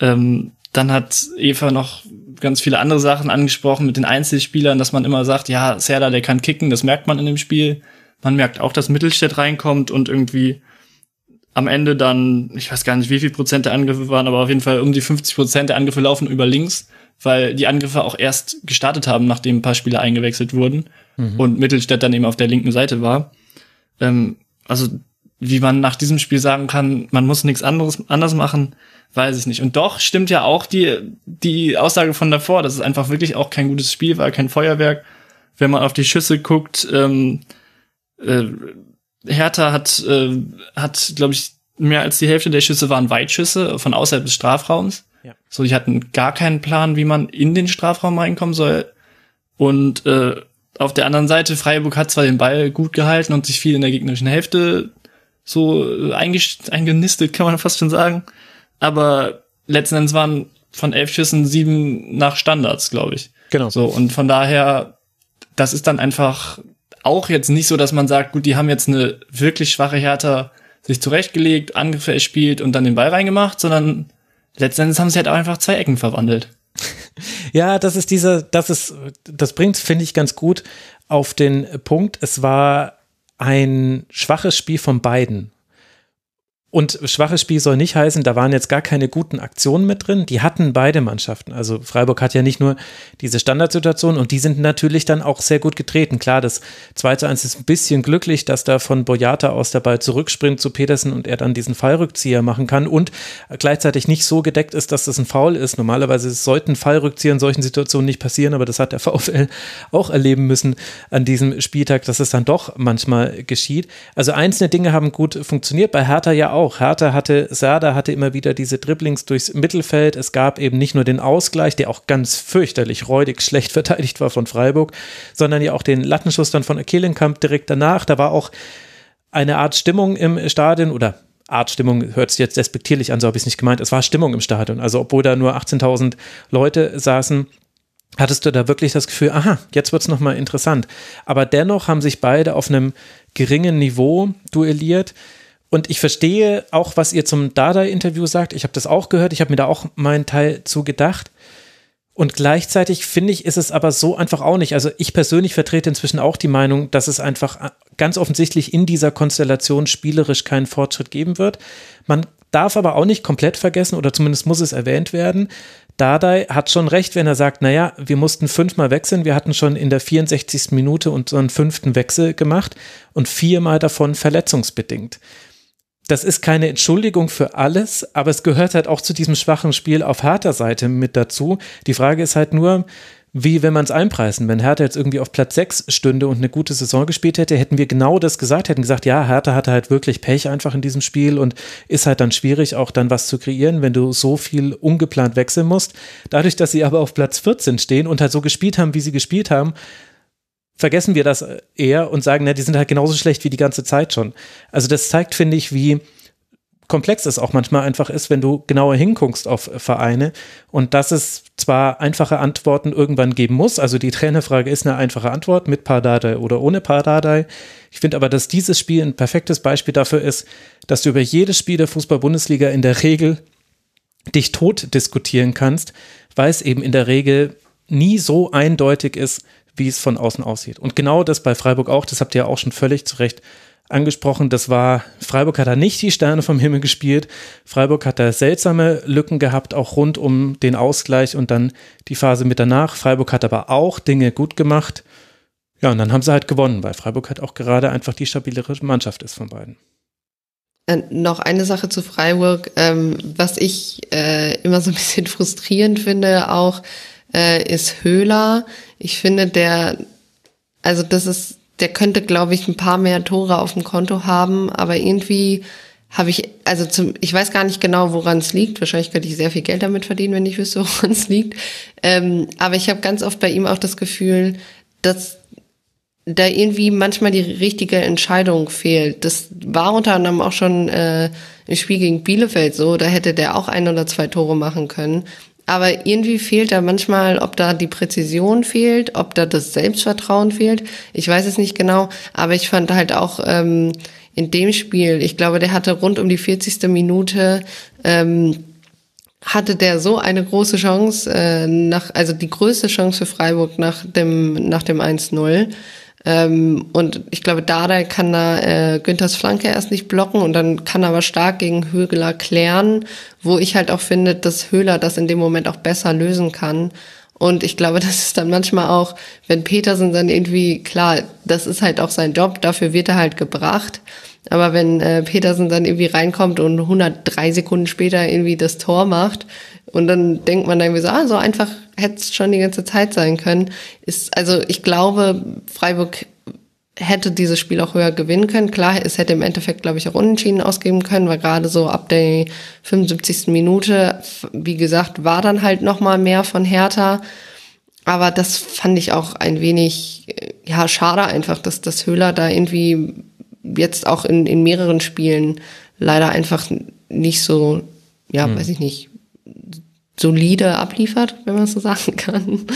Ähm, dann hat Eva noch ganz viele andere Sachen angesprochen mit den Einzelspielern, dass man immer sagt, ja, Serda, der kann kicken, das merkt man in dem Spiel. Man merkt auch, dass Mittelstädt reinkommt und irgendwie am Ende dann, ich weiß gar nicht, wie viel Prozent der Angriffe waren, aber auf jeden Fall um die 50 Prozent der Angriffe laufen über links weil die Angriffe auch erst gestartet haben, nachdem ein paar Spieler eingewechselt wurden mhm. und Mittelstädt dann eben auf der linken Seite war. Ähm, also wie man nach diesem Spiel sagen kann, man muss nichts anderes anders machen, weiß ich nicht. Und doch stimmt ja auch die die Aussage von davor, dass es einfach wirklich auch kein gutes Spiel war, kein Feuerwerk. Wenn man auf die Schüsse guckt, ähm, äh, Hertha hat äh, hat glaube ich mehr als die Hälfte der Schüsse waren Weitschüsse von außerhalb des Strafraums. Ja. So, die hatten gar keinen Plan, wie man in den Strafraum reinkommen soll. Und äh, auf der anderen Seite, Freiburg hat zwar den Ball gut gehalten und sich viel in der gegnerischen Hälfte so äh, eingenistet, kann man fast schon sagen. Aber letzten Endes waren von elf Schüssen sieben nach Standards, glaube ich. Genau. So, und von daher, das ist dann einfach auch jetzt nicht so, dass man sagt, gut, die haben jetzt eine wirklich schwache Hertha sich zurechtgelegt, Angriffe erspielt und dann den Ball reingemacht, sondern letztendlich haben sie halt auch einfach zwei Ecken verwandelt. [LAUGHS] Ja, das ist dieser, das ist, das bringt, finde ich, ganz gut auf den Punkt. Es war ein schwaches Spiel von beiden. Und schwaches Spiel soll nicht heißen, da waren jetzt gar keine guten Aktionen mit drin. Die hatten beide Mannschaften. Also Freiburg hat ja nicht nur diese Standardsituation und die sind natürlich dann auch sehr gut getreten. Klar, das 2 zu 1 ist ein bisschen glücklich, dass da von Boyata aus der Ball zurückspringt zu Petersen und er dann diesen Fallrückzieher machen kann und gleichzeitig nicht so gedeckt ist, dass das ein Foul ist. Normalerweise sollten Fallrückzieher in solchen Situationen nicht passieren, aber das hat der [LAUGHS] VfL auch erleben müssen an diesem Spieltag, dass es dann doch manchmal geschieht. Also einzelne Dinge haben gut funktioniert. Bei Hertha ja auch auch. Hertha hatte, Serda hatte immer wieder diese Dribblings durchs Mittelfeld. Es gab eben nicht nur den Ausgleich, der auch ganz fürchterlich räudig schlecht [LAUGHS] verteidigt war von Freiburg, sondern ja auch den Lattenschuss dann von Kehlenkamp direkt danach. Da war auch eine Art Stimmung im Stadion oder Art Stimmung hört sich jetzt despektierlich an, so habe ich es nicht gemeint. Es war Stimmung im Stadion. Also obwohl da nur 18.000 Leute saßen, hattest du da wirklich das Gefühl, aha, jetzt wird es nochmal interessant. Aber dennoch haben sich beide auf einem geringen Niveau duelliert. Und ich verstehe auch, was ihr zum Dada-Interview sagt. Ich habe das auch gehört. Ich habe mir da auch meinen Teil zu gedacht. Und gleichzeitig finde ich, ist es aber so einfach auch nicht. Also ich persönlich vertrete inzwischen auch die Meinung, dass es einfach ganz offensichtlich in dieser Konstellation spielerisch keinen Fortschritt geben wird. Man darf aber auch nicht komplett vergessen, oder zumindest muss es erwähnt werden, Dardai hat schon recht, wenn er sagt, naja, wir mussten fünfmal wechseln. Wir hatten schon in der 64. Minute unseren fünften Wechsel gemacht und viermal davon verletzungsbedingt. Das ist keine Entschuldigung für alles, aber es gehört halt auch zu diesem schwachen Spiel auf harter Seite mit dazu. Die Frage ist halt nur, wie wenn man es einpreisen. Wenn Hertha jetzt irgendwie auf Platz 6 stünde und eine gute Saison gespielt hätte, hätten wir genau das gesagt, hätten gesagt, ja, Hertha hatte halt wirklich Pech einfach in diesem Spiel und ist halt dann schwierig, auch dann was zu kreieren, wenn du so viel ungeplant wechseln musst. Dadurch, dass sie aber auf Platz 14 stehen und halt so gespielt haben, wie sie gespielt haben, vergessen wir das eher und sagen, na, die sind halt genauso schlecht wie die ganze Zeit schon. Also das zeigt, finde ich, wie komplex es auch manchmal einfach ist, wenn du genauer hinguckst auf Vereine und dass es zwar einfache Antworten irgendwann geben muss, also die Trainerfrage ist eine einfache Antwort mit Pardadei oder ohne Pardadei. Ich finde aber, dass dieses Spiel ein perfektes Beispiel dafür ist, dass du über jedes Spiel der Fußball-Bundesliga in der Regel dich tot diskutieren kannst, weil es eben in der Regel nie so eindeutig ist, wie es von außen aussieht. Und genau das bei Freiburg auch, das habt ihr ja auch schon völlig zu Recht angesprochen, das war, Freiburg hat da nicht die Sterne vom Himmel gespielt. Freiburg hat da seltsame Lücken gehabt, auch rund um den Ausgleich und dann die Phase mit danach. Freiburg hat aber auch Dinge gut gemacht. Ja, und dann haben sie halt gewonnen, weil Freiburg halt auch gerade einfach die stabilere Mannschaft ist von beiden. Äh, noch eine Sache zu Freiburg, ähm, was ich äh, immer so ein bisschen [LAUGHS] frustrierend finde, auch äh, ist Höhler. Ich finde, der, also das ist der könnte, glaube ich, ein paar mehr Tore auf dem Konto haben, aber irgendwie habe ich, also zum, ich weiß gar nicht genau, woran es liegt. Wahrscheinlich könnte ich sehr viel Geld damit verdienen, wenn ich wüsste, [LAUGHS] woran es liegt. Ähm, aber ich habe ganz oft bei ihm auch das Gefühl, dass da irgendwie manchmal die richtige Entscheidung fehlt. Das war unter anderem auch schon äh, im Spiel gegen Bielefeld so. Da hätte der auch ein oder zwei Tore machen können. Aber irgendwie fehlt da manchmal, ob da die Präzision fehlt, ob da das Selbstvertrauen fehlt. Ich weiß es nicht genau, aber ich fand halt auch ähm, in dem Spiel, ich glaube, der hatte rund um die 40. Minute ähm, hatte der so eine große Chance, äh, nach, also die größte Chance für Freiburg nach dem, nach dem 1-0. Ähm, und ich glaube, Dardai kann da äh, Günthers Flanke erst nicht blocken und dann kann er aber stark gegen Högler klären, wo ich halt auch finde, dass Höhler das in dem Moment auch besser lösen kann. Und ich glaube, [LAUGHS] das ist dann manchmal auch, wenn Petersen dann irgendwie, klar, das ist halt auch sein Job, dafür wird er halt gebracht. Aber wenn äh, Petersen dann irgendwie reinkommt und 103 Sekunden später irgendwie das Tor macht und dann denkt man dann irgendwie so, ah, so einfach hätte es schon die ganze Zeit sein können. Ist, also ich glaube, Freiburg hätte dieses Spiel auch höher gewinnen können. Klar, es hätte im Endeffekt, glaube ich, auch unentschieden ausgeben können, weil gerade so ab der 75. Minute, wie gesagt, war dann halt noch mal mehr von Hertha. Aber das fand ich auch ein wenig, ja, schade einfach, dass das Höhler da irgendwie jetzt auch in, in mehreren Spielen leider einfach nicht so, ja, hm. weiß ich nicht, solide abliefert, wenn man so sagen kann.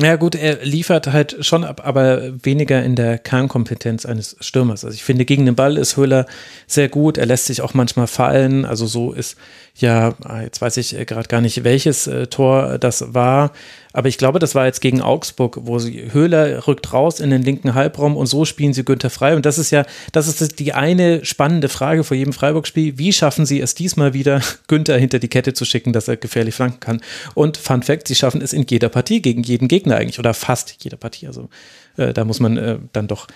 Ja gut, er liefert halt schon ab, aber weniger in der Kernkompetenz eines Stürmers. Also ich finde, gegen den Ball ist Höhler sehr gut. Er lässt sich auch manchmal fallen. Also so ist ja, jetzt weiß ich gerade gar nicht, welches äh, Tor das war. Aber ich glaube, das war jetzt gegen Augsburg, wo sie Höhler rückt raus in den linken Halbraum und so spielen sie Günther frei. Und das ist ja, das ist die eine spannende Frage vor jedem Freiburg-Spiel. Wie schaffen sie es diesmal wieder, [LAUGHS] Günther hinter die Kette zu schicken, dass er gefährlich flanken kann? Und Fun Fact, sie schaffen es in jeder Partie, gegen jeden Gegner eigentlich, oder fast jeder Partie. Also äh, da muss man äh, dann doch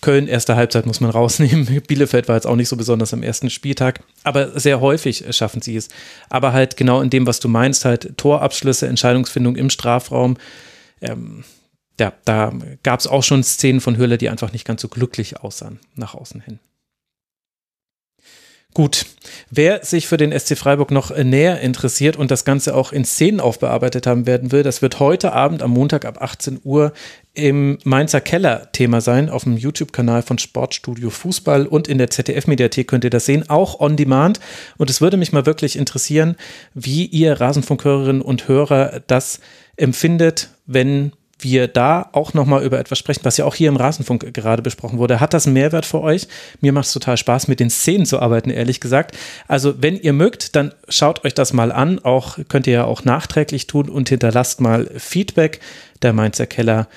Köln, erste Halbzeit muss man rausnehmen. [LAUGHS] Bielefeld war jetzt auch nicht so besonders am ersten Spieltag, aber sehr häufig schaffen sie es. Aber halt genau in dem, was du meinst, halt Torabschlüsse, Entscheidungsfindung im Strafraum. Ähm, ja, da gab es auch schon Szenen von Höhle, die einfach nicht ganz so glücklich aussahen nach außen hin. Gut, wer sich für den SC Freiburg noch näher interessiert und das Ganze auch in Szenen aufbearbeitet haben werden will, das wird heute Abend am Montag ab 18 Uhr im Mainzer Keller Thema sein, auf dem YouTube-Kanal von Sportstudio Fußball und in der ZDF-Mediathek könnt ihr das sehen, auch on demand. Und es würde mich mal wirklich interessieren, wie ihr Rasenfunkhörerinnen und Hörer das empfindet, wenn wir da auch nochmal über etwas sprechen, was ja auch hier im Rasenfunk gerade besprochen wurde. Hat das einen Mehrwert für euch? Mir macht es total Spaß, mit den Szenen zu arbeiten, ehrlich gesagt. Also, wenn ihr mögt, dann schaut euch das mal an. Auch könnt ihr ja auch nachträglich tun und hinterlasst mal Feedback. Der Mainzer Keller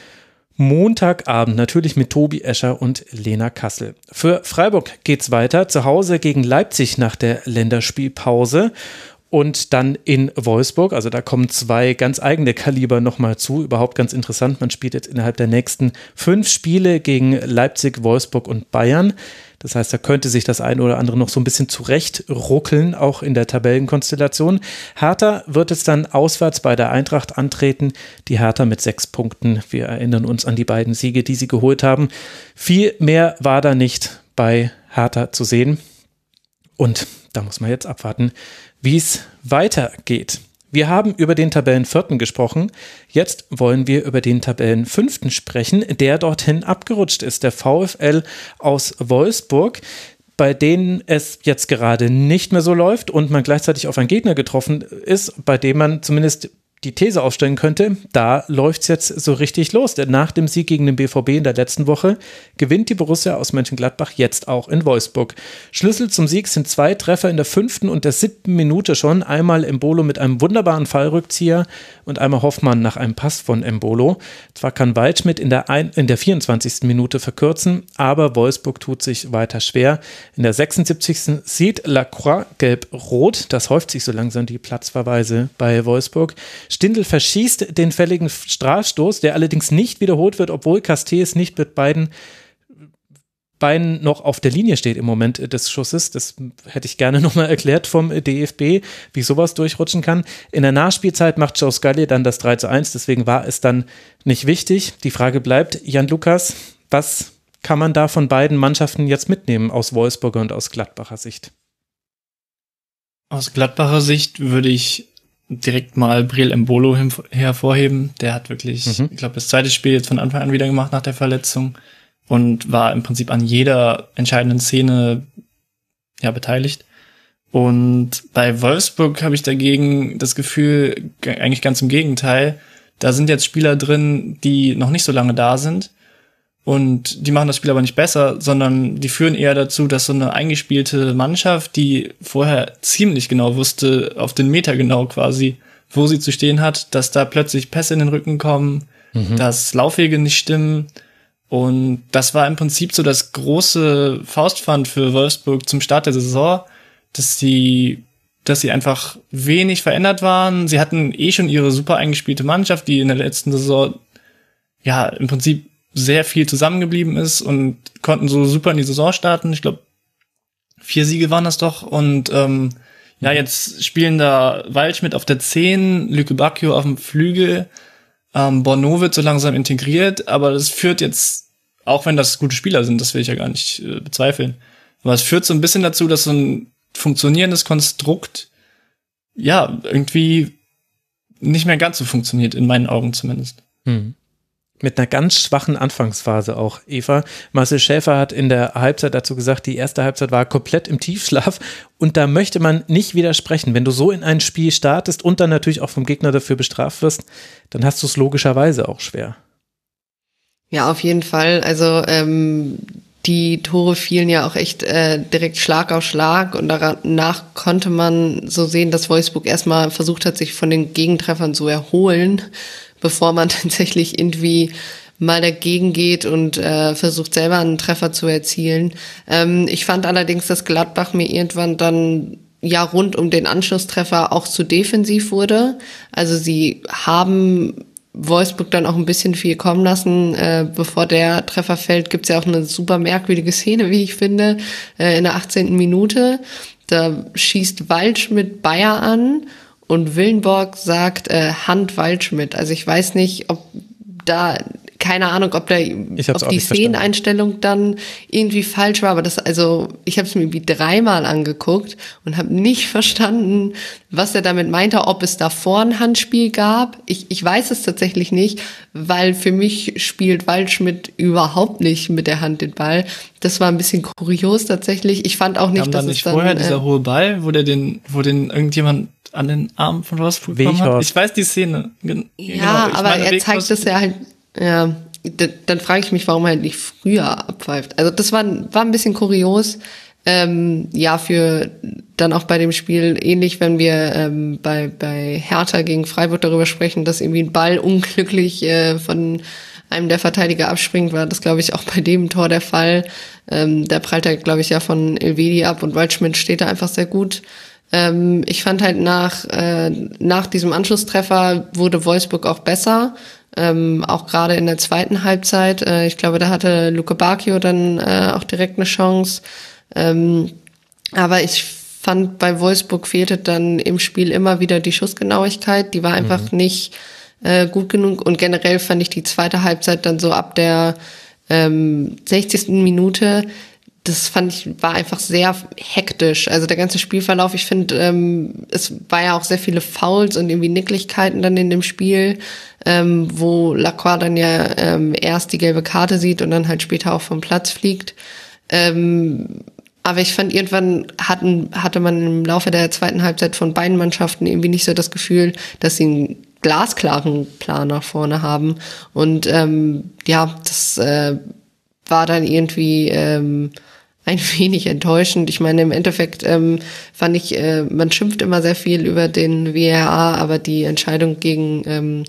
Montagabend natürlich mit Tobi Escher und Lena Kassel. Für Freiburg geht's weiter. Zu Hause gegen Leipzig nach der Länderspielpause und dann in Wolfsburg. Also da kommen zwei ganz eigene Kaliber nochmal zu. Überhaupt ganz interessant. Man spielt jetzt innerhalb der nächsten fünf Spiele gegen Leipzig, Wolfsburg und Bayern. Das heißt, da könnte sich das eine oder andere noch so ein bisschen zurecht ruckeln, auch in der Tabellenkonstellation. Hertha wird es dann auswärts bei der Eintracht antreten. Die Hertha mit sechs Punkten. Wir erinnern uns an die beiden Siege, die sie geholt haben. Viel mehr war da nicht bei Hertha zu sehen. Und da muss man jetzt abwarten, wie es weitergeht. Wir haben über den Tabellenvierten gesprochen. Jetzt wollen wir über den Tabellenfünften sprechen, der dorthin abgerutscht ist, der VfL aus Wolfsburg bei denen es jetzt gerade nicht mehr so läuft und man gleichzeitig auf einen Gegner getroffen ist, bei dem man zumindest die These aufstellen könnte, da läuft es jetzt so richtig los. Denn nach dem Sieg gegen den BVB in der letzten Woche gewinnt die Borussia aus Mönchengladbach jetzt auch in Wolfsburg. Schlüssel zum Sieg sind zwei Treffer in der fünften und der siebten Minute schon. Einmal Embolo mit einem wunderbaren Fallrückzieher und einmal Hoffmann nach einem Pass von Embolo. Zwar kann Waldschmidt in der, ein, in der 24. Minute verkürzen, aber Wolfsburg tut sich weiter schwer. In der 76. sieht Lacroix gelb-rot. Das häuft sich so langsam die Platzverweise bei Wolfsburg. Stindl verschießt den fälligen Strafstoß, der allerdings nicht wiederholt wird, obwohl Castells nicht mit beiden Beinen noch auf der Linie steht im Moment des Schusses. Das hätte ich gerne [LAUGHS] nochmal erklärt vom DFB, wie sowas durchrutschen kann. In der Nachspielzeit macht Joe Scully dann das 3 zu 1, deswegen war es dann nicht wichtig. Die Frage bleibt, Jan Lukas, was kann man da von beiden Mannschaften jetzt mitnehmen aus Wolfsburger und aus Gladbacher Sicht? Aus Gladbacher Sicht würde ich direkt mal Briel Embolo hervorheben. Der hat wirklich, mhm. ich glaube, das zweite Spiel jetzt von Anfang an wieder gemacht nach der Verletzung und war im Prinzip an jeder entscheidenden Szene ja beteiligt. Und bei Wolfsburg habe ich dagegen das Gefühl, eigentlich ganz im Gegenteil, da sind jetzt Spieler drin, die noch nicht so lange da sind. Und die machen das Spiel aber nicht besser, sondern die führen eher dazu, dass so eine eingespielte Mannschaft, die vorher ziemlich genau wusste, auf den Meter genau quasi, wo sie zu stehen hat, dass da plötzlich Pässe in den Rücken kommen, mhm. dass Laufwege nicht stimmen, und das war im Prinzip so das große Faustpfand für Wolfsburg zum Start der Saison, dass sie, dass sie einfach wenig verändert waren. Sie hatten eh schon ihre super eingespielte Mannschaft, die in der letzten Saison ja im Prinzip sehr viel zusammengeblieben ist und konnten so super in die Saison starten. Ich glaube, vier Siege waren das doch. Und ähm, ja, mhm. jetzt spielen da Waldschmidt auf der 10, Lücke Bacchio auf dem Flügel. Ähm, Bono wird so langsam integriert, aber das führt jetzt, auch wenn das gute Spieler sind, das will ich ja gar nicht äh, bezweifeln, aber es führt so ein bisschen dazu, dass so ein funktionierendes Konstrukt, ja, irgendwie nicht mehr ganz so funktioniert, in meinen Augen zumindest. Hm mit einer ganz schwachen Anfangsphase auch, Eva. Marcel Schäfer hat in der Halbzeit dazu gesagt, die erste Halbzeit war komplett im Tiefschlaf und da möchte man nicht widersprechen. Wenn du so in ein Spiel startest und dann natürlich auch vom Gegner dafür bestraft wirst, dann hast du es logischerweise auch schwer. Ja, auf jeden Fall. Also ähm, die Tore fielen ja auch echt äh, direkt Schlag auf Schlag und danach konnte man so sehen, dass Wolfsburg erstmal versucht hat, sich von den Gegentreffern zu erholen bevor man [LAUGHS] tatsächlich irgendwie mal dagegen geht und äh, versucht selber einen Treffer zu erzielen. Ähm, ich fand allerdings, dass Gladbach mir irgendwann dann ja rund um den Anschlusstreffer auch zu defensiv wurde. Also sie haben Wolfsburg dann auch ein bisschen viel kommen lassen. Äh, bevor der Treffer fällt, gibt's ja auch eine super merkwürdige Szene, wie ich finde, äh, in der 18. Minute. Da schießt Waldschmidt Bayer an und Willenborg sagt äh, Hand Waldschmidt. Also ich weiß nicht, ob da keine Ahnung, ob, der, ob die Szeneneinstellung dann irgendwie falsch war, aber das, also ich habe es mir wie dreimal angeguckt und habe nicht verstanden, was er damit meinte, ob es davor ein Handspiel gab. Ich, ich weiß es tatsächlich nicht, weil für mich spielt Waldschmidt überhaupt nicht mit der Hand den Ball. Das war ein bisschen kurios tatsächlich. Ich fand auch nicht, Kam dass dann nicht es dann, vorher dieser äh, hohe Ball, wo der den, wo den irgendjemand an den Arm von Wolfsburg bekommen hat. Ich weiß die Szene. Ja, genau. aber meine, er zeigt es ja halt, ja, dann frage ich mich, warum er halt nicht früher abpfeift. Also das war, war ein bisschen kurios. Ähm, ja, für dann auch bei dem Spiel ähnlich, wenn wir ähm, bei, bei Hertha gegen Freiburg darüber sprechen, dass irgendwie ein Ball unglücklich äh, von einem der Verteidiger abspringt, war das, glaube ich, auch bei dem Tor der Fall. Ähm, der prallt halt, glaube ich, ja von Elvedi ab und Waldschmidt steht da einfach sehr gut. Ähm, ich fand halt nach, äh, nach diesem Anschlusstreffer wurde Wolfsburg auch besser. Ähm, auch gerade in der zweiten Halbzeit. Äh, ich glaube, da hatte Luke Bacchio dann äh, auch direkt eine Chance. Ähm, aber ich fand, bei Wolfsburg fehlte dann im Spiel immer wieder die Schussgenauigkeit. Die war einfach mhm. nicht äh, gut genug. Und generell fand ich die zweite Halbzeit dann so ab der ähm, 60. Minute, das fand ich, war einfach sehr hektisch. Also der ganze Spielverlauf, ich finde, ähm, es war ja auch sehr viele Fouls und irgendwie Nicklichkeiten dann in dem Spiel, ähm, wo Lacroix dann ja ähm, erst die gelbe Karte sieht und dann halt später auch vom Platz fliegt. Ähm, aber ich fand, irgendwann hatten, hatte man im Laufe der zweiten Halbzeit von beiden Mannschaften irgendwie nicht so das Gefühl, dass sie einen glasklaren Plan nach vorne haben. Und ähm, ja, das äh, war dann irgendwie ähm, ein wenig enttäuschend. Ich meine, im Endeffekt ähm, fand ich, äh, man schimpft immer sehr viel über den WRA, aber die Entscheidung gegen ähm,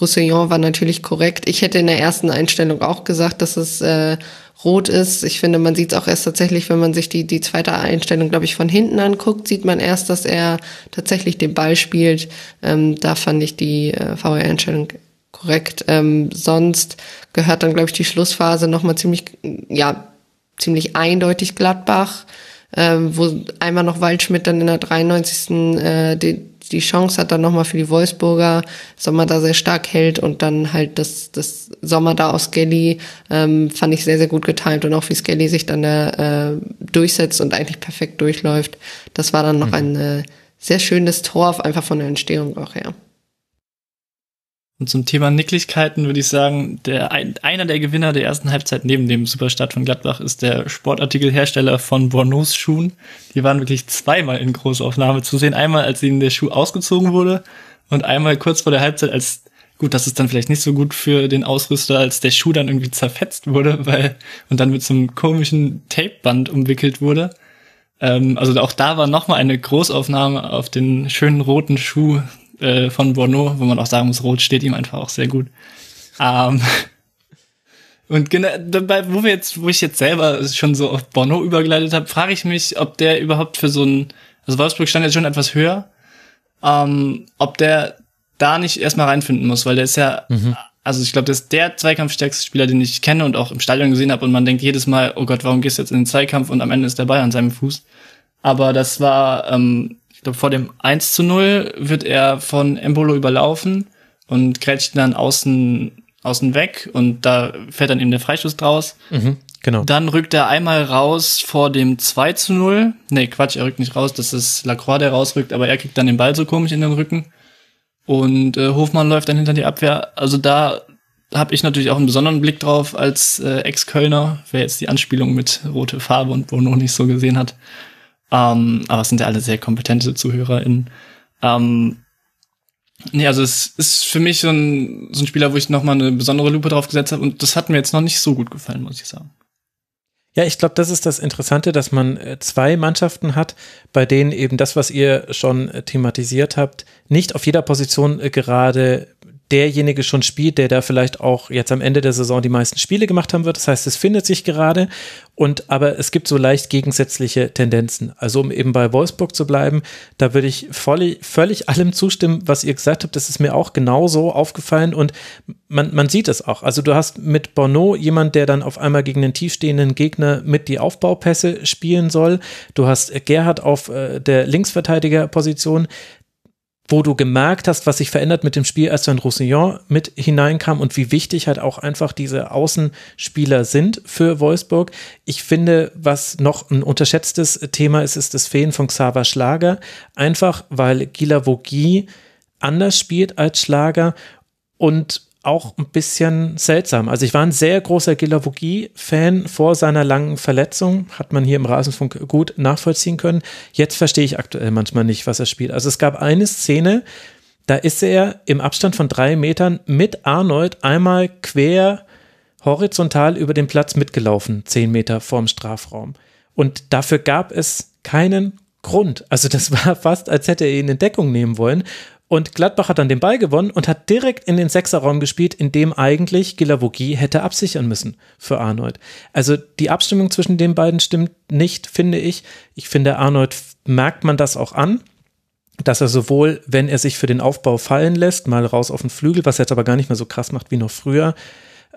Roussillon war natürlich korrekt. Ich hätte in der ersten Einstellung auch gesagt, dass es äh, rot ist. Ich finde, man sieht es auch erst tatsächlich, wenn man sich die, die zweite Einstellung, glaube ich, von hinten anguckt, sieht man erst, dass er tatsächlich den Ball spielt. Ähm, da fand ich die äh, VR-Einstellung korrekt. Ähm, sonst gehört dann, glaube ich, die Schlussphase nochmal ziemlich, ja, ziemlich eindeutig Gladbach, ähm, wo einmal noch Waldschmidt dann in der 93. Äh, die, die Chance hat dann nochmal für die Wolfsburger, Sommer da sehr stark hält und dann halt das, das Sommer da aus Skelly ähm, fand ich sehr, sehr gut getimt und auch wie Skelly sich dann da äh, durchsetzt und eigentlich perfekt durchläuft. Das war dann noch mhm. ein äh, sehr schönes Tor, einfach von der Entstehung auch her. Und zum Thema Nicklichkeiten würde ich sagen, der, einer der Gewinner der ersten Halbzeit neben dem Superstadt von Gladbach ist der Sportartikelhersteller von Bornos Schuhen. Die waren wirklich zweimal in Großaufnahme zu sehen. Einmal, als ihnen der Schuh ausgezogen wurde und einmal kurz vor der Halbzeit, als gut, das ist dann vielleicht nicht so gut für den Ausrüster, als der Schuh dann irgendwie zerfetzt wurde, weil und dann mit so einem komischen Tapeband umwickelt wurde. Ähm, also auch da war nochmal eine Großaufnahme auf den schönen roten Schuh äh, von Bono, wo man auch sagen muss, Rot steht ihm einfach auch sehr gut. Ähm, [LAUGHS] und genau, dabei, wo wir jetzt, wo ich jetzt selber schon so auf Bono übergeleitet habe, frage ich mich, ob der überhaupt für so ein, also Wolfsburg stand jetzt schon etwas höher, ähm, ob der da nicht erstmal reinfinden muss, weil der ist ja, mhm. also ich glaube, der ist der zweikampfstärkste Spieler, den ich kenne und auch im Stadion gesehen habe und man denkt jedes Mal, oh Gott, warum gehst du jetzt in den Zweikampf und am Ende ist der Ball an seinem Fuß. Aber das war ähm, ich glaube, vor dem 1 zu 0 wird er von Embolo überlaufen und grätscht dann außen, außen weg und da fährt dann eben der Freischuss draus. Mhm, genau. Dann rückt er einmal raus vor dem 2 zu 0. Nee, Quatsch, er rückt nicht raus, das ist Lacroix, der rausrückt, aber er kriegt dann den Ball so komisch in den Rücken. Und äh, Hofmann läuft dann hinter die Abwehr. Also da habe ich natürlich auch einen besonderen Blick drauf als äh, Ex-Kölner, wer jetzt die Anspielung mit rote Farbe und Bono nicht so gesehen hat. Ähm, aber es sind ja alle sehr kompetente ZuhörerInnen. Ähm, nee, also es ist für mich so ein, so ein Spieler, wo ich nochmal eine besondere Lupe drauf gesetzt habe und das hat mir jetzt noch nicht so gut gefallen, muss ich sagen. Ja, ich glaube, das ist das Interessante, dass man äh, zwei Mannschaften hat, bei denen eben das, was ihr schon äh, thematisiert habt, nicht auf jeder Position äh, gerade derjenige schon spielt, der da vielleicht auch jetzt am Ende der Saison die meisten Spiele gemacht haben wird. Das heißt, es findet sich gerade und aber es gibt so leicht gegensätzliche Tendenzen. Also um eben bei Wolfsburg zu bleiben, da würde ich voll, völlig allem zustimmen, was ihr gesagt habt. Das ist mir auch genauso aufgefallen und man, man sieht es auch. Also du hast mit Bono jemand, der dann auf einmal gegen den tiefstehenden Gegner mit die Aufbaupässe spielen soll. Du hast Gerhard auf äh, der Linksverteidigerposition, wo du gemerkt hast, was sich verändert mit dem Spiel, als dann Roussillon mit hineinkam und wie wichtig halt auch einfach diese Außenspieler sind für Wolfsburg. Ich finde, was noch ein unterschätztes Thema ist, ist das Fehlen von Xaver Schlager. Einfach, weil Gila Vogie anders spielt als Schlager und auch ein bisschen seltsam. Also ich war ein sehr großer Gilavogi-Fan vor seiner langen Verletzung, hat man hier im Rasenfunk gut nachvollziehen können. Jetzt verstehe ich aktuell manchmal nicht, was er spielt. Also es gab eine Szene, da ist er im Abstand von drei Metern mit Arnold einmal quer horizontal über den Platz mitgelaufen, zehn Meter vorm Strafraum. Und dafür gab es keinen Grund. Also das war fast, als hätte er ihn in Deckung nehmen wollen. Und Gladbach hat dann den Ball gewonnen und hat direkt in den Sechserraum gespielt, in dem eigentlich Gilavogi hätte absichern müssen für Arnold. Also die Abstimmung zwischen den beiden stimmt nicht, finde ich. Ich finde, Arnold merkt man das auch an, dass er sowohl, wenn er sich für den Aufbau fallen lässt, mal raus auf den Flügel, was er jetzt aber gar nicht mehr so krass macht wie noch früher,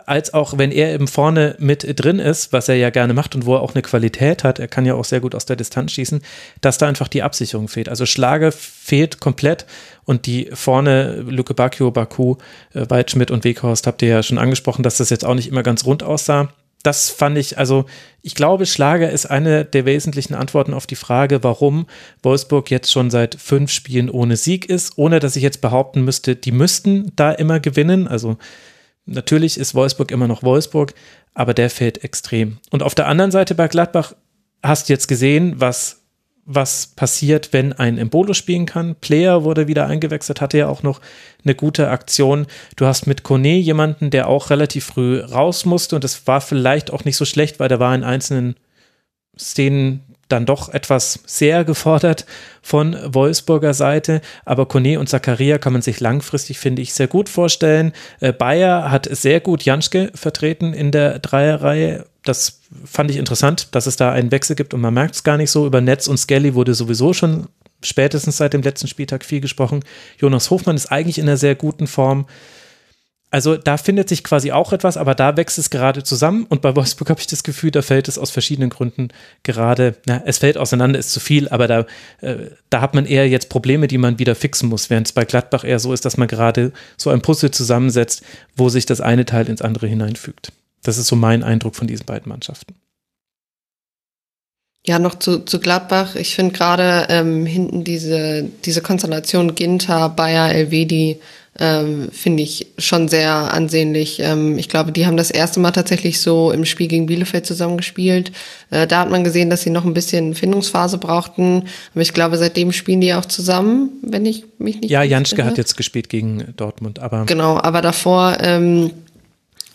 als auch wenn er eben vorne mit drin ist, was er ja gerne macht und wo er auch eine Qualität hat, er kann ja auch sehr gut aus der Distanz schießen, dass da einfach die Absicherung fehlt. Also Schlager fehlt komplett und die vorne Lücke Bakio, Baku, äh, Waldschmidt und Weghorst habt ihr ja schon angesprochen, dass das jetzt auch nicht immer ganz rund aussah. Das fand ich, also ich glaube, Schlager ist eine der wesentlichen Antworten auf die Frage, warum Wolfsburg jetzt schon seit fünf Spielen ohne Sieg ist, ohne dass ich jetzt behaupten müsste, die müssten da immer gewinnen. Also Natürlich ist Wolfsburg immer noch Wolfsburg, aber der fällt extrem. Und auf der anderen Seite bei Gladbach hast du jetzt gesehen, was, was passiert, wenn ein Embolo spielen kann. Player wurde wieder eingewechselt, hatte ja auch noch eine gute Aktion. Du hast mit Kone jemanden, der auch relativ früh raus musste und das war vielleicht auch nicht so schlecht, weil der war in einzelnen Szenen dann doch etwas sehr gefordert von Wolfsburger Seite. Aber Kone und Zakaria kann man sich langfristig, finde ich, sehr gut vorstellen. Äh, Bayer hat sehr gut Janschke vertreten in der Dreierreihe. Das fand ich interessant, dass es da einen Wechsel gibt und man merkt es gar nicht so. Über Netz und Skelly wurde sowieso schon spätestens seit dem letzten Spieltag viel gesprochen. Jonas Hofmann ist eigentlich in einer sehr guten Form. Also da findet sich quasi auch etwas, aber da wächst es gerade zusammen und bei Wolfsburg habe ich das Gefühl, da fällt es aus verschiedenen Gründen gerade, na, es fällt auseinander, ist zu viel, aber da, äh, da hat man eher jetzt Probleme, die man wieder fixen muss, während es bei Gladbach eher so ist, dass man gerade so ein Puzzle zusammensetzt, wo sich das eine Teil ins andere hineinfügt. Das ist so mein Eindruck von diesen beiden Mannschaften. Ja, noch zu, zu Gladbach. Ich finde gerade ähm, hinten diese, diese Konstellation Ginter, Bayer, Elvedi ähm, finde ich schon sehr ansehnlich. Ähm, ich glaube, die haben das erste Mal tatsächlich so im Spiel gegen Bielefeld zusammengespielt. Äh, da hat man gesehen, dass sie noch ein bisschen Findungsphase brauchten. Aber ich glaube, seitdem spielen die auch zusammen, wenn ich mich nicht. Ja, Janschke hat jetzt gespielt gegen Dortmund, aber. Genau, aber davor ähm,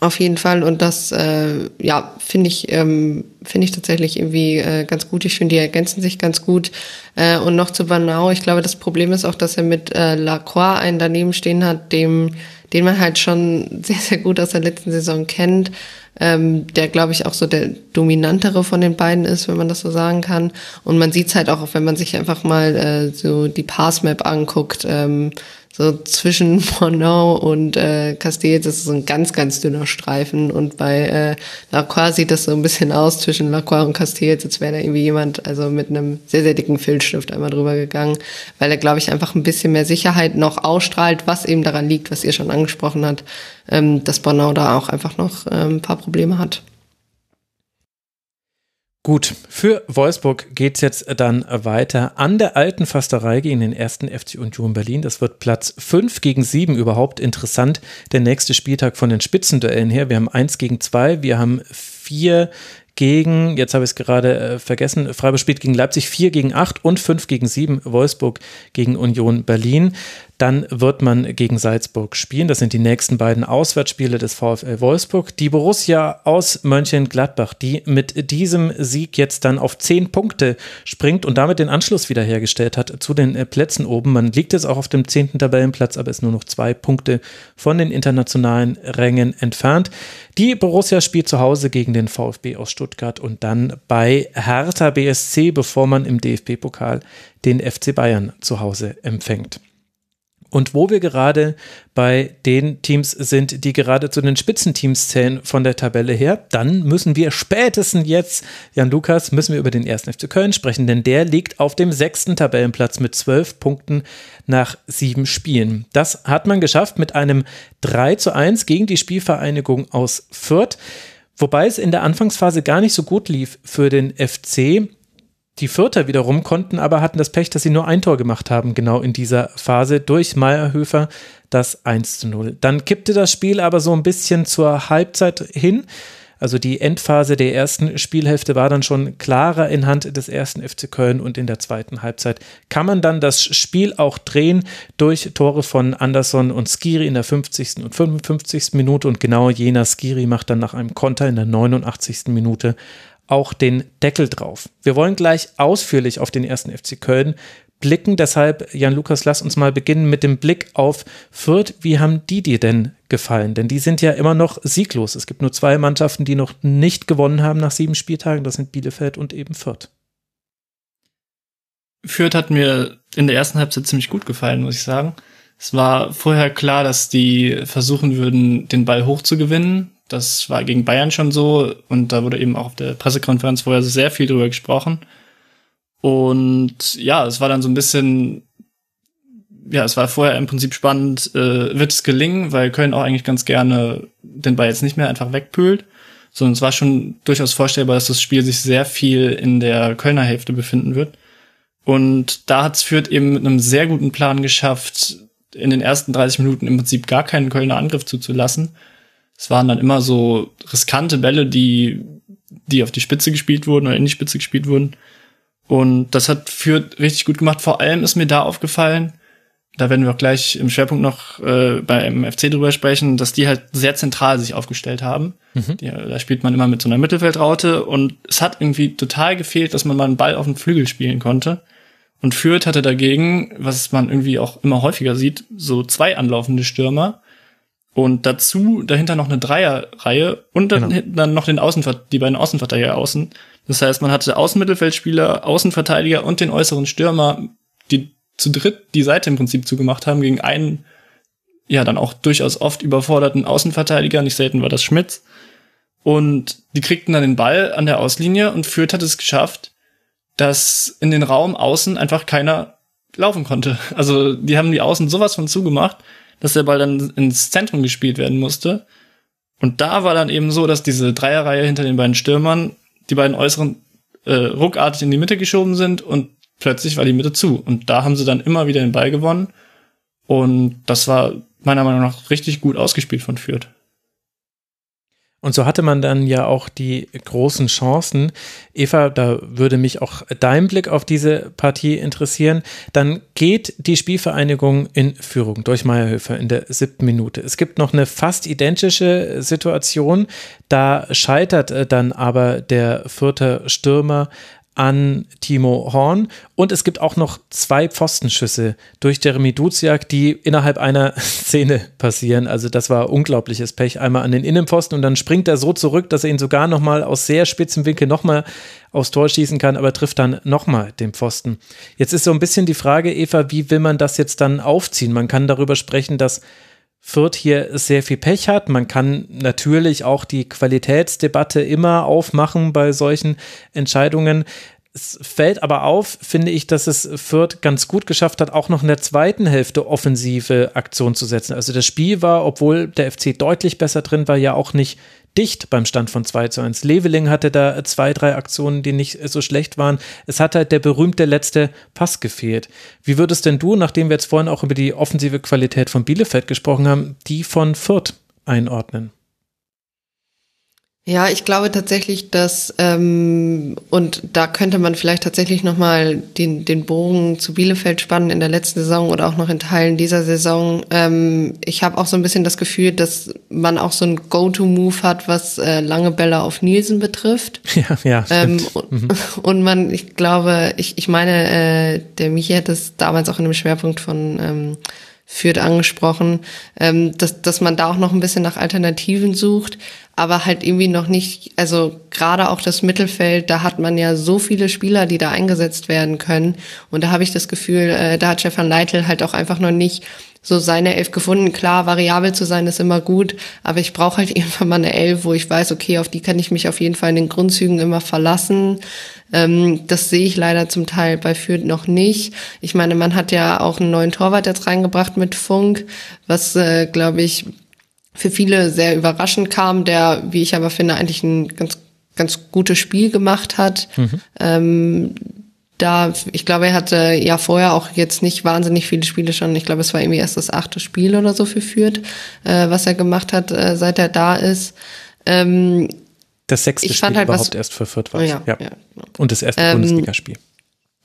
auf jeden Fall. Und das, äh, ja, finde ich, ähm, finde ich tatsächlich irgendwie äh, ganz gut. Ich finde, die ergänzen sich ganz gut. Äh, und noch zu Banau. Ich glaube, das Problem ist auch, dass er mit äh, Lacroix einen daneben stehen hat, dem, den man halt schon [LAUGHS] sehr, sehr gut aus der letzten Saison kennt. Ähm, der, glaube ich, auch so der dominantere von den beiden ist, wenn man das so sagen kann. Und man sieht es halt auch, wenn man sich einfach mal äh, so die Passmap anguckt. Ähm, so zwischen [LAUGHS] Monau und äh, Castells ist so ein ganz, ganz dünner Streifen und bei äh, Lacroix sieht das so ein bisschen aus zwischen Lacroix und Castells, als wäre da irgendwie jemand also mit einem sehr, sehr dicken Filzstift einmal drüber gegangen, weil er, glaube ich, einfach ein bisschen mehr Sicherheit noch ausstrahlt, was eben daran liegt, was ihr schon angesprochen habt, ähm, dass Bonau da auch einfach noch ähm, ein paar Probleme hat. Gut, für Wolfsburg geht es jetzt dann weiter an der alten Fasterei gegen den ersten FC Union Berlin. Das wird Platz 5 gegen 7 überhaupt interessant. Der nächste Spieltag von den Spitzenduellen her. Wir haben 1 gegen 2, wir haben 4 gegen, jetzt habe ich es gerade äh, vergessen, Freiburg spielt gegen Leipzig 4 gegen 8 und 5 gegen 7, Wolfsburg gegen Union Berlin. Dann wird man gegen Salzburg spielen. Das sind die nächsten beiden Auswärtsspiele des VfL Wolfsburg. Die Borussia aus Mönchengladbach, die mit diesem Sieg jetzt dann auf zehn Punkte springt und damit den Anschluss wiederhergestellt hat zu den äh, Plätzen oben. Man liegt jetzt auch auf dem zehnten Tabellenplatz, aber ist nur noch zwei Punkte von den internationalen Rängen entfernt. Die Borussia spielt zu Hause gegen den VfB aus Stuttgart und dann bei Hertha BSC, bevor man im DFB-Pokal den FC Bayern zu Hause empfängt. Und wo wir gerade bei den Teams sind, die gerade zu den Spitzenteams zählen von der Tabelle her, dann müssen wir spätestens jetzt, Jan Lukas, müssen wir über den ersten FC Köln sprechen, denn der liegt auf dem sechsten Tabellenplatz mit zwölf Punkten nach sieben Spielen. Das hat man geschafft mit einem 3 zu 1 gegen die Spielvereinigung aus Fürth, wobei es in der Anfangsphase gar nicht so gut lief für den FC Die Vierter wiederum konnten aber hatten das Pech, dass sie nur ein Tor gemacht haben, genau in dieser Phase durch Meierhöfer das 1 zu 0. Dann kippte das Spiel aber so ein bisschen zur Halbzeit hin. Also die Endphase der ersten Spielhälfte war dann schon klarer in Hand des ersten FC Köln und in der zweiten Halbzeit kann man dann das Spiel auch drehen durch Tore von Anderson und Skiri in der 50. und 55. Minute und genau jener Skiri macht dann nach einem Konter in der 89. Minute auch den Deckel drauf. Wir wollen gleich ausführlich auf den ersten FC Köln blicken. Deshalb, Jan-Lukas, lass uns mal beginnen mit dem Blick auf Fürth. Wie haben die dir denn gefallen? Denn die sind ja immer noch sieglos. Es gibt nur zwei Mannschaften, die noch nicht gewonnen haben nach sieben Spieltagen. Das sind Bielefeld und eben Fürth. Fürth hat mir in der ersten Halbzeit ziemlich gut gefallen, muss ich sagen. Es war vorher klar, dass die versuchen würden, den Ball hochzugewinnen. Das war gegen Bayern schon so und da wurde eben auch auf der Pressekonferenz vorher sehr viel drüber gesprochen. Und ja, es war dann so ein bisschen, ja, es war vorher im Prinzip spannend, äh, wird es gelingen, weil Köln auch eigentlich ganz gerne den Ball jetzt nicht mehr einfach wegpült, sondern es war schon durchaus vorstellbar, dass das Spiel sich sehr viel in der Kölner Hälfte befinden wird. Und da hat es Fürth eben mit einem sehr guten Plan geschafft, in den ersten 30 Minuten im Prinzip gar keinen Kölner Angriff zuzulassen. Es waren dann immer so riskante Bälle, die, die auf die Spitze gespielt wurden oder in die Spitze gespielt wurden. Und das hat Fürth richtig gut gemacht. Vor allem ist mir da aufgefallen, da werden wir auch gleich im Schwerpunkt noch äh, beim FC drüber sprechen, dass die halt sehr zentral sich aufgestellt haben. Mhm. Die, da spielt man immer mit so einer Mittelfeldraute und es hat irgendwie total gefehlt, dass man mal einen Ball auf den Flügel spielen konnte. Und Fürth hatte dagegen, was man irgendwie auch immer häufiger sieht, so zwei anlaufende Stürmer und dazu dahinter noch eine Dreierreihe und dann, genau. dann noch den Außenver die beiden Außenverteidiger außen. Das heißt, man hatte Außenmittelfeldspieler, Außenverteidiger und den äußeren Stürmer, die zu dritt die Seite im Prinzip zugemacht haben gegen einen, ja, dann auch durchaus oft überforderten Außenverteidiger. Nicht selten war das Schmitz. Und die kriegten dann den Ball an der Auslinie und Fürth hat es geschafft, dass in den Raum außen einfach keiner laufen konnte. Also die haben die Außen sowas von zugemacht, dass der Ball dann ins Zentrum gespielt werden musste. Und da war dann eben so, dass diese Dreierreihe hinter den beiden Stürmern die beiden äußeren äh, ruckartig in die Mitte geschoben sind und plötzlich war die Mitte zu. Und da haben sie dann immer wieder den Ball gewonnen. Und das war meiner Meinung nach richtig gut ausgespielt von Fürth. Und so hatte man dann ja auch die großen Chancen. Eva, da würde mich auch dein Blick auf diese Partie interessieren. Dann geht die Spielvereinigung in Führung durch Meierhöfer in der siebten Minute. Es gibt noch eine fast identische Situation. Da scheitert dann aber der vierte Stürmer an Timo Horn. Und es gibt auch noch zwei Pfostenschüsse durch Jeremy Duziak, die innerhalb einer [LAUGHS] Szene passieren. Also das war unglaubliches Pech. Einmal an den Innenpfosten und dann springt er so zurück, dass er ihn sogar nochmal aus sehr spitzem Winkel nochmal aufs Tor schießen kann, aber trifft dann nochmal den Pfosten. Jetzt ist so ein bisschen die Frage, Eva, wie will man das jetzt dann aufziehen? Man kann darüber sprechen, dass Fürth hier sehr viel Pech hat. Man kann natürlich auch die Qualitätsdebatte immer aufmachen bei solchen Entscheidungen. Es fällt aber auf, finde ich, dass es Fürth ganz gut geschafft hat, auch noch in der zweiten Hälfte offensive Aktion zu setzen. Also das Spiel war, obwohl der FC deutlich besser drin war, ja auch nicht dicht beim Stand von 2 zu 1. Leveling hatte da zwei, drei Aktionen, die nicht so schlecht waren. Es hat halt der berühmte letzte Pass gefehlt. Wie würdest denn du, nachdem wir jetzt vorhin auch über die offensive Qualität von Bielefeld gesprochen haben, die von Fürth einordnen? Ja, ich glaube tatsächlich, dass ähm, und da könnte man vielleicht tatsächlich noch mal den den Bogen zu Bielefeld spannen in der letzten Saison oder auch noch in Teilen dieser Saison. Ähm, ich habe auch so ein bisschen das Gefühl, dass man auch so ein Go-to-Move hat, was äh, lange Bälle auf Nielsen betrifft. [LAUGHS] Ja, ja. Ähm, und, mhm. [LAUGHS] und man, ich glaube, ich ich meine, äh, der Michi hat das damals auch in einem Schwerpunkt von ähm, führt angesprochen, ähm, dass, dass man da auch noch ein bisschen nach Alternativen sucht, aber halt irgendwie noch nicht, also gerade auch das Mittelfeld, da hat man ja so viele Spieler, die da eingesetzt werden können. Und da habe ich das Gefühl, äh, da hat Stefan Leitl halt auch einfach noch nicht so seine Elf gefunden. Klar, variabel zu sein ist immer gut, aber ich brauche halt [LAUGHS] irgendwann mal eine Elf, wo ich weiß, okay, auf die kann ich mich auf jeden Fall in den Grundzügen immer verlassen. Ähm, das sehe ich leider zum Teil bei Fürth noch nicht. Ich meine, man hat ja auch einen neuen Torwart jetzt reingebracht mit Funk, was, äh, glaube ich, für viele sehr überraschend kam, der, wie ich aber finde, eigentlich ein ganz, ganz gutes Spiel gemacht hat. Mhm. Ähm, da, ich glaube, er hatte ja vorher auch jetzt nicht wahnsinnig viele Spiele schon. Ich glaube, es war irgendwie erst das achte Spiel oder so für Fürth, äh, was er gemacht hat, äh, seit er da ist. Ähm, das sechste Spiel halt überhaupt was, erst für Fürth war. Ja, ja. ja genau. Und das erste ähm, Bundesligaspiel.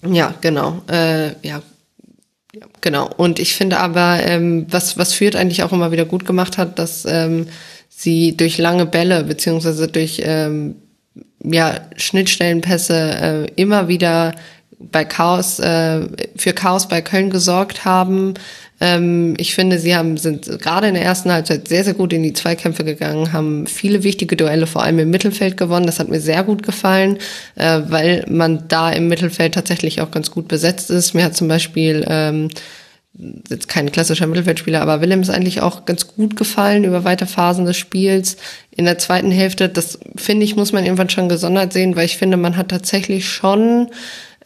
Ja, genau. Äh, ja, genau. Und ich finde aber, ähm, was, was Fürth eigentlich auch immer wieder gut gemacht hat, dass ähm, sie durch lange Bälle beziehungsweise durch ähm, ja, Schnittstellenpässe äh, immer wieder bei Chaos, äh, für Chaos bei Köln gesorgt haben. Ähm, ich finde, sie haben, sind gerade in der ersten Halbzeit sehr, sehr gut in die Zweikämpfe gegangen, haben viele wichtige Duelle vor allem im Mittelfeld gewonnen. Das hat mir sehr gut gefallen, äh, weil man da im Mittelfeld tatsächlich auch ganz gut besetzt ist. Mir hat zum Beispiel ähm, jetzt kein klassischer Mittelfeldspieler, aber Willem ist eigentlich auch ganz gut gefallen über weite Phasen des Spiels. In der zweiten Hälfte, das finde ich, muss man irgendwann schon gesondert sehen, weil ich finde, man hat tatsächlich schon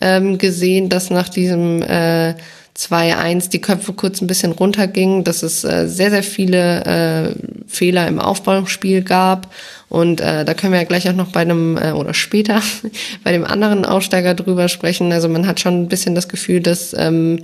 ähm, gesehen, dass nach diesem äh, 2-1 die Köpfe kurz ein bisschen runtergingen, dass es äh, sehr, sehr viele äh, Fehler im Aufbauspiel gab. Und äh, da können wir ja gleich auch noch bei einem, äh, oder später, [LAUGHS] bei dem anderen Aussteiger drüber sprechen. Also man hat schon ein bisschen das Gefühl, dass ähm,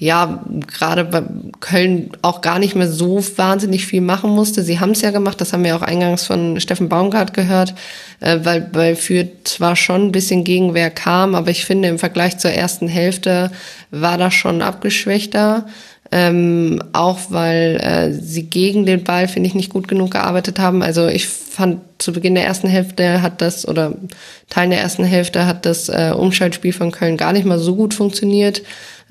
ja, gerade bei Köln auch gar nicht mehr so wahnsinnig viel machen musste. Sie haben es ja gemacht, das haben wir auch eingangs von Steffen Baumgart gehört, äh, weil, weil für zwar schon ein bisschen Gegenwehr kam, aber ich finde im Vergleich zur ersten Hälfte war das schon abgeschwächter. Ähm, auch weil äh, sie gegen den Ball, finde ich, nicht gut genug gearbeitet haben. Also ich fand zu Beginn der ersten Hälfte hat das, oder Teil der ersten Hälfte hat das äh, Umschaltspiel von Köln gar nicht mal so gut funktioniert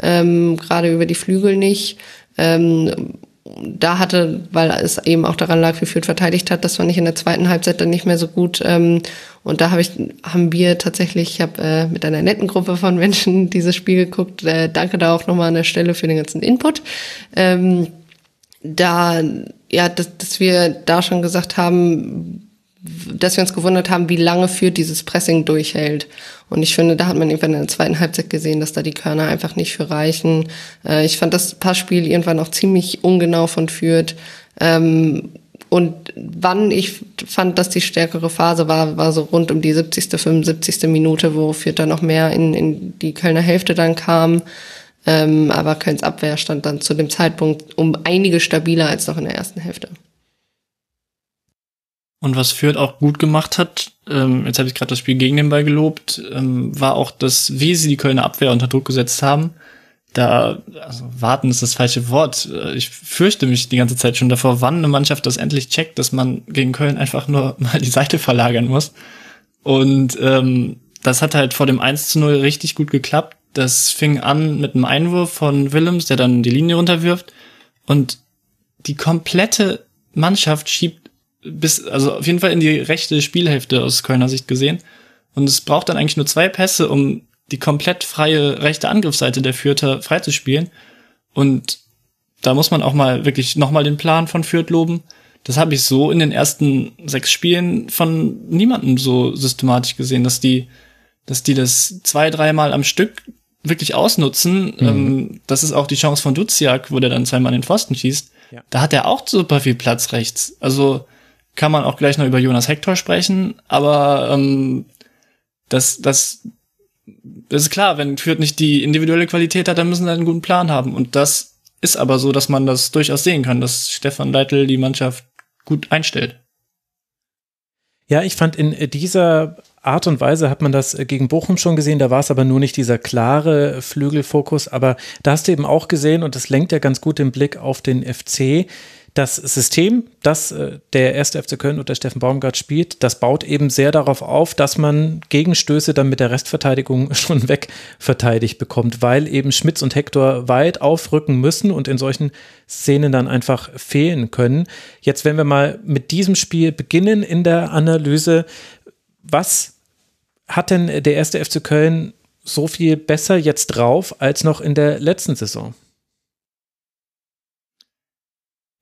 ähm, gerade über die Flügel nicht. Ähm, da hatte, weil es eben auch daran lag, wie Fürth verteidigt hat, das war nicht in der zweiten Halbzeit dann nicht mehr so gut. Ähm, und da habe ich, haben wir tatsächlich, ich habe äh, mit einer netten Gruppe von Menschen [LAUGHS] dieses Spiel geguckt. Äh, danke da auch nochmal an der Stelle für den ganzen Input. Ähm, da, ja, dass, dass wir da schon gesagt haben, dass wir uns gewundert haben, wie lange führt dieses Pressing durchhält. Und ich finde, da hat man irgendwann in der zweiten Halbzeit gesehen, dass da die Körner einfach nicht für reichen. Äh, ich fand das Passspiel irgendwann auch ziemlich ungenau von Fürth. Ähm, und wann ich fand, dass die stärkere Phase war, war so rund um die 70., 75. Minute, wo Fürth dann noch mehr in, in die Kölner Hälfte dann kam. Ähm, aber Kölns Abwehr stand dann zu dem Zeitpunkt um einige stabiler als noch in der ersten Hälfte. Und was Fürth auch gut gemacht hat, ähm, jetzt habe ich gerade das Spiel gegen den Ball gelobt, ähm, war auch das, wie sie die Kölner Abwehr unter Druck gesetzt haben. Da, also warten ist das falsche Wort. Ich fürchte mich die ganze Zeit schon davor, wann eine Mannschaft das endlich checkt, dass man gegen Köln einfach nur [LAUGHS] mal die Seite verlagern muss. Und ähm, das hat halt vor dem 1 zu 0 richtig gut geklappt. Das fing an mit einem Einwurf von Willems, der dann die Linie runterwirft. Und die komplette Mannschaft schiebt bis, also auf jeden Fall in die rechte Spielhälfte aus Kölner Sicht gesehen. Und es braucht dann eigentlich nur zwei Pässe, um die komplett freie rechte Angriffsseite der Fürther freizuspielen. Und da muss man auch mal wirklich nochmal den Plan von Fürth loben. Das habe ich so in den ersten sechs Spielen von niemandem so systematisch gesehen, dass die, dass die das zwei, dreimal am Stück wirklich ausnutzen. Mhm. Ähm, das ist auch die Chance von Duziak, wo der dann zweimal in den Pfosten schießt. Ja. Da hat er auch super viel Platz rechts. Also kann man auch gleich noch über Jonas Hector sprechen, aber ähm, das, das, das ist klar, wenn Fürth nicht die individuelle Qualität hat, dann müssen sie einen guten Plan haben. Und das ist aber so, dass man das durchaus sehen kann, dass Stefan Leitl die Mannschaft gut einstellt. Ja, ich fand in dieser Art und Weise hat man das gegen Bochum schon gesehen, da war es aber nur nicht dieser klare Flügelfokus, aber da hast du eben auch gesehen und das lenkt ja ganz gut den Blick auf den FC, das System, das äh, der erste FC Köln unter Steffen Baumgart spielt, das baut eben sehr darauf auf, dass man Gegenstöße dann mit der Restverteidigung [LAUGHS] schon weg verteidigt bekommt, weil eben Schmitz und Hector weit aufrücken müssen und in solchen Szenen dann einfach fehlen können. Jetzt, wenn wir mal mit diesem Spiel beginnen in der Analyse, was hat denn der erste FC Köln so viel besser jetzt drauf als noch in der letzten Saison?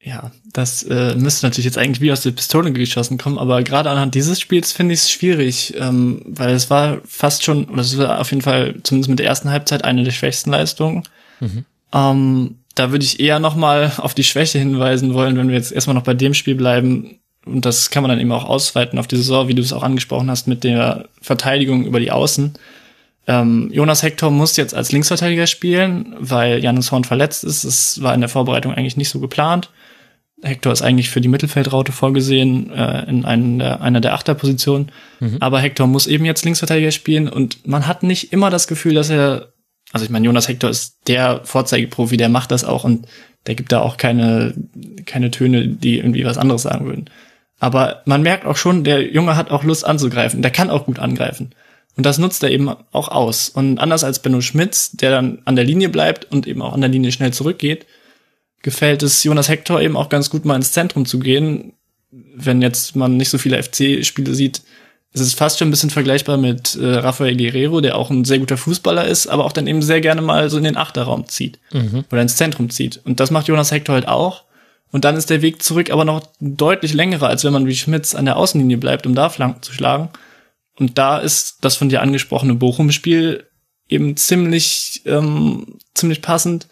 Ja, das äh, müsste natürlich jetzt eigentlich wie aus der Pistole geschossen kommen, aber gerade anhand dieses Spiels finde ich es schwierig, ähm, weil es war fast schon, oder es war auf jeden Fall zumindest mit der ersten Halbzeit eine der schwächsten Leistungen. Mhm. Ähm, da würde ich eher nochmal auf die Schwäche hinweisen wollen, wenn wir jetzt erstmal noch bei dem Spiel bleiben. Und das kann man dann eben auch ausweiten auf die Saison, wie du es auch angesprochen hast, mit der Verteidigung über die Außen. Ähm, Jonas Hector muss jetzt als Linksverteidiger spielen, weil Janis Horn verletzt ist. Es war in der Vorbereitung eigentlich nicht so geplant. Hector ist eigentlich für die Mittelfeldraute vorgesehen, äh, in einen der, einer der Achterpositionen. Mhm. Aber Hector muss eben jetzt Linksverteidiger spielen und man hat nicht immer das Gefühl, dass er, also ich meine, Jonas Hector ist der Vorzeigeprofi, der macht das auch und der gibt da auch keine, keine Töne, die irgendwie was anderes sagen würden. Aber man merkt auch schon, der Junge hat auch Lust anzugreifen. Der kann auch gut angreifen. Und das nutzt er eben auch aus. Und anders als Benno Schmitz, der dann an der Linie bleibt und eben auch an der Linie schnell zurückgeht, gefällt es Jonas Hector eben auch ganz gut mal ins Zentrum zu gehen. Wenn jetzt man nicht so viele FC-Spiele sieht, ist es fast schon ein bisschen vergleichbar mit äh, Rafael Guerrero, der auch ein sehr guter Fußballer ist, aber auch dann eben sehr gerne mal so in den Achterraum zieht mhm. oder ins Zentrum zieht. Und das macht Jonas Hector halt auch. Und dann ist der Weg zurück aber noch deutlich längerer, als wenn man wie Schmitz an der Außenlinie bleibt, um da Flanken zu schlagen. Und da ist das von dir angesprochene Bochum-Spiel eben ziemlich, ähm, ziemlich passend.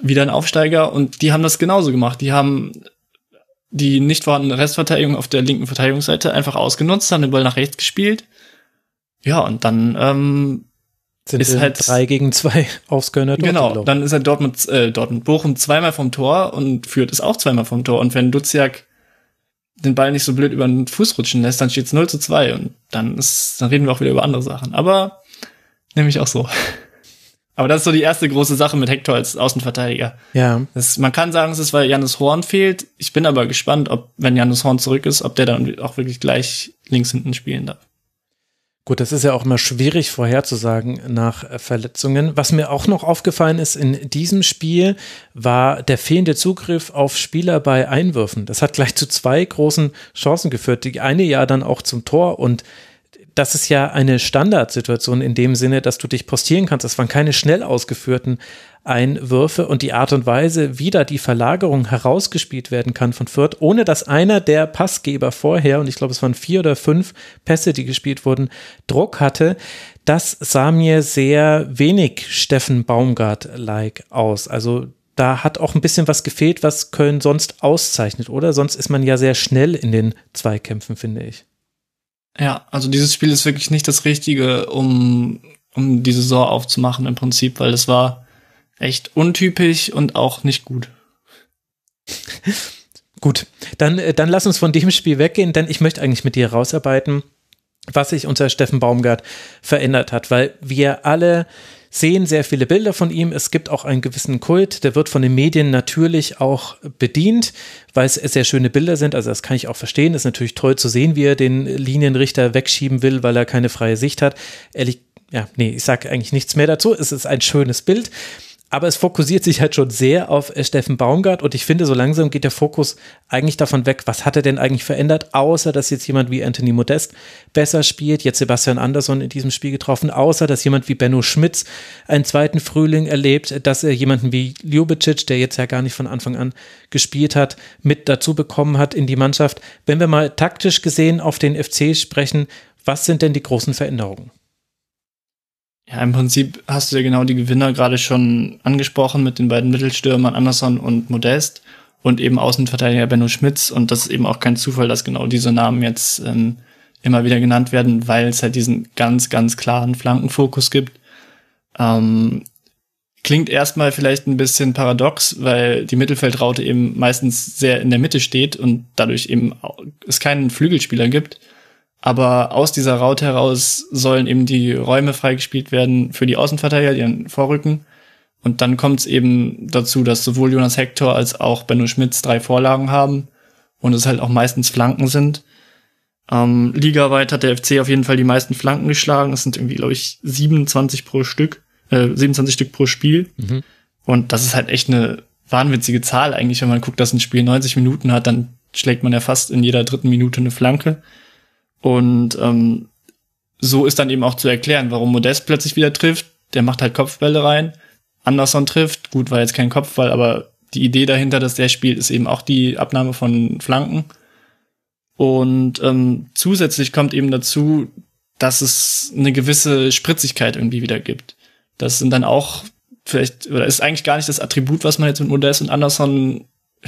Wieder ein Aufsteiger und die haben das genauso gemacht. Die haben die nicht vorhandene Restverteidigung auf der linken Verteidigungsseite einfach ausgenutzt, haben den Ball nach rechts gespielt. Ja, und dann ähm, sind ist halt drei gegen zwei [LAUGHS] Ausgönner Genau, dann ist er Dortmund, äh, Dortmund Bochum zweimal vom Tor und führt es auch zweimal vom Tor. Und wenn Duziak den Ball nicht so blöd über den Fuß rutschen lässt, dann steht es 0 zu 2 und dann ist, dann reden wir auch wieder über andere Sachen. Aber nehme ich auch so. [LAUGHS] Aber das ist so die erste große Sache mit Hector als Außenverteidiger. Ja. Das, man kann sagen, es ist, weil Janis Horn fehlt. Ich bin aber gespannt, ob, wenn Janis Horn zurück ist, ob der dann auch wirklich gleich links hinten spielen darf. Gut, das ist ja auch immer schwierig vorherzusagen nach Verletzungen. Was mir auch noch aufgefallen ist in diesem Spiel, war der fehlende Zugriff auf Spieler bei Einwürfen. Das hat gleich zu zwei großen Chancen geführt. Die eine ja dann auch zum Tor und das ist ja eine Standardsituation in dem Sinne, dass du dich postieren kannst. Das waren keine schnell ausgeführten Einwürfe und die Art und Weise, wie da die Verlagerung herausgespielt werden kann von Fürth, ohne dass einer der Passgeber vorher, und ich glaube, es waren vier oder fünf Pässe, die gespielt wurden, Druck hatte, das sah mir sehr wenig Steffen Baumgart-like aus. Also da hat auch ein bisschen was gefehlt, was Köln sonst auszeichnet, oder? Sonst ist man ja sehr schnell in den Zweikämpfen, finde ich. Ja, also dieses Spiel ist wirklich nicht das Richtige, um, um die Saison aufzumachen im Prinzip, weil es war echt untypisch und auch nicht gut. [LAUGHS] gut, dann, äh, dann lass uns von dem Spiel weggehen, denn ich möchte eigentlich mit dir rausarbeiten, was sich unter Steffen Baumgart verändert hat, weil wir alle sehen sehr viele Bilder von ihm. Es gibt auch einen gewissen Kult, der wird von den Medien natürlich auch bedient, weil es sehr schöne Bilder sind. Also das kann ich auch verstehen. Ist natürlich toll zu sehen, wie er den Linienrichter wegschieben will, weil er keine freie Sicht hat. Ehrlich, ja, nee, ich sage eigentlich nichts mehr dazu. Es ist ein schönes Bild aber es fokussiert sich halt schon sehr auf äh, Steffen Baumgart und ich finde, so langsam geht der Fokus eigentlich davon weg, was hat er denn eigentlich verändert, außer dass jetzt jemand wie Anthony Modest besser spielt, jetzt Sebastian Andersson in diesem Spiel getroffen, außer dass jemand wie Benno Schmitz einen zweiten Frühling erlebt, dass er jemanden wie Ljubicic, der jetzt ja gar nicht von Anfang an gespielt hat, mit dazu bekommen hat in die Mannschaft. Wenn wir mal taktisch gesehen auf den FC sprechen, was sind denn die großen Veränderungen? Ja, im Prinzip hast du ja genau die Gewinner gerade schon angesprochen mit den beiden Mittelstürmern Anderson und Modest und eben Außenverteidiger Benno Schmitz. Und das ist eben auch kein Zufall, dass genau diese Namen jetzt ähm, immer wieder genannt werden, weil es halt diesen ganz, ganz klaren Flankenfokus gibt. Ähm, klingt erstmal vielleicht ein bisschen paradox, weil die Mittelfeldraute eben meistens sehr in der Mitte steht und dadurch eben es keinen Flügelspieler gibt. Aber aus dieser Raute heraus sollen eben die Räume freigespielt werden für die Außenverteidiger, die dann vorrücken. Und dann kommt es eben dazu, dass sowohl Jonas Hector als auch Benno Schmitz drei Vorlagen haben und es halt auch meistens Flanken sind. Ähm, ligaweit hat der FC auf jeden Fall die meisten Flanken geschlagen. Es sind irgendwie, glaube ich, 27 pro Stück, äh, 27 Stück pro Spiel. Mhm. Und das ist halt echt eine wahnwitzige Zahl eigentlich, wenn man guckt, dass ein Spiel 90 Minuten hat, dann schlägt man ja fast in jeder dritten Minute eine Flanke. Und ähm, so ist dann eben auch zu erklären, warum Modest plötzlich wieder trifft. Der macht halt Kopfbälle rein. Anderson trifft. Gut, war jetzt kein Kopfball, aber die Idee dahinter, dass der spielt, ist eben auch die Abnahme von Flanken. Und ähm, zusätzlich kommt eben dazu, dass es eine gewisse Spritzigkeit irgendwie wieder gibt. Das sind dann auch vielleicht, oder ist eigentlich gar nicht das Attribut, was man jetzt mit Modest und Anderson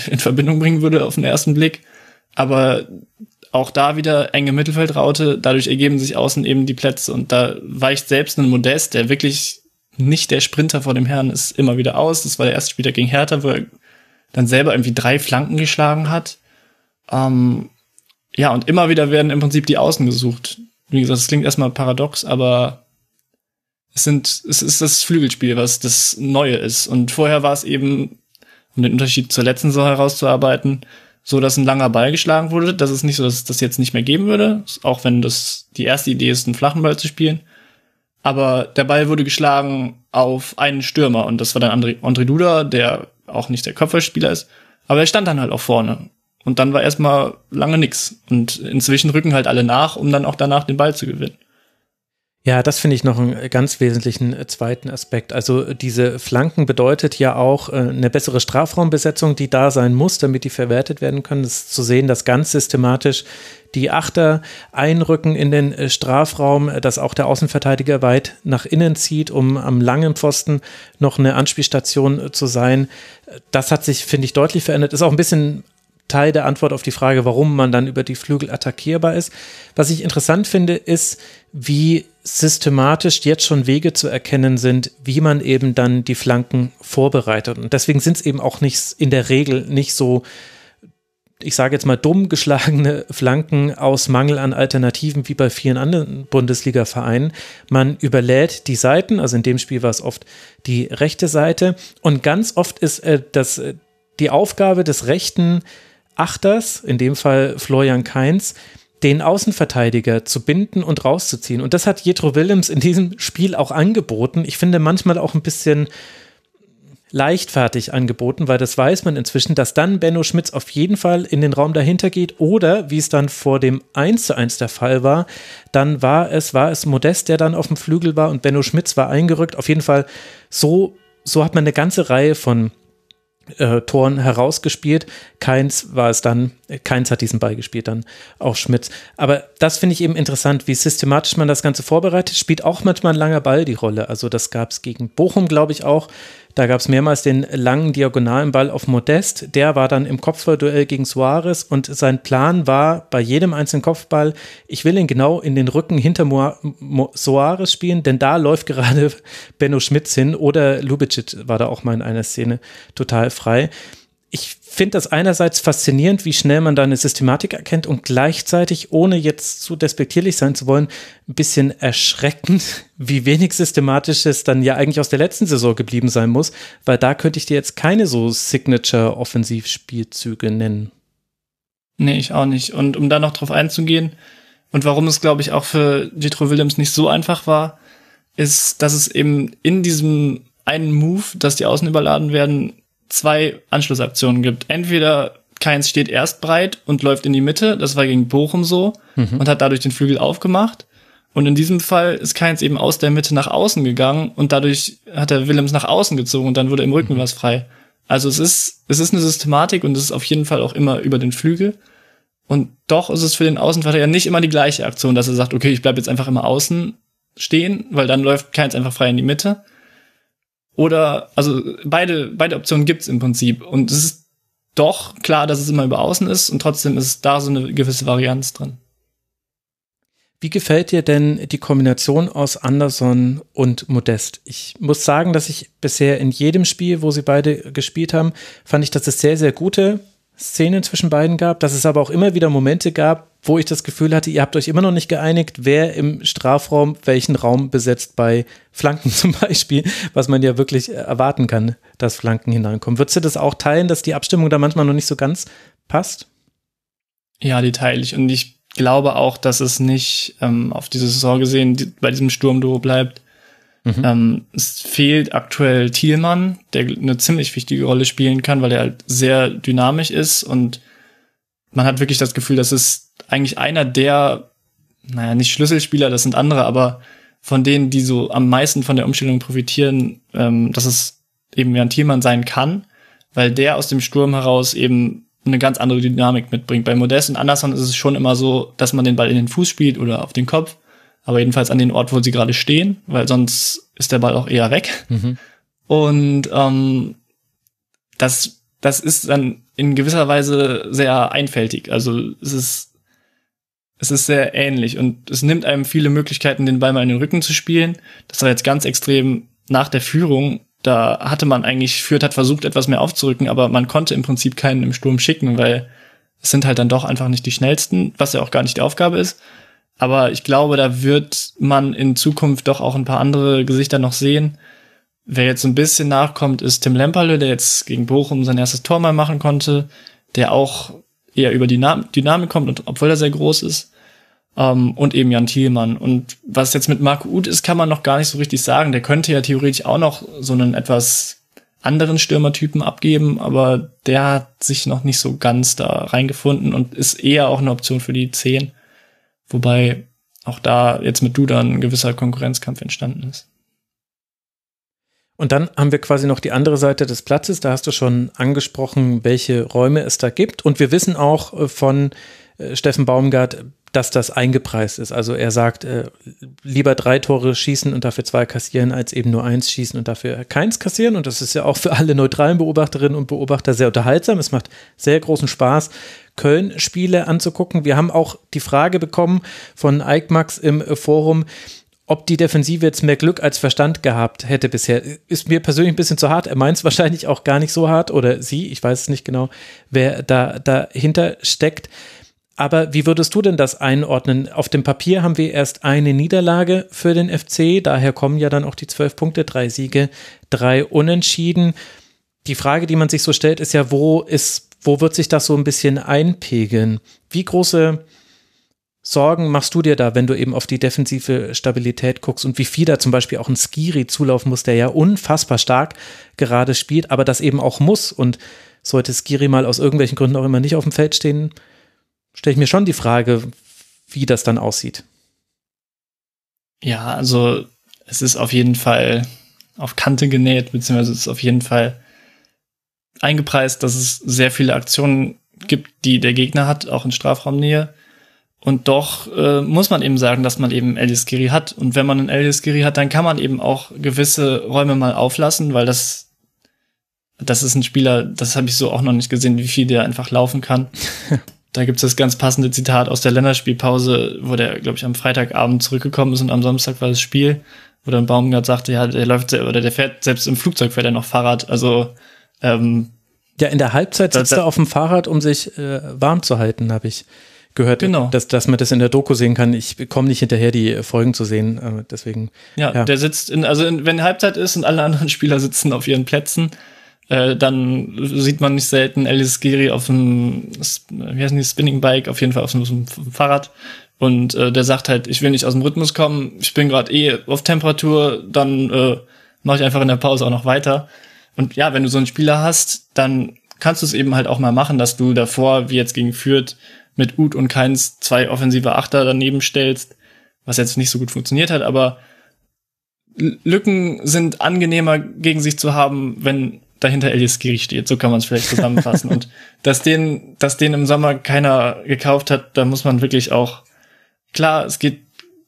in Verbindung bringen würde auf den ersten Blick. Aber auch da wieder enge Mittelfeldraute, dadurch ergeben sich außen eben die Plätze und da weicht selbst ein Modest, der wirklich nicht der Sprinter vor dem Herrn ist, immer wieder aus. Das war der erste Spieler gegen Hertha, wo er dann selber irgendwie drei Flanken geschlagen hat. Ähm, ja, und immer wieder werden im Prinzip die Außen gesucht. Wie gesagt, das klingt erstmal paradox, aber es sind, es ist das Flügelspiel, was das Neue ist. Und vorher war es eben, um den Unterschied zur letzten Saison herauszuarbeiten, so dass ein langer Ball geschlagen wurde. Das ist nicht so, dass es das jetzt nicht mehr geben würde, auch wenn das die erste Idee ist, einen flachen Ball zu spielen. Aber der Ball wurde geschlagen auf einen Stürmer und das war dann André, André Duda, der auch nicht der Kopfballspieler ist, aber er stand dann halt auch vorne. Und dann war erstmal lange nix. Und inzwischen rücken halt alle nach, um dann auch danach den Ball zu gewinnen. Ja, das finde ich noch einen ganz wesentlichen äh, zweiten Aspekt. Also diese Flanken bedeutet ja auch äh, eine bessere Strafraumbesetzung, die da sein muss, damit die verwertet werden können. Das ist zu sehen, dass ganz systematisch die Achter einrücken in den äh, Strafraum, dass auch der Außenverteidiger weit nach innen zieht, um am langen Pfosten noch eine Anspielstation zu sein. Das hat sich, finde ich, deutlich verändert. Ist auch ein bisschen Teil der Antwort auf die Frage, warum man dann über die Flügel attackierbar ist. Was ich interessant finde, ist, wie systematisch jetzt schon Wege zu erkennen sind, wie man eben dann die Flanken vorbereitet. Und deswegen sind es eben auch nicht in der Regel nicht so, ich sage jetzt mal, dumm geschlagene Flanken aus Mangel an Alternativen wie bei vielen anderen Bundesliga-Vereinen. Man überlädt die Seiten, also in dem Spiel war es oft die rechte Seite. Und ganz oft ist äh, das, äh, die Aufgabe des rechten Achters, in dem Fall Florian Kainz, den Außenverteidiger zu binden und rauszuziehen. Und das hat Jetro Willems in diesem Spiel auch angeboten. Ich finde manchmal auch ein bisschen leichtfertig angeboten, weil das weiß man inzwischen, dass dann Benno Schmitz auf jeden Fall in den Raum dahinter geht oder wie es dann vor dem 1 zu 1 der Fall war, dann war es, war es Modest, der dann auf dem Flügel war und Benno Schmitz war eingerückt. Auf jeden Fall so, so hat man eine ganze Reihe von äh, Toren herausgespielt. Keins war es dann, keins hat diesen Ball gespielt, dann auch Schmitz. Aber das finde ich eben interessant, wie systematisch man das Ganze vorbereitet. Spielt auch manchmal ein langer Ball die Rolle. Also das gab es gegen Bochum, glaube ich, auch. Da gab es mehrmals den langen diagonalen Ball auf Modest. Der war dann im Kopfballduell gegen Suarez und sein Plan war bei jedem einzelnen Kopfball, ich will ihn genau in den Rücken hinter Mo Mo Suarez spielen, denn da läuft gerade Benno Schmitz hin oder Lubicic war da auch mal in einer Szene total frei ich finde das einerseits faszinierend, wie schnell man da eine Systematik erkennt und gleichzeitig, ohne jetzt zu despektierlich sein zu wollen, ein bisschen erschreckend, [LAUGHS] wie wenig systematisch es dann ja eigentlich aus der letzten Saison geblieben sein muss, weil da könnte ich dir jetzt keine so Signature-Offensivspielzüge nennen. Nee, ich auch nicht. Und um da noch drauf einzugehen und warum es, glaube ich, auch für Jetro Williams nicht so einfach war, ist, dass es eben in diesem einen Move, dass die Außen überladen werden, zwei Anschlussaktionen gibt. Entweder Keins steht erst breit und läuft in die Mitte, das war gegen Bochum so, mhm. und hat dadurch den Flügel aufgemacht. Und in diesem Fall ist Keins eben aus der Mitte nach außen gegangen und dadurch hat er Willems nach außen gezogen und dann wurde im Rücken mhm. was frei. Also es ist, es ist eine Systematik und es ist auf jeden Fall auch immer über den Flügel. Und doch ist es für den Außenverteidiger nicht immer die gleiche Aktion, dass er sagt, okay, ich bleib jetzt einfach immer außen stehen, weil dann läuft Keins einfach frei in die Mitte, oder, also beide, beide Optionen gibt's im Prinzip. Und es ist doch klar, dass es immer über außen ist und trotzdem ist da so eine gewisse Varianz drin. Wie gefällt dir denn die Kombination aus Anderson und Modest? Ich muss sagen, dass ich bisher in jedem Spiel, wo sie beide gespielt haben, fand ich, dass es sehr, sehr gute Szenen zwischen beiden gab, dass es aber auch immer wieder Momente gab, wo ich das Gefühl hatte, ihr habt euch immer noch nicht geeinigt, wer im Strafraum welchen Raum besetzt bei Flanken [LAUGHS] zum Beispiel, was man ja wirklich erwarten kann, dass Flanken hineinkommen. Würdest du das auch teilen, dass die Abstimmung da manchmal noch nicht so ganz passt? Ja, die teile ich. Und ich glaube auch, dass es nicht ähm, auf diese Saison gesehen die, bei diesem Sturmduo bleibt. Mhm. Ähm, es fehlt aktuell Thielmann, der eine ziemlich wichtige Rolle spielen kann, weil er halt sehr dynamisch ist und man hat wirklich das Gefühl, dass es eigentlich einer der, naja, nicht Schlüsselspieler, das sind andere, aber von denen, die so am meisten von der Umstellung profitieren, ähm, dass es eben Jan Thielmann sein kann, weil der aus dem Sturm heraus eben eine ganz andere Dynamik mitbringt. Bei Modest und Anderson ist es schon immer so, dass man den Ball in den Fuß spielt oder auf den Kopf, aber jedenfalls an den Ort, wo sie gerade stehen, weil sonst ist der Ball auch eher weg. Mhm. Und ähm, das, das ist dann in gewisser Weise sehr einfältig. Also es ist es ist sehr ähnlich und es nimmt einem viele Möglichkeiten, den Ball mal in den Rücken zu spielen. Das war jetzt ganz extrem nach der Führung. Da hatte man eigentlich, Fürth hat versucht, etwas mehr aufzurücken, aber man konnte im Prinzip keinen im Sturm schicken, weil es sind halt dann doch einfach nicht die schnellsten, was ja auch gar nicht die Aufgabe ist. Aber ich glaube, da wird man in Zukunft doch auch ein paar andere Gesichter noch sehen. Wer jetzt ein bisschen nachkommt, ist Tim Lemperle, der jetzt gegen Bochum sein erstes Tor mal machen konnte, der auch eher über die Dynamik kommt, und obwohl er sehr groß ist. Ähm, und eben Jan Thielmann. Und was jetzt mit Marco Uth ist, kann man noch gar nicht so richtig sagen. Der könnte ja theoretisch auch noch so einen etwas anderen Stürmertypen abgeben, aber der hat sich noch nicht so ganz da reingefunden und ist eher auch eine Option für die 10. Wobei auch da jetzt mit Duda ein gewisser Konkurrenzkampf entstanden ist. Und dann haben wir quasi noch die andere Seite des Platzes. Da hast du schon angesprochen, welche Räume es da gibt. Und wir wissen auch äh, von äh, Steffen Baumgart, dass das eingepreist ist. Also er sagt, äh, lieber drei Tore schießen und dafür zwei kassieren, als eben nur eins schießen und dafür keins kassieren. Und das ist ja auch für alle neutralen Beobachterinnen und Beobachter sehr unterhaltsam. Es macht sehr großen Spaß, Köln-Spiele anzugucken. Wir haben auch die Frage bekommen von Eichmax im Forum, ob die Defensive jetzt mehr Glück als Verstand gehabt hätte bisher. Ist mir persönlich ein bisschen zu hart. Er meint es wahrscheinlich auch gar nicht so hart oder sie, ich weiß es nicht genau, wer da dahinter steckt. Aber wie würdest du denn das einordnen? Auf dem Papier haben wir erst eine Niederlage für den FC, daher kommen ja dann auch die zwölf Punkte, drei Siege, drei Unentschieden. Die Frage, die man sich so stellt, ist ja, wo ist, wo wird sich das so ein bisschen einpegeln? Wie große Sorgen machst du dir da, wenn du eben auf die defensive Stabilität guckst und wie viel da zum Beispiel auch ein Skiri zulaufen muss, der ja unfassbar stark gerade spielt, aber das eben auch muss und sollte Skiri mal aus irgendwelchen Gründen auch immer nicht auf dem Feld stehen, stelle ich mir schon die Frage, wie das dann aussieht. Ja, also es ist auf jeden Fall auf Kante genäht, beziehungsweise es ist auf jeden Fall eingepreist, dass es sehr viele Aktionen gibt, die der Gegner hat, auch in Strafraumnähe. Und doch äh, muss man eben sagen, dass man eben Elias Giri hat. Und wenn man einen Elias Giri hat, dann kann man eben auch gewisse Räume mal auflassen, weil das das ist ein Spieler, das habe ich so auch noch nicht gesehen, wie viel der einfach laufen kann. [LAUGHS] Da gibt es das ganz passende Zitat aus der Länderspielpause, wo der, glaube ich, am Freitagabend zurückgekommen ist und am Samstag war das Spiel, wo dann Baumgart sagte, ja, der läuft oder der fährt selbst im Flugzeug fährt er noch Fahrrad. Also ähm, ja, in der Halbzeit sitzt er auf dem Fahrrad, um sich äh, warm zu halten, habe ich gehört, genau. dass, dass man das in der Doku sehen kann. Ich komme nicht hinterher, die Folgen zu sehen, äh, deswegen. Ja, ja, der sitzt in, also in, wenn Halbzeit ist und alle anderen [LAUGHS] Spieler sitzen auf ihren Plätzen, äh, dann sieht man nicht selten Alice Giri auf dem, wie heißen die, Spinning Bike, auf jeden Fall auf einem Fahrrad. Und äh, der sagt halt, ich will nicht aus dem Rhythmus kommen, ich bin gerade eh auf Temperatur, dann äh, mache ich einfach in der Pause auch noch weiter. Und ja, wenn du so einen Spieler hast, dann kannst du es eben halt auch mal machen, dass du davor, wie jetzt gegen Fürth, mit Ut und Keins zwei offensive Achter daneben stellst, was jetzt nicht so gut funktioniert hat, aber Lücken sind angenehmer gegen sich zu haben, wenn dahinter Elias Giri steht. So kann man es vielleicht zusammenfassen. und [LAUGHS] dass den, dass den im Sommer keiner gekauft hat, da muss man wirklich auch, klar, es geht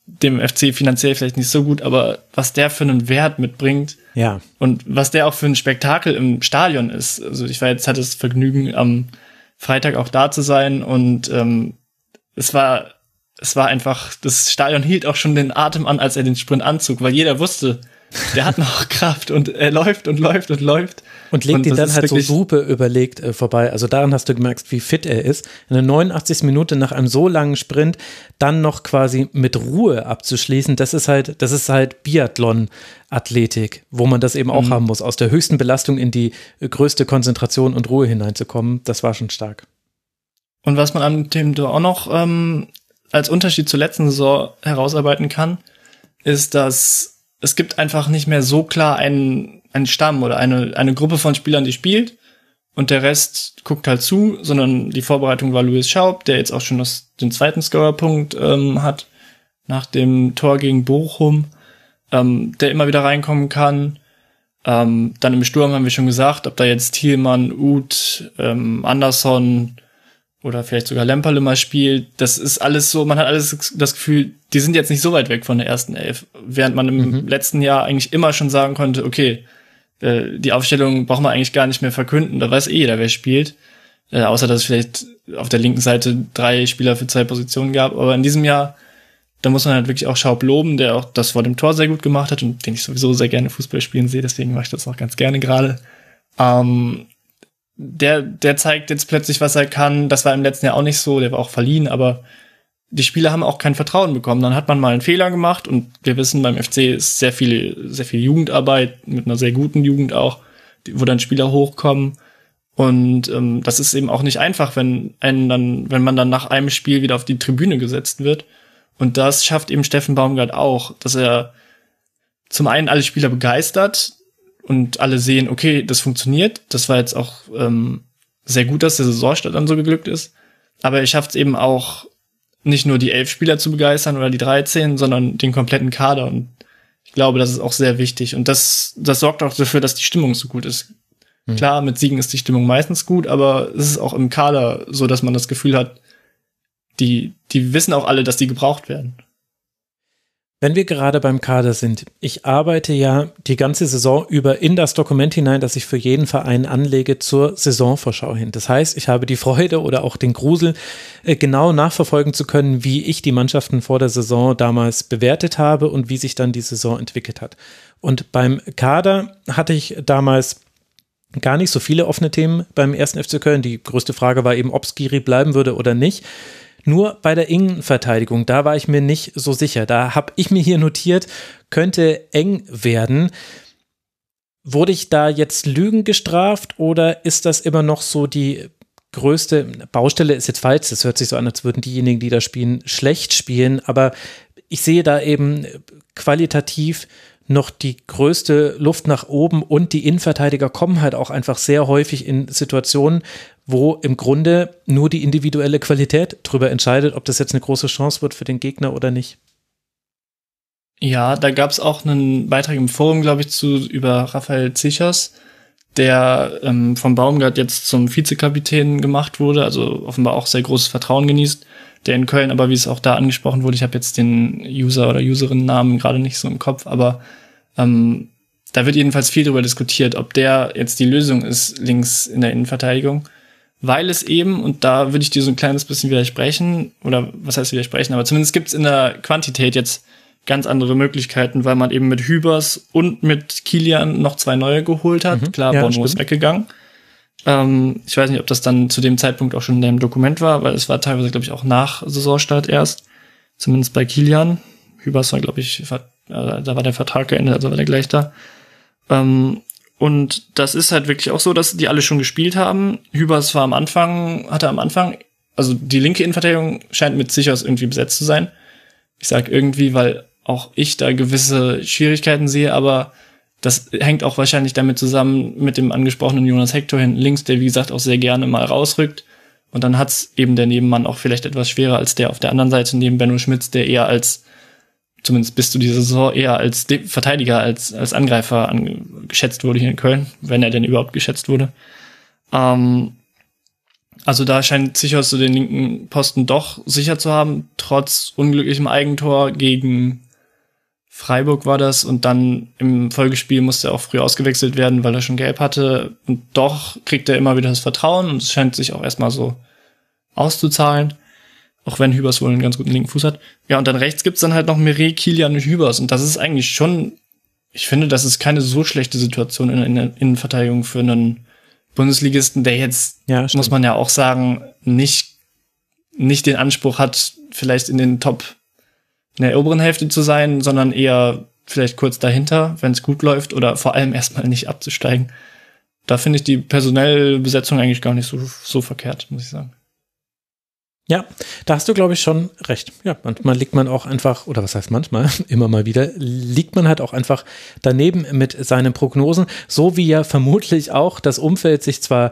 dem FC finanziell vielleicht nicht so gut, aber was der für einen Wert mitbringt ja. und was der auch für ein Spektakel im Stadion ist. Also ich war jetzt, hatte das Vergnügen, am Freitag auch da zu sein und ähm, es war, es war einfach, das Stadion hielt auch schon den Atem an, als er den Sprint anzog, weil jeder wusste, der hat noch [LAUGHS] Kraft und er läuft und läuft und läuft. Und legt ihn dann halt so super überlegt äh, vorbei. Also daran hast du gemerkt, wie fit er ist. In der 89. Minute nach einem so langen Sprint dann noch quasi mit Ruhe abzuschließen, das ist halt, das ist halt Biathlon-Athletik, wo man das eben auch mhm. haben muss. Aus der höchsten Belastung in die größte Konzentration und Ruhe hineinzukommen, das war schon stark. Und was man an dem auch noch ähm, als Unterschied zur letzten Saison herausarbeiten kann, ist, dass es gibt einfach nicht mehr so klar einen, einen Stamm oder eine, eine Gruppe von Spielern, die spielt und der Rest guckt halt zu, sondern die Vorbereitung war Louis Schaub, der jetzt auch schon das, den zweiten Scorerpunkt ähm, hat nach dem Tor gegen Bochum, ähm, der immer wieder reinkommen kann. Ähm, dann im Sturm haben wir schon gesagt, ob da jetzt Thielmann, Uth, ähm, Anderson, oder vielleicht sogar Lemperle mal spielt. Das ist alles so, man hat alles das Gefühl, die sind jetzt nicht so weit weg von der ersten Elf. Während man im mhm. letzten Jahr eigentlich immer schon sagen konnte, okay, äh, die Aufstellung braucht man eigentlich gar nicht mehr verkünden, da weiß eh jeder, wer spielt. Äh, außer dass es vielleicht auf der linken Seite drei Spieler für zwei Positionen gab. Aber in diesem Jahr, da muss man halt wirklich auch Schaub loben, der auch das vor dem Tor sehr gut gemacht hat und den ich sowieso sehr gerne Fußball spielen sehe. Deswegen mache ich das auch ganz gerne gerade. Ähm, der, der zeigt jetzt plötzlich, was er kann. Das war im letzten Jahr auch nicht so, der war auch verliehen, aber die Spieler haben auch kein Vertrauen bekommen. Dann hat man mal einen Fehler gemacht und wir wissen, beim FC ist sehr viel, sehr viel Jugendarbeit mit einer sehr guten Jugend auch, wo dann Spieler hochkommen. Und ähm, das ist eben auch nicht einfach, wenn einen dann, wenn man dann nach einem Spiel wieder auf die Tribüne gesetzt wird. Und das schafft eben Steffen Baumgart auch, dass er zum einen alle Spieler begeistert und alle sehen, okay, das funktioniert. Das war jetzt auch ähm, sehr gut, dass der Saisonstart dann so geglückt ist. Aber er schafft es eben auch, nicht nur die elf Spieler zu begeistern oder die 13, sondern den kompletten Kader. Und ich glaube, das ist auch sehr wichtig. Und das, das sorgt auch dafür, dass die Stimmung so gut ist. Mhm. Klar, mit Siegen ist die Stimmung meistens gut, aber es ist auch im Kader so, dass man das Gefühl hat, die, die wissen auch alle, dass die gebraucht werden. Wenn wir gerade beim Kader sind, ich arbeite ja die ganze Saison über in das Dokument hinein, das ich für jeden Verein anlege zur Saisonvorschau hin. Das heißt, ich habe die Freude oder auch den Grusel, äh, genau nachverfolgen zu können, wie ich die Mannschaften vor der Saison damals bewertet habe und wie sich dann die Saison entwickelt hat. Und beim Kader hatte ich damals gar nicht so viele offene Themen beim ersten FC Köln. Die größte Frage war eben, ob Skiri bleiben würde oder nicht. Nur bei der Innenverteidigung, da war ich mir nicht so sicher. Da habe ich mir hier notiert, könnte eng werden. Wurde ich da jetzt Lügen gestraft oder ist das immer noch so die größte Baustelle? Ist jetzt falsch, das hört sich so an, als würden diejenigen, die da spielen, schlecht spielen, aber ich sehe da eben qualitativ noch die größte Luft nach oben und die Innenverteidiger kommen halt auch einfach sehr häufig in Situationen, wo im Grunde nur die individuelle Qualität darüber entscheidet, ob das jetzt eine große Chance wird für den Gegner oder nicht. Ja, da gab es auch einen Beitrag im Forum, glaube ich, zu über Raphael Zichers, der ähm, vom Baumgart jetzt zum Vizekapitän gemacht wurde, also offenbar auch sehr großes Vertrauen genießt, der in Köln, aber wie es auch da angesprochen wurde, ich habe jetzt den User oder Userin-Namen gerade nicht so im Kopf, aber ähm, da wird jedenfalls viel darüber diskutiert, ob der jetzt die Lösung ist links in der Innenverteidigung weil es eben, und da würde ich dir so ein kleines bisschen widersprechen, oder was heißt widersprechen, aber zumindest gibt es in der Quantität jetzt ganz andere Möglichkeiten, weil man eben mit Hübers und mit Kilian noch zwei neue geholt hat. Mhm. Klar, ja, Bono ist weggegangen. Ähm, ich weiß nicht, ob das dann zu dem Zeitpunkt auch schon in dem Dokument war, weil es war teilweise, glaube ich, auch nach Saisonstart erst. Zumindest bei Kilian. Hübers war, glaube ich, äh, da war der Vertrag geendet, also war der gleich da. Ähm, und das ist halt wirklich auch so, dass die alle schon gespielt haben. Hübers war am Anfang, hatte am Anfang, also die linke Innenverteidigung scheint mit Sichers irgendwie besetzt zu sein. Ich sag irgendwie, weil auch ich da gewisse Schwierigkeiten sehe, aber das hängt auch wahrscheinlich damit zusammen mit dem angesprochenen Jonas Hector hinten links, der wie gesagt auch sehr gerne mal rausrückt. Und dann hat's eben der Nebenmann auch vielleicht etwas schwerer als der auf der anderen Seite neben Benno Schmitz, der eher als zumindest bis zu dieser Saison eher als Verteidiger, als, als Angreifer an, geschätzt wurde hier in Köln, wenn er denn überhaupt geschätzt wurde. Ähm, also da scheint sicher so den linken Posten doch sicher zu haben, trotz unglücklichem Eigentor gegen Freiburg war das und dann im Folgespiel musste er auch früh ausgewechselt werden, weil er schon gelb hatte und doch kriegt er immer wieder das Vertrauen und es scheint sich auch erstmal so auszuzahlen. Auch wenn Hübers wohl einen ganz guten linken Fuß hat. Ja, und dann rechts gibt's dann halt noch Meret, Kilian und Hübers. Und das ist eigentlich schon, ich finde, das ist keine so schlechte Situation in, in der Innenverteidigung für einen Bundesligisten, der jetzt, ja, muss man ja auch sagen, nicht, nicht den Anspruch hat, vielleicht in den Top, in der oberen Hälfte zu sein, sondern eher vielleicht kurz dahinter, wenn es gut läuft oder vor allem erstmal nicht abzusteigen. Da finde ich die personelle Besetzung eigentlich gar nicht so, so verkehrt, muss ich sagen. Ja, da hast du, glaube ich, schon recht. Ja, manchmal liegt man auch einfach, oder was heißt manchmal, [LAUGHS] immer mal wieder, liegt man halt auch einfach daneben mit seinen Prognosen, so wie ja vermutlich auch das Umfeld sich zwar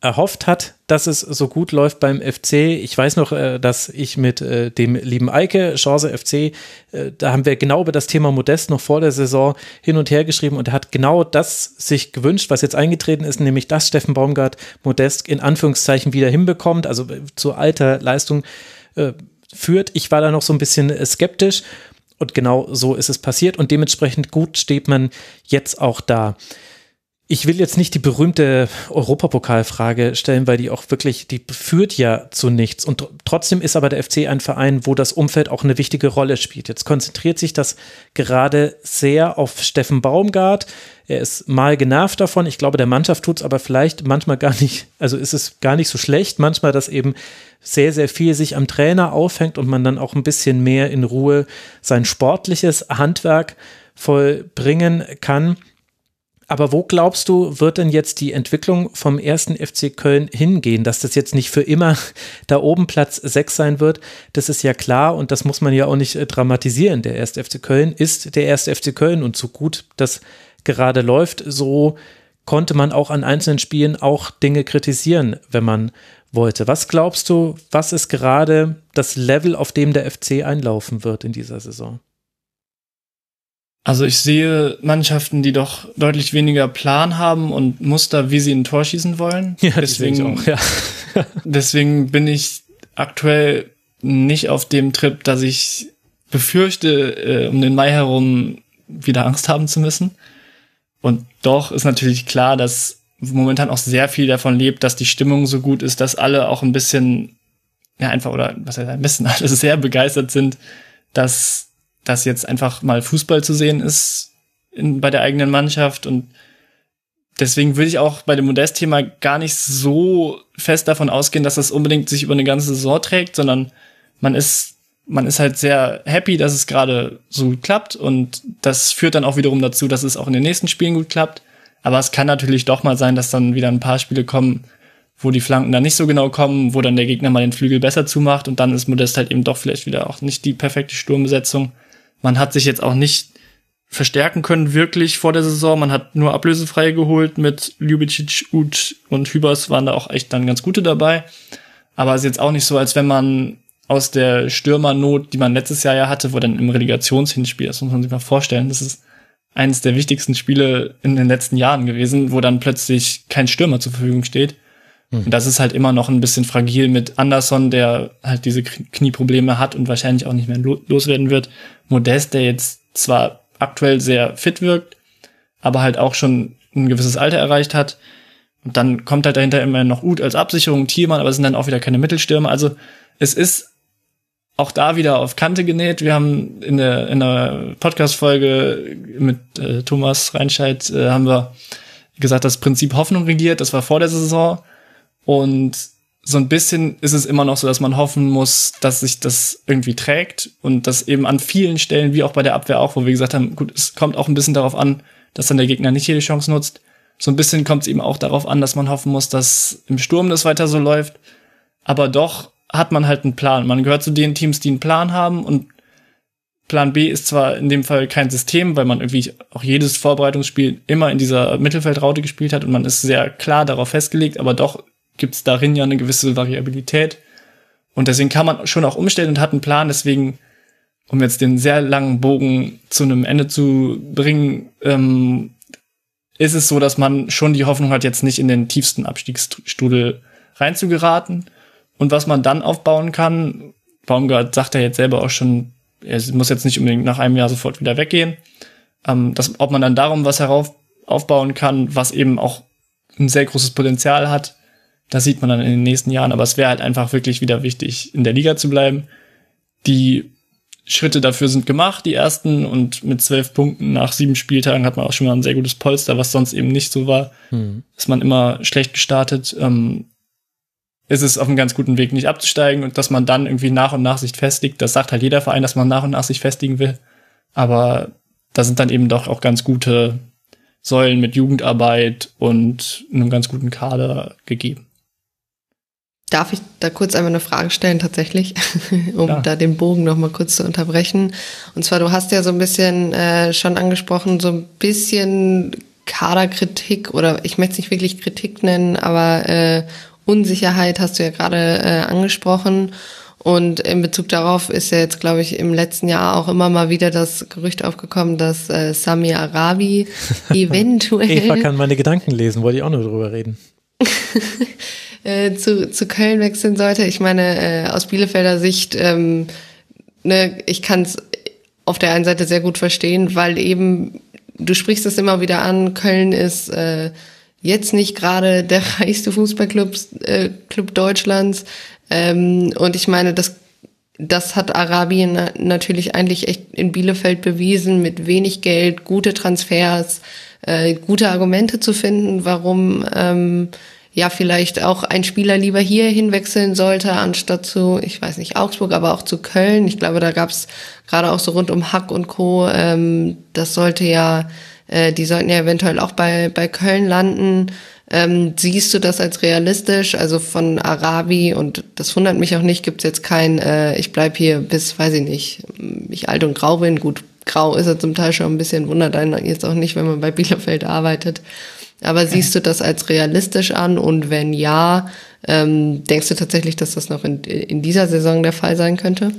erhofft hat, dass es so gut läuft beim FC. Ich weiß noch, äh, dass ich mit äh, dem lieben Eike, Chance FC, äh, da haben wir genau über das Thema Modest noch vor der Saison hin und her geschrieben und er hat genau das sich gewünscht, was jetzt eingetreten ist, nämlich dass Steffen Baumgart Modest in Anführungszeichen wieder hinbekommt, also zu alter Leistung führt. Ich war da noch so ein bisschen skeptisch und genau so ist es passiert und dementsprechend gut steht man jetzt auch da. Ich will jetzt nicht die berühmte Europapokalfrage stellen, weil die auch wirklich, die führt ja zu nichts. Und trotzdem ist aber der FC ein Verein, wo das Umfeld auch eine wichtige Rolle spielt. Jetzt konzentriert sich das gerade sehr auf Steffen Baumgart. Er ist mal genervt davon. Ich glaube, der Mannschaft tut es aber vielleicht manchmal gar nicht, also ist es gar nicht so schlecht. Manchmal, dass eben sehr, sehr viel sich am Trainer aufhängt und man dann auch ein bisschen mehr in Ruhe sein sportliches Handwerk vollbringen kann. Aber wo glaubst du, wird denn jetzt die Entwicklung vom ersten FC Köln hingehen? Dass das jetzt nicht für immer [LAUGHS] da oben Platz 6 sein wird, das ist ja klar und das muss man ja auch nicht äh, dramatisieren. Der erste FC Köln ist der erste FC Köln und so gut das gerade läuft, so konnte man auch an einzelnen Spielen auch Dinge kritisieren, wenn man wollte. Was glaubst du, was ist gerade das Level, auf dem der FC einlaufen wird in dieser Saison? Also ich sehe Mannschaften, die doch deutlich weniger Plan haben und Muster, wie sie ein Tor schießen wollen. [LAUGHS] Ja, deswegen, auch, ja. [LAUGHS] [LAUGHS] deswegen bin ich aktuell nicht auf dem Trip, dass ich befürchte, äh, um den Mai herum wieder Angst haben zu müssen. Und doch ist natürlich klar, dass momentan auch sehr viel davon lebt, dass die Stimmung so gut ist, dass alle auch ein bisschen, ja einfach, oder was heißt ein bisschen, alle sehr begeistert sind, dass dass jetzt einfach mal Fußball zu sehen ist in, bei der eigenen Mannschaft und deswegen würde ich auch bei dem Modest-Thema gar nicht so fest davon ausgehen, dass das unbedingt sich über eine ganze Saison trägt, sondern man ist man ist halt sehr happy, dass es gerade so gut klappt und das führt dann auch wiederum dazu, dass es auch in den nächsten Spielen gut klappt. Aber es kann natürlich doch mal sein, dass dann wieder ein paar Spiele kommen, wo die Flanken dann nicht so genau kommen, wo dann der Gegner mal den Flügel besser zumacht und dann ist Modest halt eben doch vielleicht wieder auch nicht die perfekte Sturmbesetzung. Man hat sich jetzt auch nicht verstärken können, wirklich vor der Saison. Man hat nur ablösefrei geholt mit Ljubicic, Ut und Hübers waren da auch echt dann ganz gute dabei. Aber es ist jetzt auch nicht so, als wenn man aus der Stürmernot, die man letztes Jahr ja hatte, wo dann im Relegationshinspiel, das muss man sich mal vorstellen, das ist eines der wichtigsten Spiele in den letzten Jahren gewesen, wo dann plötzlich kein Stürmer zur Verfügung steht. Mhm. Und das ist halt immer noch ein bisschen fragil mit Anderson, der halt diese Knieprobleme hat und wahrscheinlich auch nicht mehr loswerden wird. Modest, der jetzt zwar aktuell sehr fit wirkt, aber halt auch schon ein gewisses Alter erreicht hat. Und dann kommt halt dahinter immer noch Ut als Absicherung, Thielmann, aber es sind dann auch wieder keine Mittelstürme. Also es ist auch da wieder auf Kante genäht. Wir haben in der, in der Podcast-Folge mit äh, Thomas Reinscheid äh, haben wir gesagt, das Prinzip Hoffnung regiert. Das war vor der Saison. Und so ein bisschen ist es immer noch so, dass man hoffen muss, dass sich das irgendwie trägt und das eben an vielen Stellen, wie auch bei der Abwehr auch, wo wir gesagt haben, gut, es kommt auch ein bisschen darauf an, dass dann der Gegner nicht jede Chance nutzt. So ein bisschen kommt es eben auch darauf an, dass man hoffen muss, dass im Sturm das weiter so läuft. Aber doch hat man halt einen Plan. Man gehört zu den Teams, die einen Plan haben und Plan B ist zwar in dem Fall kein System, weil man irgendwie auch jedes Vorbereitungsspiel immer in dieser Mittelfeldraute gespielt hat und man ist sehr klar darauf festgelegt, aber doch gibt es darin ja eine gewisse Variabilität. Und deswegen kann man schon auch umstellen und hat einen Plan. Deswegen, um jetzt den sehr langen Bogen zu einem Ende zu bringen, ähm, ist es so, dass man schon die Hoffnung hat, jetzt nicht in den tiefsten Abstiegsstrudel reinzugeraten. Und was man dann aufbauen kann, Baumgart sagt ja jetzt selber auch schon, er muss jetzt nicht unbedingt nach einem Jahr sofort wieder weggehen. Ähm, dass, ob man dann darum was herauf aufbauen kann, was eben auch ein sehr großes Potenzial hat, das sieht man dann in den nächsten Jahren, aber es wäre halt einfach wirklich wieder wichtig, in der Liga zu bleiben. Die Schritte dafür sind gemacht, die ersten, und mit zwölf Punkten nach sieben Spieltagen hat man auch schon mal ein sehr gutes Polster, was sonst eben nicht so war. Hm. Ist man immer schlecht gestartet. Ähm, ist es auf einem ganz guten Weg, nicht abzusteigen und dass man dann irgendwie nach und nach sich festigt. Das sagt halt jeder Verein, dass man nach und nach sich festigen will. Aber da sind dann eben doch auch ganz gute Säulen mit Jugendarbeit und einem ganz guten Kader gegeben. Darf ich da kurz einmal eine Frage stellen, tatsächlich, [LAUGHS] um ja. da den Bogen noch mal kurz zu unterbrechen? Und zwar, du hast ja so ein bisschen äh, schon angesprochen, so ein bisschen Kaderkritik oder ich möchte es nicht wirklich Kritik nennen, aber äh, Unsicherheit hast du ja gerade äh, angesprochen. Und in Bezug darauf ist ja jetzt, glaube ich, im letzten Jahr auch immer mal wieder das Gerücht aufgekommen, dass äh, Sami Arabi [LAUGHS] eventuell. Eva kann meine Gedanken lesen, wollte ich auch nur drüber reden. [LAUGHS] Äh, zu, zu Köln wechseln sollte. Ich meine, äh, aus Bielefelder Sicht, ähm, ne, ich kann es auf der einen Seite sehr gut verstehen, weil eben du sprichst es immer wieder an, Köln ist äh, jetzt nicht gerade der [LAUGHS] reichste Fußballclub äh, Club Deutschlands. Ähm, und ich meine, das, das hat Arabien natürlich eigentlich echt in Bielefeld bewiesen, mit wenig Geld, gute Transfers, äh, gute Argumente zu finden, warum ähm, ja vielleicht auch ein Spieler lieber hier hinwechseln sollte, anstatt zu, ich weiß nicht, Augsburg, aber auch zu Köln. Ich glaube, da gab es gerade auch so rund um Hack und Co. Ähm, das sollte ja, äh, die sollten ja eventuell auch bei, bei Köln landen. Ähm, siehst du das als realistisch? Also von Arabi, und das wundert mich auch nicht, gibt's jetzt kein, äh, ich bleib hier bis, weiß ich nicht, ich alt und grau bin. Gut, grau ist er zum Teil schon ein bisschen, wundert einen jetzt auch nicht, wenn man bei Bielefeld arbeitet. Aber siehst du das als realistisch an? Und wenn ja, ähm, denkst du tatsächlich, dass das noch in, in dieser Saison der Fall sein könnte?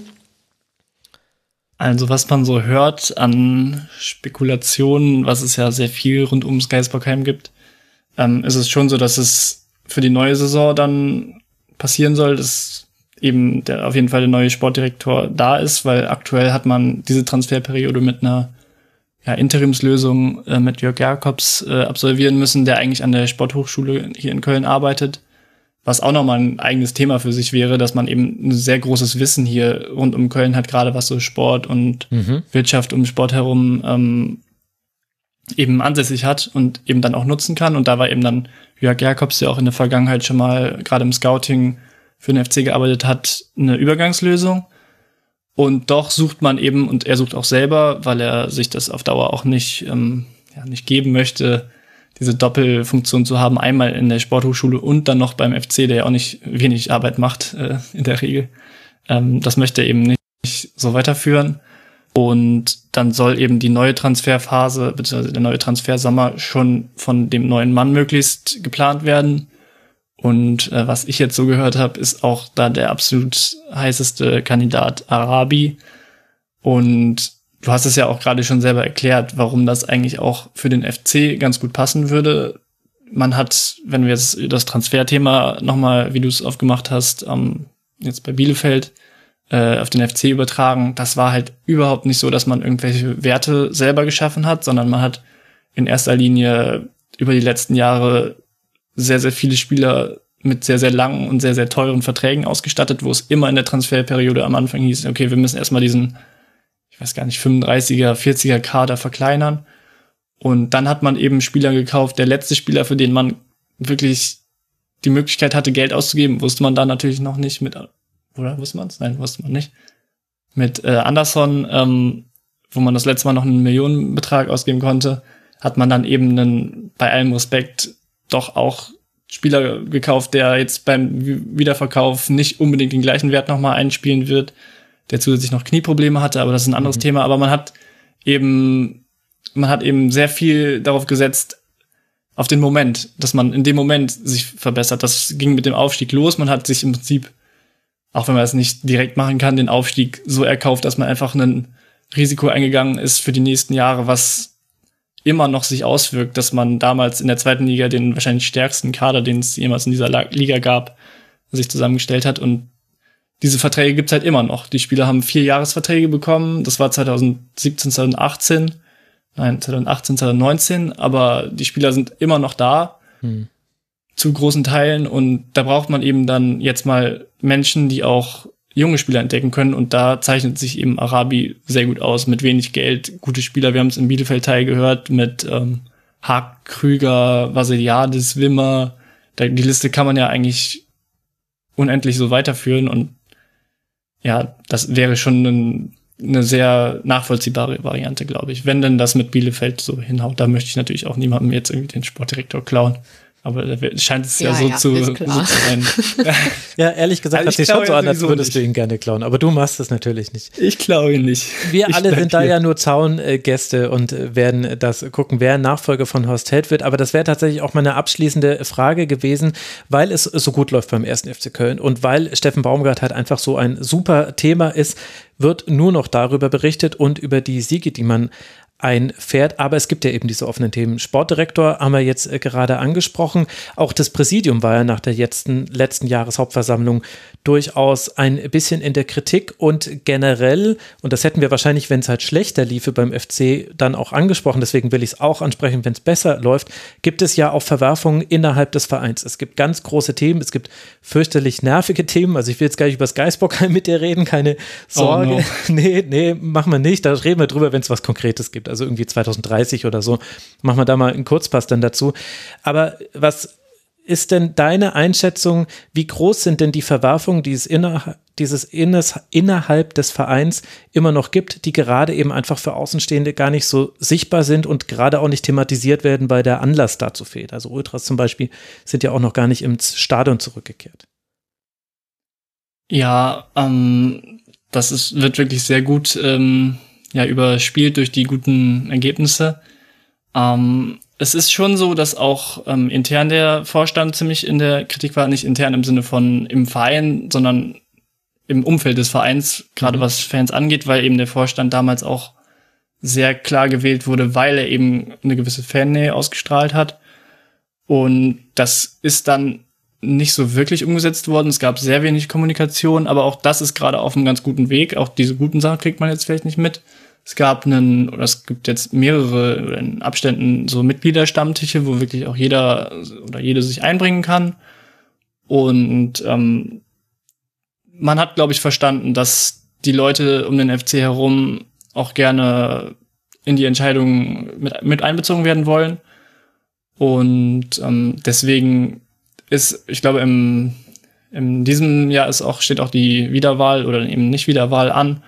Also was man so hört an Spekulationen, was es ja sehr viel rund ums Geisbockheim gibt, ähm, ist es schon so, dass es für die neue Saison dann passieren soll, dass eben der, auf jeden Fall der neue Sportdirektor da ist, weil aktuell hat man diese Transferperiode mit einer ja, Interimslösung äh, mit Jörg Jakobs äh, absolvieren müssen, der eigentlich an der Sporthochschule hier in Köln arbeitet. Was auch nochmal ein eigenes Thema für sich wäre, dass man eben ein sehr großes Wissen hier rund um Köln hat, gerade was so Sport und mhm. Wirtschaft um Sport herum ähm, eben ansässig hat und eben dann auch nutzen kann. Und da war eben dann Jörg Jakobs, der auch in der Vergangenheit schon mal gerade im Scouting für den FC gearbeitet hat, eine Übergangslösung. Und doch sucht man eben, und er sucht auch selber, weil er sich das auf Dauer auch nicht, ähm, ja, nicht geben möchte, diese Doppelfunktion zu haben, einmal in der Sporthochschule und dann noch beim FC, der ja auch nicht wenig Arbeit macht äh, in der Regel. Ähm, das möchte er eben nicht so weiterführen. Und dann soll eben die neue Transferphase, beziehungsweise der neue Transfersommer schon von dem neuen Mann möglichst geplant werden. Und äh, was ich jetzt so gehört habe, ist auch da der absolut heißeste Kandidat Arabi. Und du hast es ja auch gerade schon selber erklärt, warum das eigentlich auch für den FC ganz gut passen würde. Man hat, wenn wir jetzt das Transferthema nochmal, wie du es aufgemacht hast, ähm, jetzt bei Bielefeld, äh, auf den FC übertragen, das war halt überhaupt nicht so, dass man irgendwelche Werte selber geschaffen hat, sondern man hat in erster Linie über die letzten Jahre sehr, sehr viele Spieler mit sehr, sehr langen und sehr, sehr teuren Verträgen ausgestattet, wo es immer in der Transferperiode am Anfang hieß, okay, wir müssen erstmal diesen, ich weiß gar nicht, 35er, 40er Kader verkleinern. Und dann hat man eben Spieler gekauft. Der letzte Spieler, für den man wirklich die Möglichkeit hatte, Geld auszugeben, wusste man da natürlich noch nicht mit, oder wusste man es? Nein, wusste man nicht. Mit äh, Anderson, ähm, wo man das letzte Mal noch einen Millionenbetrag ausgeben konnte, hat man dann eben einen, bei allem Respekt, doch auch Spieler gekauft, der jetzt beim Wiederverkauf nicht unbedingt den gleichen Wert nochmal einspielen wird, der zusätzlich noch Knieprobleme hatte, aber das ist ein anderes mhm. Thema. Aber man hat eben, man hat eben sehr viel darauf gesetzt, auf den Moment, dass man in dem Moment sich verbessert. Das ging mit dem Aufstieg los. Man hat sich im Prinzip, auch wenn man es nicht direkt machen kann, den Aufstieg so erkauft, dass man einfach ein Risiko eingegangen ist für die nächsten Jahre, was immer noch sich auswirkt, dass man damals in der zweiten Liga den wahrscheinlich stärksten Kader, den es jemals in dieser Liga gab, sich zusammengestellt hat. Und diese Verträge gibt's halt immer noch. Die Spieler haben vier Jahresverträge bekommen. Das war 2017, 2018. Nein, 2018, 2019. Aber die Spieler sind immer noch da. Hm. Zu großen Teilen. Und da braucht man eben dann jetzt mal Menschen, die auch junge Spieler entdecken können. Und da zeichnet sich eben Arabi sehr gut aus, mit wenig Geld, gute Spieler. Wir haben es im Bielefeld-Teil gehört mit ähm, Haag, Krüger, Vasiliadis, Wimmer. Da, die Liste kann man ja eigentlich unendlich so weiterführen. Und ja, das wäre schon ein, eine sehr nachvollziehbare Variante, glaube ich. Wenn denn das mit Bielefeld so hinhaut, da möchte ich natürlich auch niemandem jetzt irgendwie den Sportdirektor klauen. Aber da scheint es ja, ja so, ja, zu, so, zu, sein. [LAUGHS] ja, ehrlich gesagt, also hat sich schon so an, als würdest nicht. du ihn gerne klauen. Aber du machst es natürlich nicht. Ich klaue ihn nicht. Wir ich alle sind da ja nur Zaungäste und werden das gucken, wer Nachfolger von Horst Held wird. Aber das wäre tatsächlich auch meine abschließende Frage gewesen, weil es so gut läuft beim ersten FC Köln und weil Steffen Baumgart halt einfach so ein super Thema ist, wird nur noch darüber berichtet und über die Siege, die man einfährt. Aber es gibt ja eben diese offenen Themen. Sportdirektor haben wir jetzt äh, gerade angesprochen. Auch das Präsidium war ja nach der letzten, letzten Jahreshauptversammlung durchaus ein bisschen in der Kritik und generell, und das hätten wir wahrscheinlich, wenn es halt schlechter liefe beim FC, dann auch angesprochen, deswegen will ich es auch ansprechen, wenn es besser läuft, gibt es ja auch Verwerfungen innerhalb des Vereins. Es gibt ganz große Themen, es gibt fürchterlich nervige Themen, also ich will jetzt gar nicht über das [LAUGHS] Geisbockheim mit dir reden, keine Sorge. Oh no. [LAUGHS] Nee, nee, machen wir nicht, da reden wir drüber, wenn es was Konkretes gibt also irgendwie 2030 oder so. Machen wir da mal einen Kurzpass dann dazu. Aber was ist denn deine Einschätzung, wie groß sind denn die Verwerfungen, die es inner, dieses innes, innerhalb des Vereins immer noch gibt, die gerade eben einfach für Außenstehende gar nicht so sichtbar sind und gerade auch nicht thematisiert werden, weil der Anlass dazu fehlt? Also Ultras zum Beispiel sind ja auch noch gar nicht ins Stadion zurückgekehrt. Ja, ähm, das ist, wird wirklich sehr gut ähm, ja überspielt durch die guten Ergebnisse. Ähm, es ist schon so, dass auch ähm, intern der Vorstand ziemlich in der Kritik war, nicht intern im Sinne von im Verein, sondern im Umfeld des Vereins, gerade mhm. was Fans angeht, weil eben der Vorstand damals auch sehr klar gewählt wurde, weil er eben eine gewisse Fannähe ausgestrahlt hat. Und das ist dann nicht so wirklich umgesetzt worden. Es gab sehr wenig Kommunikation, aber auch das ist gerade auf einem ganz guten Weg. Auch diese guten Sachen kriegt man jetzt vielleicht nicht mit. Es gab einen, oder es gibt jetzt mehrere in Abständen so Mitgliederstammtische, wo wirklich auch jeder oder jede sich einbringen kann. Und ähm, man hat, glaube ich, verstanden, dass die Leute um den FC herum auch gerne in die Entscheidungen mit, mit einbezogen werden wollen. Und ähm, deswegen ist, ich glaube, im, in diesem Jahr ist auch, steht auch die Wiederwahl oder eben nicht Wiederwahl an.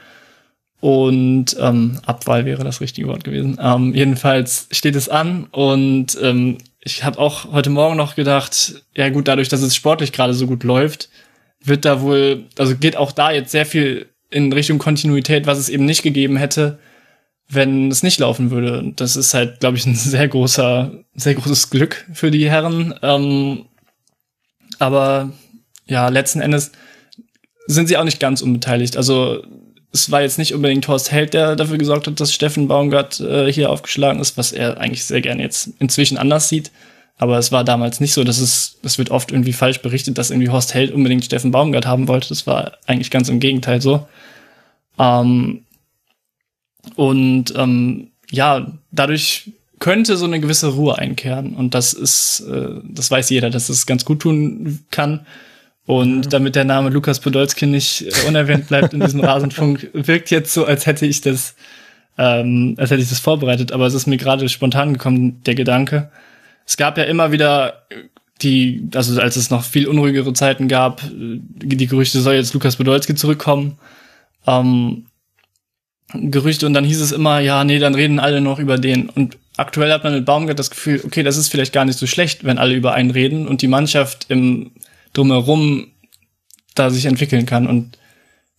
Und ähm, Abwahl wäre das richtige Wort gewesen. Ähm, jedenfalls steht es an und ähm, ich habe auch heute Morgen noch gedacht, ja gut, dadurch, dass es sportlich gerade so gut läuft, wird da wohl, also geht auch da jetzt sehr viel in Richtung Kontinuität, was es eben nicht gegeben hätte, wenn es nicht laufen würde. Das ist halt, glaube ich, ein [LAUGHS] sehr großer, sehr großes Glück für die Herren. Ähm, aber ja, letzten Endes sind sie auch nicht ganz unbeteiligt. Also es war jetzt nicht unbedingt Horst Held, der dafür gesorgt hat, dass Steffen Baumgart äh, hier aufgeschlagen ist, was er eigentlich sehr gerne jetzt inzwischen anders sieht. Aber es war damals nicht so. dass es, es wird oft irgendwie falsch berichtet, dass irgendwie Horst Held unbedingt Steffen Baumgart haben wollte. Das war eigentlich ganz im Gegenteil so. Ähm, und ähm, ja, dadurch könnte so eine gewisse Ruhe einkehren. Und das ist, äh, das weiß jeder, dass es ganz gut tun kann. Und damit der Name Lukas Podolski nicht äh, unerwähnt bleibt in diesem [LAUGHS] Rasenfunk, wirkt jetzt so, als hätte ich das, ähm, als hätte ich das vorbereitet. Aber es ist mir gerade spontan gekommen, der Gedanke. Es gab ja immer wieder die, also als es noch viel unruhigere Zeiten gab, die Gerüchte, soll jetzt Lukas Podolski zurückkommen. Ähm, Gerüchte und dann hieß es immer, ja, nee, dann reden alle noch über den. Und aktuell hat man mit Baumgart das Gefühl, okay, das ist vielleicht gar nicht so schlecht, wenn alle über einen reden und die Mannschaft im drumherum da sich entwickeln kann. Und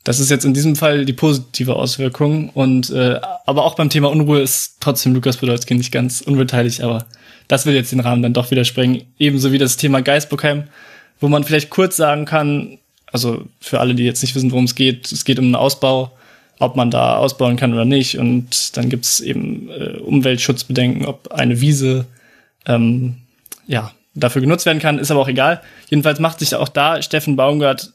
das ist jetzt in diesem Fall die positive Auswirkung. Und äh, aber auch beim Thema Unruhe ist trotzdem Lukas Podolski nicht ganz unbeteiligt, aber das will jetzt den Rahmen dann doch wieder sprengen. Ebenso wie das Thema Geisbockheim, wo man vielleicht kurz sagen kann, also für alle, die jetzt nicht wissen, worum es geht, es geht um einen Ausbau, ob man da ausbauen kann oder nicht. Und dann gibt's eben äh, Umweltschutzbedenken, ob eine Wiese ähm, ja dafür genutzt werden kann, ist aber auch egal. Jedenfalls macht sich auch da Steffen Baumgart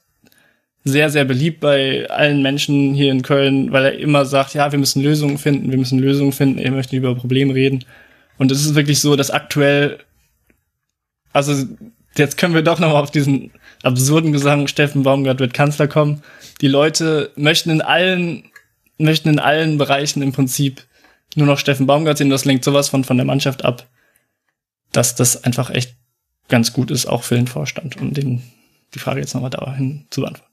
sehr, sehr beliebt bei allen Menschen hier in Köln, weil er immer sagt, ja, wir müssen Lösungen finden, wir müssen Lösungen finden, er möchte über Probleme reden. Und es ist wirklich so, dass aktuell, also jetzt können wir doch noch mal auf diesen absurden Gesang, Steffen Baumgart wird Kanzler kommen. Die Leute möchten in allen, möchten in allen Bereichen im Prinzip nur noch Steffen Baumgart sehen. Das lenkt sowas von, von der Mannschaft ab, dass das einfach echt ganz gut ist, auch für den Vorstand, um den, die Frage jetzt nochmal dahin zu beantworten.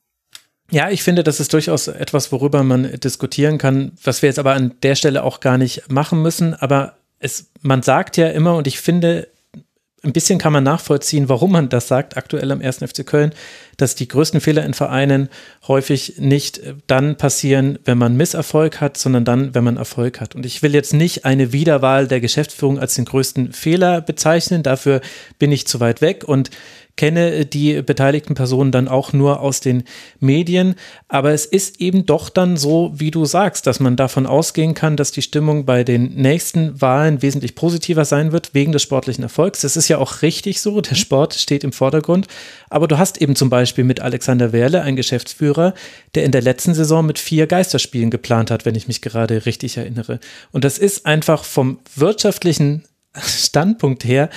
Ja, ich finde, das ist durchaus etwas, worüber man diskutieren kann, was wir jetzt aber an der Stelle auch gar nicht machen müssen. Aber es, man sagt ja immer, und ich finde, ein bisschen kann man nachvollziehen, warum man das sagt, aktuell am 1. FC Köln, dass die größten Fehler in Vereinen häufig nicht äh, dann passieren, wenn man Misserfolg hat, sondern dann, wenn man Erfolg hat. Und ich will jetzt nicht eine Wiederwahl der Geschäftsführung als den größten Fehler bezeichnen, dafür bin ich zu weit weg und kenne die beteiligten Personen dann auch nur aus den Medien. Aber es ist eben doch dann so, wie du sagst, dass man davon ausgehen kann, dass die Stimmung bei den nächsten Wahlen wesentlich positiver sein wird, wegen des sportlichen Erfolgs. Das ist ja auch richtig so. Der Sport steht im Vordergrund. Aber du hast eben zum Beispiel mit Alexander Werle einen Geschäftsführer, der in der letzten Saison mit vier Geisterspielen geplant hat, wenn ich mich gerade richtig erinnere. Und das ist einfach vom wirtschaftlichen Standpunkt her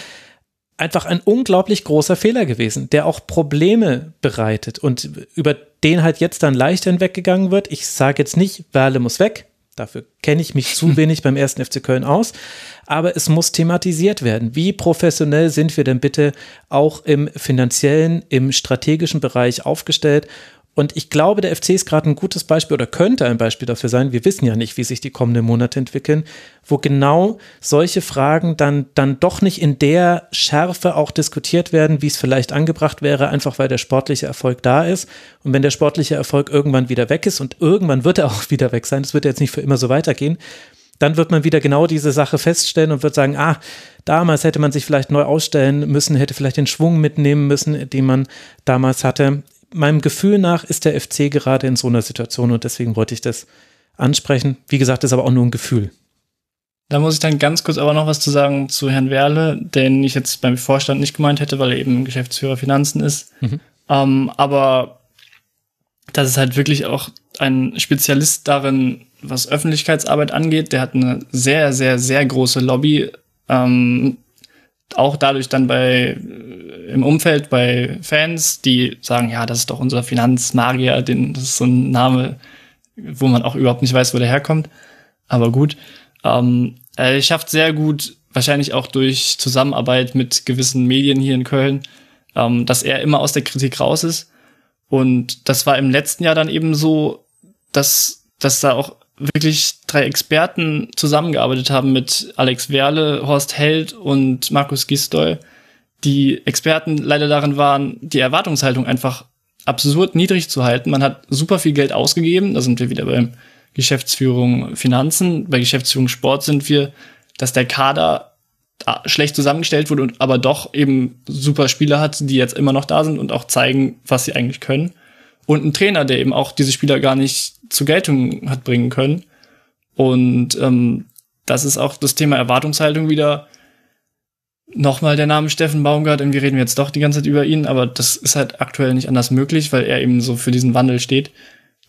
einfach ein unglaublich großer Fehler gewesen, der auch Probleme bereitet und über den halt jetzt dann leicht hinweggegangen wird. Ich sage jetzt nicht, Werle muss weg. Dafür kenne ich mich zu [LAUGHS] wenig beim ersten FC Köln aus. Aber es muss thematisiert werden. Wie professionell sind wir denn bitte auch im finanziellen, im strategischen Bereich aufgestellt? Und ich glaube, der FC ist gerade ein gutes Beispiel oder könnte ein Beispiel dafür sein. Wir wissen ja nicht, wie sich die kommenden Monate entwickeln, wo genau solche Fragen dann, dann doch nicht in der Schärfe auch diskutiert werden, wie es vielleicht angebracht wäre, einfach weil der sportliche Erfolg da ist. Und wenn der sportliche Erfolg irgendwann wieder weg ist und irgendwann wird er [LAUGHS] auch wieder weg sein, das wird jetzt nicht für immer so weitergehen, dann wird man wieder genau diese Sache feststellen und wird sagen, ah, damals hätte man sich vielleicht neu ausstellen müssen, hätte vielleicht den Schwung mitnehmen müssen, den man damals hatte meinem Gefühl nach ist der FC gerade in so einer Situation und deswegen wollte ich das ansprechen. Wie gesagt, ist aber auch nur ein Gefühl. Da muss ich dann ganz kurz aber noch was zu sagen zu Herrn Werle, den ich jetzt beim Vorstand nicht gemeint hätte, weil er eben Geschäftsführer Finanzen ist. Mhm. Ähm, aber das ist halt wirklich auch ein Spezialist darin, was Öffentlichkeitsarbeit angeht. Der hat eine sehr, sehr, sehr große Lobby. Ähm, auch dadurch dann bei im Umfeld bei Fans, die sagen, ja, das ist doch unser Finanzmagier, den, das ist so ein Name, wo man auch überhaupt nicht weiß, wo der herkommt. Aber gut. Ähm, er schafft sehr gut, wahrscheinlich auch durch Zusammenarbeit mit gewissen Medien hier in Köln, ähm, dass er immer aus der Kritik raus ist. Und das war im letzten Jahr dann eben so, dass, dass da auch wirklich drei Experten zusammengearbeitet haben mit Alex Werle, Horst Held und Markus Gistol. Die Experten leider darin waren, die Erwartungshaltung einfach absurd niedrig zu halten. Man hat super viel Geld ausgegeben. Da sind wir wieder beim Geschäftsführung Finanzen. Bei Geschäftsführung Sport sind wir, dass der Kader schlecht zusammengestellt wurde und aber doch eben super Spieler hat, die jetzt immer noch da sind und auch zeigen, was sie eigentlich können und ein Trainer, der eben auch diese Spieler gar nicht zur Geltung hat bringen können. Und ähm, das ist auch das Thema Erwartungshaltung wieder. Nochmal der Name Steffen Baumgart, irgendwie reden wir jetzt doch die ganze Zeit über ihn, aber das ist halt aktuell nicht anders möglich, weil er eben so für diesen Wandel steht,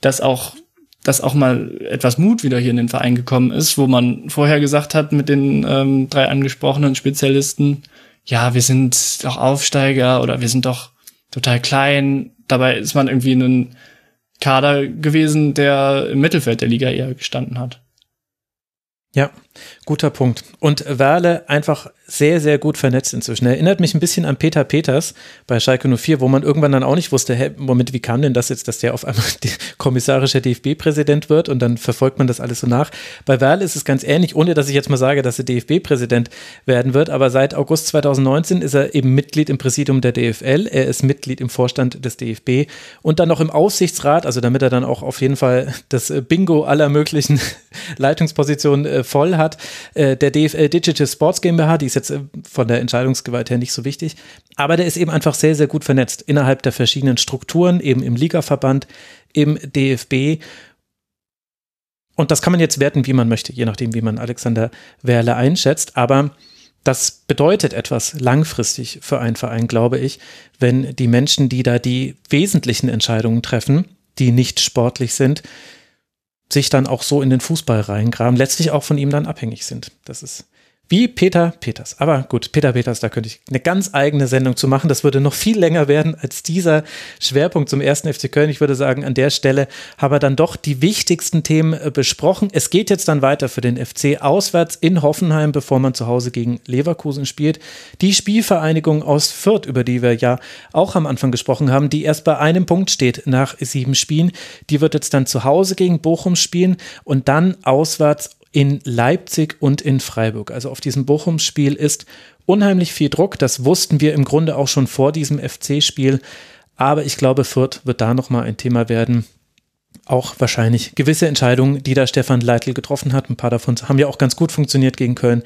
dass auch, dass auch mal etwas Mut wieder hier in den Verein gekommen ist, wo man vorher gesagt hat mit den ähm, drei angesprochenen Spezialisten, ja, wir sind doch Aufsteiger oder wir sind doch total klein, Dabei ist man irgendwie ein Kader gewesen, der im Mittelfeld der Liga eher gestanden hat. Ja, guter Punkt. Und Werle einfach sehr, sehr gut vernetzt inzwischen. Erinnert mich ein bisschen an Peter Peters bei Schalke 04, wo man irgendwann dann auch nicht wusste, hä, Moment, wie kam denn das jetzt, dass der auf einmal [LAUGHS] kommissarischer DFB-Präsident wird und dann verfolgt man das alles so nach. Bei Werle ist es ganz ähnlich, ohne dass ich jetzt mal sage, dass er DFB-Präsident werden wird, aber seit August 2019 ist er eben Mitglied im Präsidium der DFL, er ist Mitglied im Vorstand des DFB und dann noch im Aufsichtsrat, also damit er dann auch auf jeden Fall das Bingo aller möglichen [LAUGHS] Leitungspositionen äh, voll hat, äh, der DFL Digital Sports GmbH, die ist jetzt äh, von der Entscheidungsgewalt her nicht so wichtig. Aber der ist eben einfach sehr, sehr gut vernetzt innerhalb der verschiedenen Strukturen, eben im Ligaverband, im DFB. Und das kann man jetzt werten, wie man möchte, je nachdem, wie man Alexander Werle einschätzt. Aber das bedeutet etwas langfristig für einen Verein, glaube ich, wenn die Menschen, die da die wesentlichen Entscheidungen treffen, die nicht sportlich sind, sich dann auch so in den Fußball reingraben, letztlich auch von ihm dann abhängig sind. Das ist wie Peter Peters. Aber gut, Peter Peters, da könnte ich eine ganz eigene Sendung zu machen. Das würde noch viel länger werden als dieser Schwerpunkt zum ersten FC Köln. Ich würde sagen, an der Stelle haben wir dann doch die wichtigsten Themen äh, besprochen. Es geht jetzt dann weiter für den FC auswärts in Hoffenheim, bevor man zu Hause gegen Leverkusen spielt. Die Spielvereinigung aus Fürth, über die wir ja auch am Anfang gesprochen haben, die erst bei einem Punkt steht nach sieben Spielen, die wird jetzt dann zu Hause gegen Bochum spielen und dann auswärts in Leipzig und in Freiburg. Also auf diesem Bochum-Spiel ist unheimlich viel Druck. Das wussten wir im Grunde auch schon vor diesem FC-Spiel. Aber ich glaube, Fürth wird da nochmal ein Thema werden. Auch wahrscheinlich gewisse Entscheidungen, die da Stefan Leitl getroffen hat. Ein paar davon haben ja auch ganz gut funktioniert gegen Köln.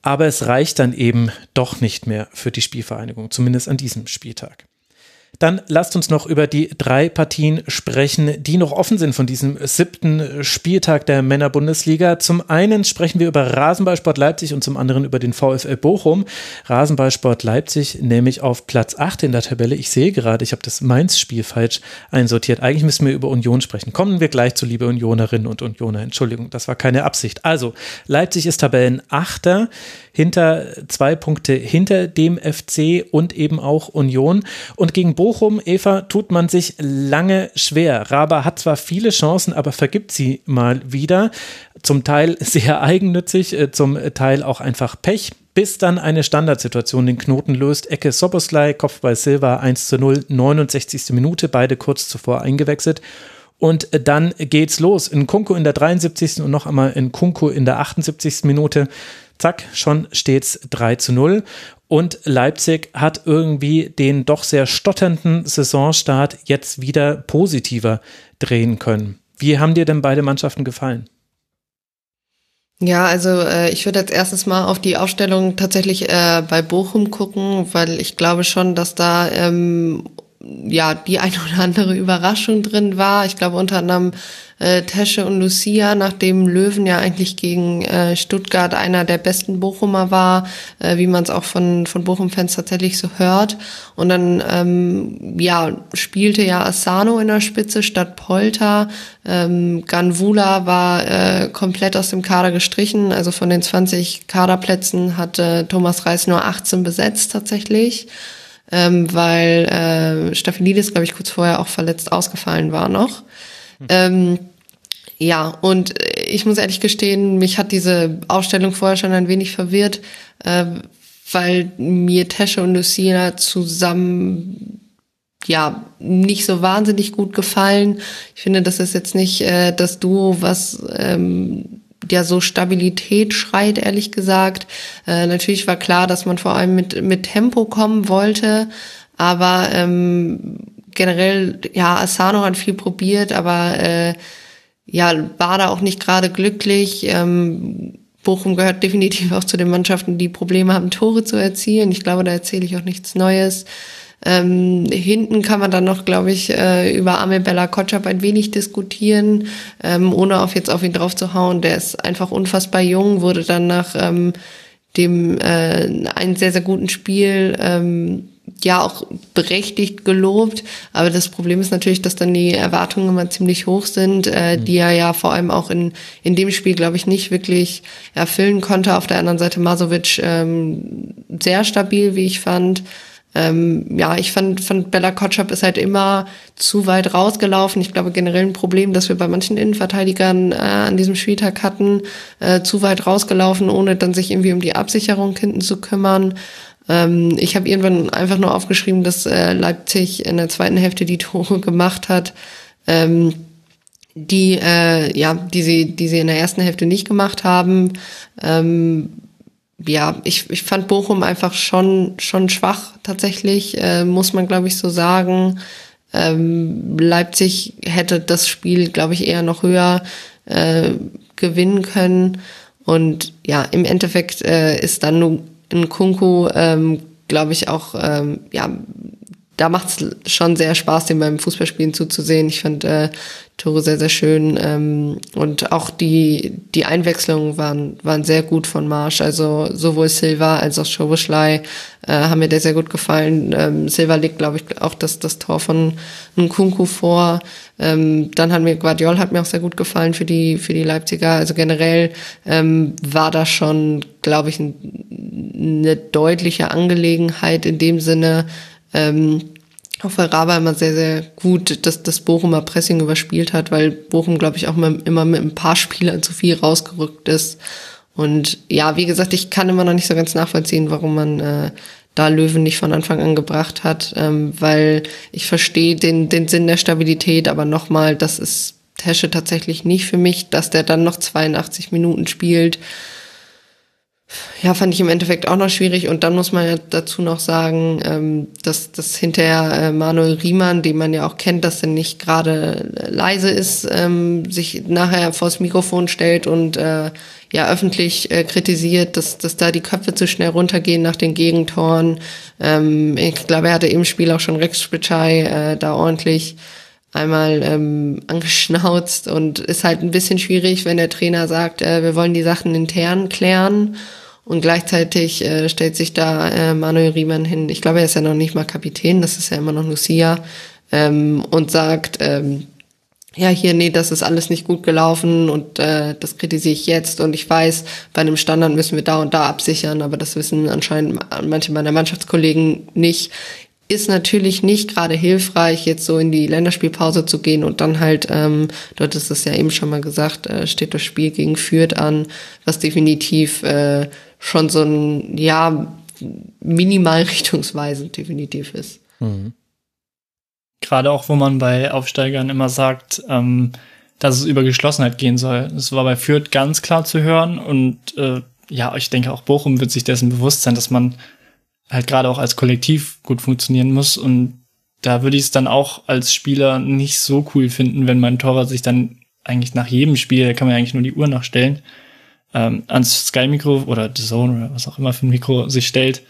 Aber es reicht dann eben doch nicht mehr für die Spielvereinigung, zumindest an diesem Spieltag. Dann lasst uns noch über die drei Partien sprechen, die noch offen sind von diesem siebten Spieltag der Männerbundesliga. Zum einen sprechen wir über Rasenballsport Leipzig und zum anderen über den VfL Bochum. Rasenballsport Leipzig nämlich auf Platz 8 in der Tabelle. Ich sehe gerade, ich habe das Mainz-Spiel falsch einsortiert. Eigentlich müssen wir über Union sprechen. Kommen wir gleich zu liebe Unionerinnen und Unioner. Entschuldigung, das war keine Absicht. Also, Leipzig ist Tabellenachter hinter zwei Punkte hinter dem FC und eben auch Union. Und gegen Bochum, Eva, tut man sich lange schwer. Raba hat zwar viele Chancen, aber vergibt sie mal wieder. Zum Teil [LAUGHS] sehr eigennützig, äh, zum Teil auch einfach Pech bis dann eine Standardsituation den Knoten löst. Ecke Soboslai, Kopfball Silva 1 zu 0, 69. Minute, beide kurz zuvor eingewechselt. Und dann geht's los. In Kunku in der 73. und noch einmal in Kunku in der 78. Minute. Zack, schon steht's 3 zu 0. Und Leipzig hat irgendwie den doch sehr stotternden Saisonstart jetzt wieder positiver drehen können. Wie haben dir denn beide Mannschaften gefallen? Ja, also äh, ich würde jetzt erstes Mal auf die Aufstellung tatsächlich äh, bei Bochum gucken, weil ich glaube schon, dass da ähm, ja die ein oder andere Überraschung drin war. Ich glaube unter anderem äh, Tesche und Lucia, nachdem Löwen ja eigentlich gegen äh, Stuttgart einer der besten Bochumer war, äh, wie man es auch von, von Bochum-Fans tatsächlich so hört. Und dann ähm, ja, spielte ja Asano in der Spitze statt Polter. Ähm, Ganvula war äh, komplett aus dem Kader gestrichen. Also von den 20 Kaderplätzen hatte Thomas Reis nur 18 besetzt tatsächlich. Ähm, weil äh, Staphylides, glaube ich, kurz vorher auch verletzt ausgefallen war noch. Ähm, ja, und ich muss ehrlich gestehen, mich hat diese Ausstellung vorher schon ein wenig verwirrt, äh, weil mir Tesche und Lucia zusammen ja nicht so wahnsinnig gut gefallen. Ich finde, das ist jetzt nicht äh, das Duo, was ähm, ja so Stabilität schreit, ehrlich gesagt. Äh, natürlich war klar, dass man vor allem mit, mit Tempo kommen wollte, aber ähm, generell, ja, Asano hat viel probiert, aber äh, ja, war da auch nicht gerade glücklich. Ähm, Bochum gehört [LAUGHS] definitiv auch zu den Mannschaften, die Probleme haben, Tore zu erzielen. Ich glaube, da erzähle ich auch nichts Neues. Ähm, hinten kann man dann noch, glaube ich, äh, über Amel Bella Kotschap ein wenig diskutieren, ähm, ohne auf jetzt auf ihn drauf zu hauen. Der ist einfach unfassbar jung, wurde dann nach ähm, dem äh, einen sehr, sehr guten Spiel ähm, ja auch berechtigt gelobt, aber das Problem ist natürlich, dass dann die Erwartungen immer ziemlich hoch sind, äh, mhm. die er ja vor allem auch in, in dem Spiel, glaube ich, nicht wirklich erfüllen konnte. Auf der anderen Seite Masovic ähm, sehr stabil, wie ich fand. Ähm, ja, ich fand, fand Bella Kotschap ist halt immer zu weit rausgelaufen. Ich glaube generell ein Problem, das wir bei manchen Innenverteidigern äh, an diesem Spieltag hatten, äh, zu weit rausgelaufen, ohne dann sich irgendwie um die Absicherung hinten zu kümmern. Ähm, ich habe irgendwann einfach nur aufgeschrieben, dass äh, Leipzig in der zweiten Hälfte die Tore [LAUGHS] gemacht hat, ähm, die äh, ja, die sie, die sie in der ersten Hälfte nicht gemacht haben. Ähm, ja, ich, ich fand Bochum einfach schon schon schwach tatsächlich, äh, muss man glaube ich so sagen. Ähm, Leipzig hätte das Spiel, glaube ich, eher noch höher äh, gewinnen können. Und ja, im Endeffekt äh, ist dann nur in Kunku, ähm, glaube ich, auch, ähm, ja, da macht es schon sehr Spaß, dem beim Fußballspielen zuzusehen. Ich fand äh, Tore sehr, sehr schön. Ähm, und auch die, die Einwechslungen waren, waren sehr gut von Marsch. Also sowohl Silva als auch Schoboschlei äh, haben mir sehr, sehr gut gefallen. Ähm, Silva legt, glaube ich, auch das, das Tor von Nkunku vor. Ähm, dann hat mir Guardiol hat mir auch sehr gut gefallen für die, für die Leipziger. Also generell ähm, war das schon, glaube ich, ein, eine deutliche Angelegenheit in dem Sinne, ähm, auch weil Raba immer sehr, sehr gut das, das Bochumer Pressing überspielt hat, weil Bochum, glaube ich, auch immer mit ein paar Spielern zu viel rausgerückt ist. Und ja, wie gesagt, ich kann immer noch nicht so ganz nachvollziehen, warum man äh, da Löwen nicht von Anfang an gebracht hat, ähm, weil ich verstehe den, den Sinn der Stabilität, aber nochmal, das ist Tesche tatsächlich nicht für mich, dass der dann noch 82 Minuten spielt Ja, fand ich im Endeffekt auch noch schwierig. Und dann muss man ja dazu noch sagen, ähm, dass, dass hinterher äh, Manuel Riemann, den man ja auch kennt, dass er nicht gerade leise ist, ähm, sich nachher vors Mikrofon stellt und äh, ja öffentlich äh, kritisiert, dass, dass da die Köpfe zu schnell runtergehen nach den Gegentoren. Ähm, ich glaube, er hatte im Spiel auch schon Rex Spitschei da ordentlich einmal ähm, angeschnauzt und ist halt ein bisschen schwierig, wenn der Trainer sagt, äh, wir wollen die Sachen intern klären. Und gleichzeitig äh, stellt sich da äh, Manuel Riemann hin, ich glaube, er ist ja noch nicht mal Kapitän, das ist ja immer noch Lucia, ähm, und sagt, ähm, ja, hier, nee, das ist alles nicht gut gelaufen und äh, das kritisiere ich jetzt und ich weiß, bei einem Standard müssen wir da und da absichern, aber das wissen anscheinend manche meiner Mannschaftskollegen nicht ist natürlich nicht gerade hilfreich, jetzt so in die Länderspielpause zu gehen und dann halt, ähm, dort ist es ja eben schon mal gesagt, äh, steht das Spiel gegen Fürth an, was definitiv äh, schon so ein, ja, minimal [LAUGHS] richtungsweisend definitiv ist. Mhm. Gerade auch, wo man bei Aufsteigern immer sagt, ähm, dass es über Geschlossenheit gehen soll. Das war bei Fürth ganz klar zu hören und äh, ja, ich denke auch Bochum wird sich dessen bewusst sein, dass man halt gerade auch als Kollektiv gut funktionieren muss. Und da würde ich es dann auch als Spieler nicht so cool finden, wenn mein Torwart sich dann eigentlich nach jedem Spiel, da kann man ja eigentlich nur die Uhr nachstellen, ähm, ans Sky-Mikro oder The Zone oder was auch immer für ein Mikro sich stellt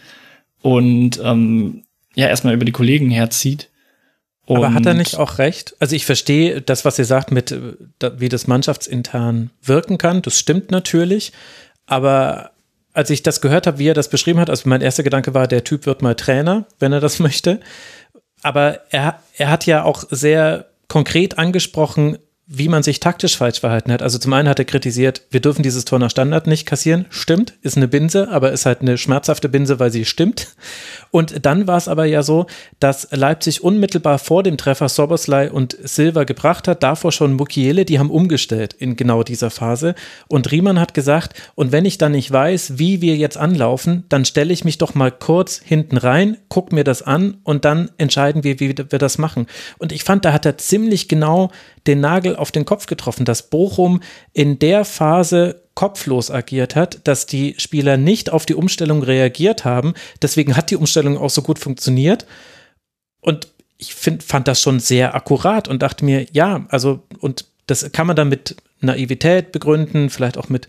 und ähm, ja erstmal über die Kollegen herzieht. Und Aber hat er nicht auch recht? Also ich verstehe das, was ihr sagt, mit äh, wie das mannschaftsintern wirken kann. Das stimmt natürlich. Aber als ich das gehört habe, wie er das beschrieben hat, also mein erster Gedanke war, der Typ wird mal Trainer, wenn er das [LAUGHS] möchte. Aber er, er hat ja auch sehr konkret angesprochen, wie man sich taktisch falsch verhalten hat. Also zum einen hat er kritisiert, wir dürfen dieses Tor nach Standard nicht kassieren. Stimmt, ist eine Binse, aber ist halt eine schmerzhafte Binse, weil sie stimmt. Und dann war es aber ja so, dass Leipzig unmittelbar vor dem Treffer Soboslai und Silva gebracht hat, davor schon Mukiele, die haben umgestellt in genau dieser Phase. Und Riemann hat gesagt, und wenn ich dann nicht weiß, wie wir jetzt anlaufen, dann stelle ich mich doch mal kurz hinten rein, guck mir das an und dann entscheiden wir, wie wir das machen. Und ich fand, da hat er ziemlich genau den Nagel auf den Kopf getroffen, dass Bochum in der Phase kopflos agiert hat, dass die Spieler nicht auf die Umstellung reagiert haben. Deswegen hat die Umstellung auch so gut funktioniert. Und ich find, fand das schon sehr akkurat und dachte mir, ja, also, und das kann man dann mit Naivität begründen, vielleicht auch mit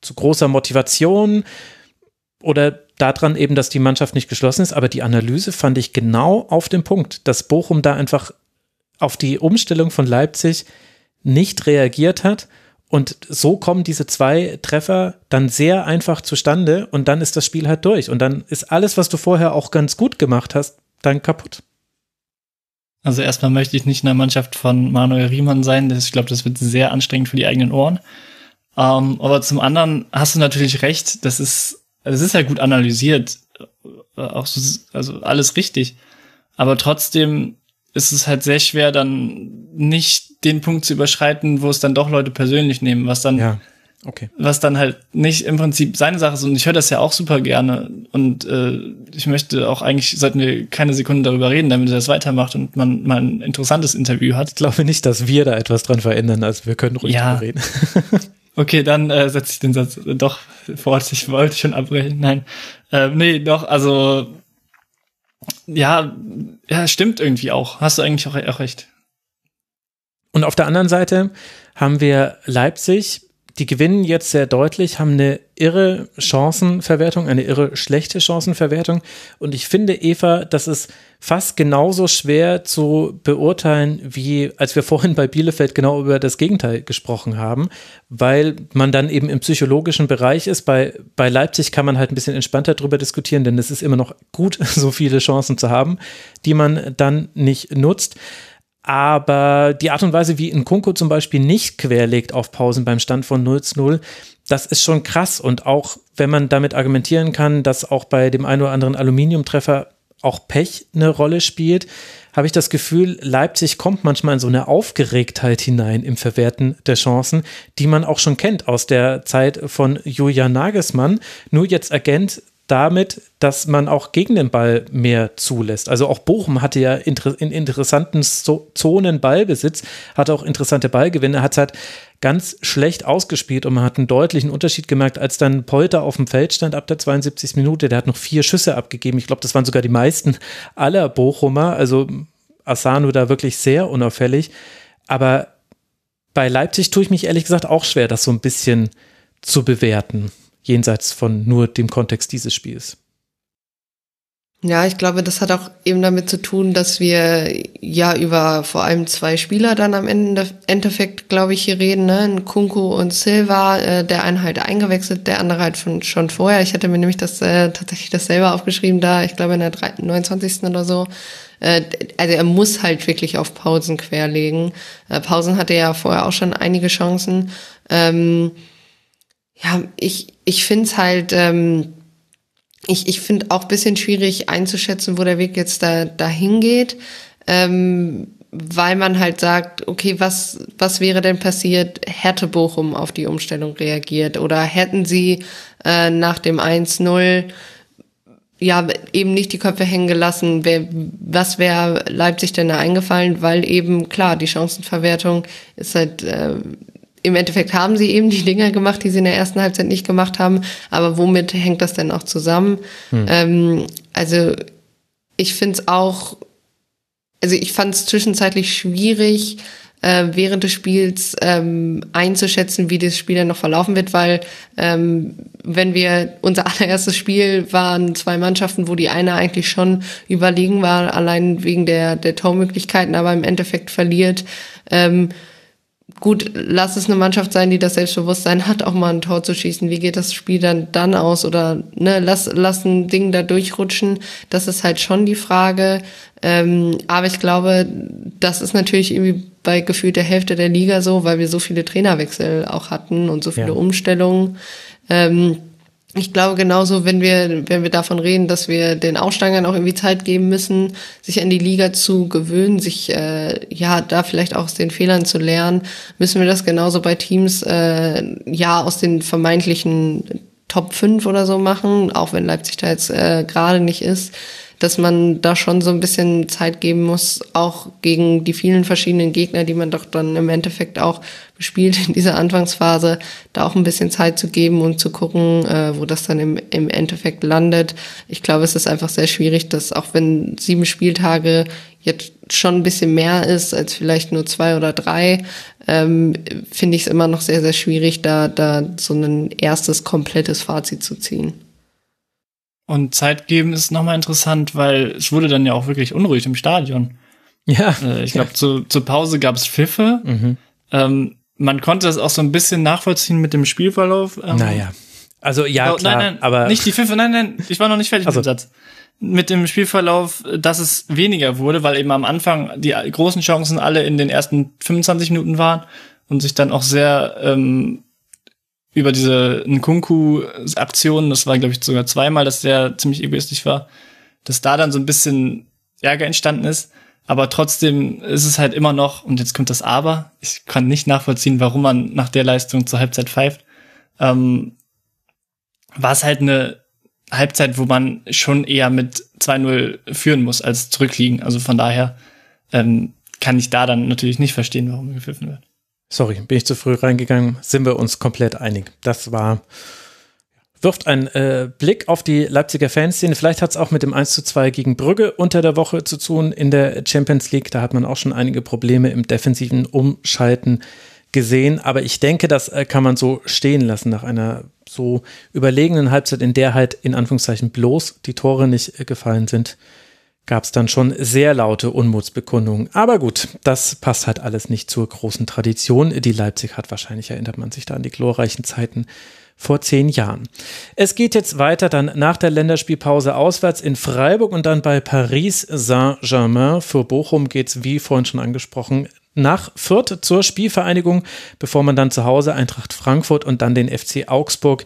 zu großer Motivation oder daran eben, dass die Mannschaft nicht geschlossen ist. Aber die Analyse fand ich genau auf dem Punkt, dass Bochum da einfach auf die Umstellung von Leipzig nicht reagiert hat. Und so kommen diese zwei Treffer dann sehr einfach zustande und dann ist das Spiel halt durch. Und dann ist alles, was du vorher auch ganz gut gemacht hast, dann kaputt. Also erstmal möchte ich nicht in der Mannschaft von Manuel Riemann sein. Ich glaube, das wird sehr anstrengend für die eigenen Ohren. Ähm, aber zum anderen hast du natürlich recht, das ist, das ist ja gut analysiert. Äh, auch so, also alles richtig. Aber trotzdem ist es halt sehr schwer, dann nicht den Punkt zu überschreiten, wo es dann doch Leute persönlich nehmen, was dann, ja, okay. was dann halt nicht im Prinzip seine Sache ist. Und ich höre das ja auch super gerne. Und äh, ich möchte auch eigentlich, sollten wir keine Sekunde darüber reden, damit er das weitermacht und man mal ein interessantes Interview hat. Ich glaube nicht, dass wir da etwas dran verändern, also wir können ruhig ja. darüber reden. [LAUGHS] okay, dann äh, setze ich den Satz doch fort. Ich wollte schon abbrechen. Nein. Äh, nee, doch, also ja, ja, stimmt irgendwie auch. Hast du eigentlich auch, auch recht. Und auf der anderen Seite haben wir Leipzig, die gewinnen jetzt sehr deutlich, haben eine irre Chancenverwertung, eine irre schlechte Chancenverwertung. Und ich finde, Eva, das ist fast genauso schwer zu beurteilen, wie als wir vorhin bei Bielefeld genau über das Gegenteil gesprochen haben, weil man dann eben im psychologischen Bereich ist. Bei, bei Leipzig kann man halt ein bisschen entspannter drüber diskutieren, denn es ist immer noch gut, [LAUGHS] so viele Chancen zu haben, die man dann nicht nutzt. Aber die Art und Weise, wie Nkunku zum Beispiel nicht querlegt auf Pausen beim Stand von 0 zu 0, das ist schon krass. Und auch wenn man damit argumentieren kann, dass auch bei dem einen oder anderen Aluminiumtreffer auch Pech eine Rolle spielt, habe ich das Gefühl, Leipzig kommt manchmal in so eine Aufgeregtheit hinein im Verwerten der Chancen, die man auch schon kennt aus der Zeit von Julian Nagelsmann. Nur jetzt ergänzt damit, dass man auch gegen den Ball mehr zulässt. Also auch Bochum hatte ja in interessanten Zonen Ballbesitz, hatte auch interessante Ballgewinne, hat es halt ganz schlecht ausgespielt und man hat einen deutlichen Unterschied gemerkt, als dann Polter auf dem Feld stand ab der 72. Minute. Der hat noch vier Schüsse abgegeben. Ich glaube, das waren sogar die meisten aller Bochumer. Also Asano da wirklich sehr unauffällig. Aber bei Leipzig tue ich mich ehrlich gesagt auch schwer, das so ein bisschen zu bewerten jenseits von nur dem Kontext dieses Spiels. Ja, ich glaube, das hat auch eben damit zu tun, dass wir ja über vor allem zwei Spieler dann am Ende Endeffekt, glaube ich, hier reden, ne? Kunku und Silva, äh, der eine halt eingewechselt, der andere halt schon, schon vorher. Ich hatte mir nämlich das äh, tatsächlich das selber aufgeschrieben da, ich glaube in der 29. oder so. Äh, also er muss halt wirklich auf Pausen querlegen. Äh, Pausen hatte ja vorher auch schon einige Chancen. Ähm, ja, ich, ich finde es halt, ähm, ich, ich finde auch bisschen schwierig einzuschätzen, wo der Weg jetzt da dahin geht, ähm, weil man halt sagt, okay, was, was wäre denn passiert, hätte Bochum auf die Umstellung reagiert? Oder hätten sie äh, nach dem 1-0 ja eben nicht die Köpfe hängen gelassen, wer, was wäre Leipzig denn da eingefallen, weil eben klar, die Chancenverwertung ist halt äh, im Endeffekt haben sie eben die Dinger gemacht, die sie in der ersten Halbzeit nicht gemacht haben. Aber womit hängt das denn auch zusammen? Hm. Ähm, also ich finde es auch, also ich fand es zwischenzeitlich schwierig, äh, während des Spiels ähm, einzuschätzen, wie das Spiel dann noch verlaufen wird, weil ähm, wenn wir unser [LAUGHS] allererstes Spiel waren zwei Mannschaften, wo die eine eigentlich schon überlegen war, allein wegen der der Tormöglichkeiten, aber im Endeffekt verliert. Ähm, gut, lass es eine Mannschaft sein, die das Selbstbewusstsein hat, auch mal ein Tor zu schießen. Wie geht das Spiel dann dann aus? Oder ne, lass, lass ein Ding da durchrutschen. Das ist halt schon die Frage. Ähm, aber ich glaube, das ist natürlich irgendwie bei gefühlt der Hälfte der Liga so, weil wir so viele Trainerwechsel auch hatten und so viele ja. Umstellungen. Ähm, ich glaube genauso, wenn wir, wenn wir davon reden, dass wir den Aussteigern auch irgendwie Zeit geben müssen, sich an die Liga zu gewöhnen, sich äh, ja da vielleicht auch aus den Fehlern zu lernen, müssen wir das genauso bei Teams äh, ja aus den vermeintlichen Top 5 oder so machen, auch wenn Leipzig da jetzt äh, gerade nicht ist dass man da schon so ein bisschen Zeit geben muss, auch gegen die vielen verschiedenen Gegner, die man doch dann im Endeffekt auch bespielt in dieser Anfangsphase, da auch ein bisschen Zeit zu geben und zu gucken, äh, wo das dann im, im Endeffekt landet. Ich glaube, es ist einfach sehr schwierig, dass auch wenn sieben Spieltage jetzt schon ein bisschen mehr ist als vielleicht nur zwei oder drei, ähm, finde ich es immer noch sehr, sehr schwierig, da, da so ein erstes komplettes Fazit zu ziehen. Und Zeit geben ist nochmal interessant, weil es wurde dann ja auch wirklich unruhig im Stadion. Ja. Äh, ich glaube, ja. zu, zur Pause gab es Pfiffe. Mhm. Ähm, man konnte das auch so ein bisschen nachvollziehen mit dem Spielverlauf. Ähm, naja. Also ja, oh, klar, nein, nein, aber nicht die Pfiffe, nein, nein, ich war noch nicht fertig also. mit dem Satz. Mit dem Spielverlauf, dass es weniger wurde, weil eben am Anfang die großen Chancen alle in den ersten 25 Minuten waren und sich dann auch sehr ähm, über diese Nkunku-Aktion, das war, glaube ich, sogar zweimal, dass der ziemlich egoistisch war, dass da dann so ein bisschen Ärger entstanden ist. Aber trotzdem ist es halt immer noch, und jetzt kommt das Aber, ich kann nicht nachvollziehen, warum man nach der Leistung zur Halbzeit pfeift, ähm, war es halt eine Halbzeit, wo man schon eher mit 2-0 führen muss, als zurückliegen. Also von daher ähm, kann ich da dann natürlich nicht verstehen, warum gepfiffen wird. Sorry, bin ich zu früh reingegangen. Sind wir uns komplett einig. Das war, wirft einen äh, Blick auf die Leipziger Fanszene. Vielleicht hat es auch mit dem 1 zu 2 gegen Brügge unter der Woche zu tun in der Champions League. Da hat man auch schon einige Probleme im defensiven Umschalten gesehen. Aber ich denke, das äh, kann man so stehen lassen nach einer so überlegenen Halbzeit, in der halt in Anführungszeichen bloß die Tore nicht äh, gefallen sind gab es dann schon sehr laute Unmutsbekundungen. Aber gut, das passt halt alles nicht zur großen Tradition. Die Leipzig hat wahrscheinlich, erinnert man sich da an die glorreichen Zeiten vor zehn Jahren. Es geht jetzt weiter dann nach der Länderspielpause auswärts in Freiburg und dann bei Paris Saint-Germain. Für Bochum geht es, wie vorhin schon angesprochen, nach Fürth zur Spielvereinigung, bevor man dann zu Hause Eintracht Frankfurt und dann den FC Augsburg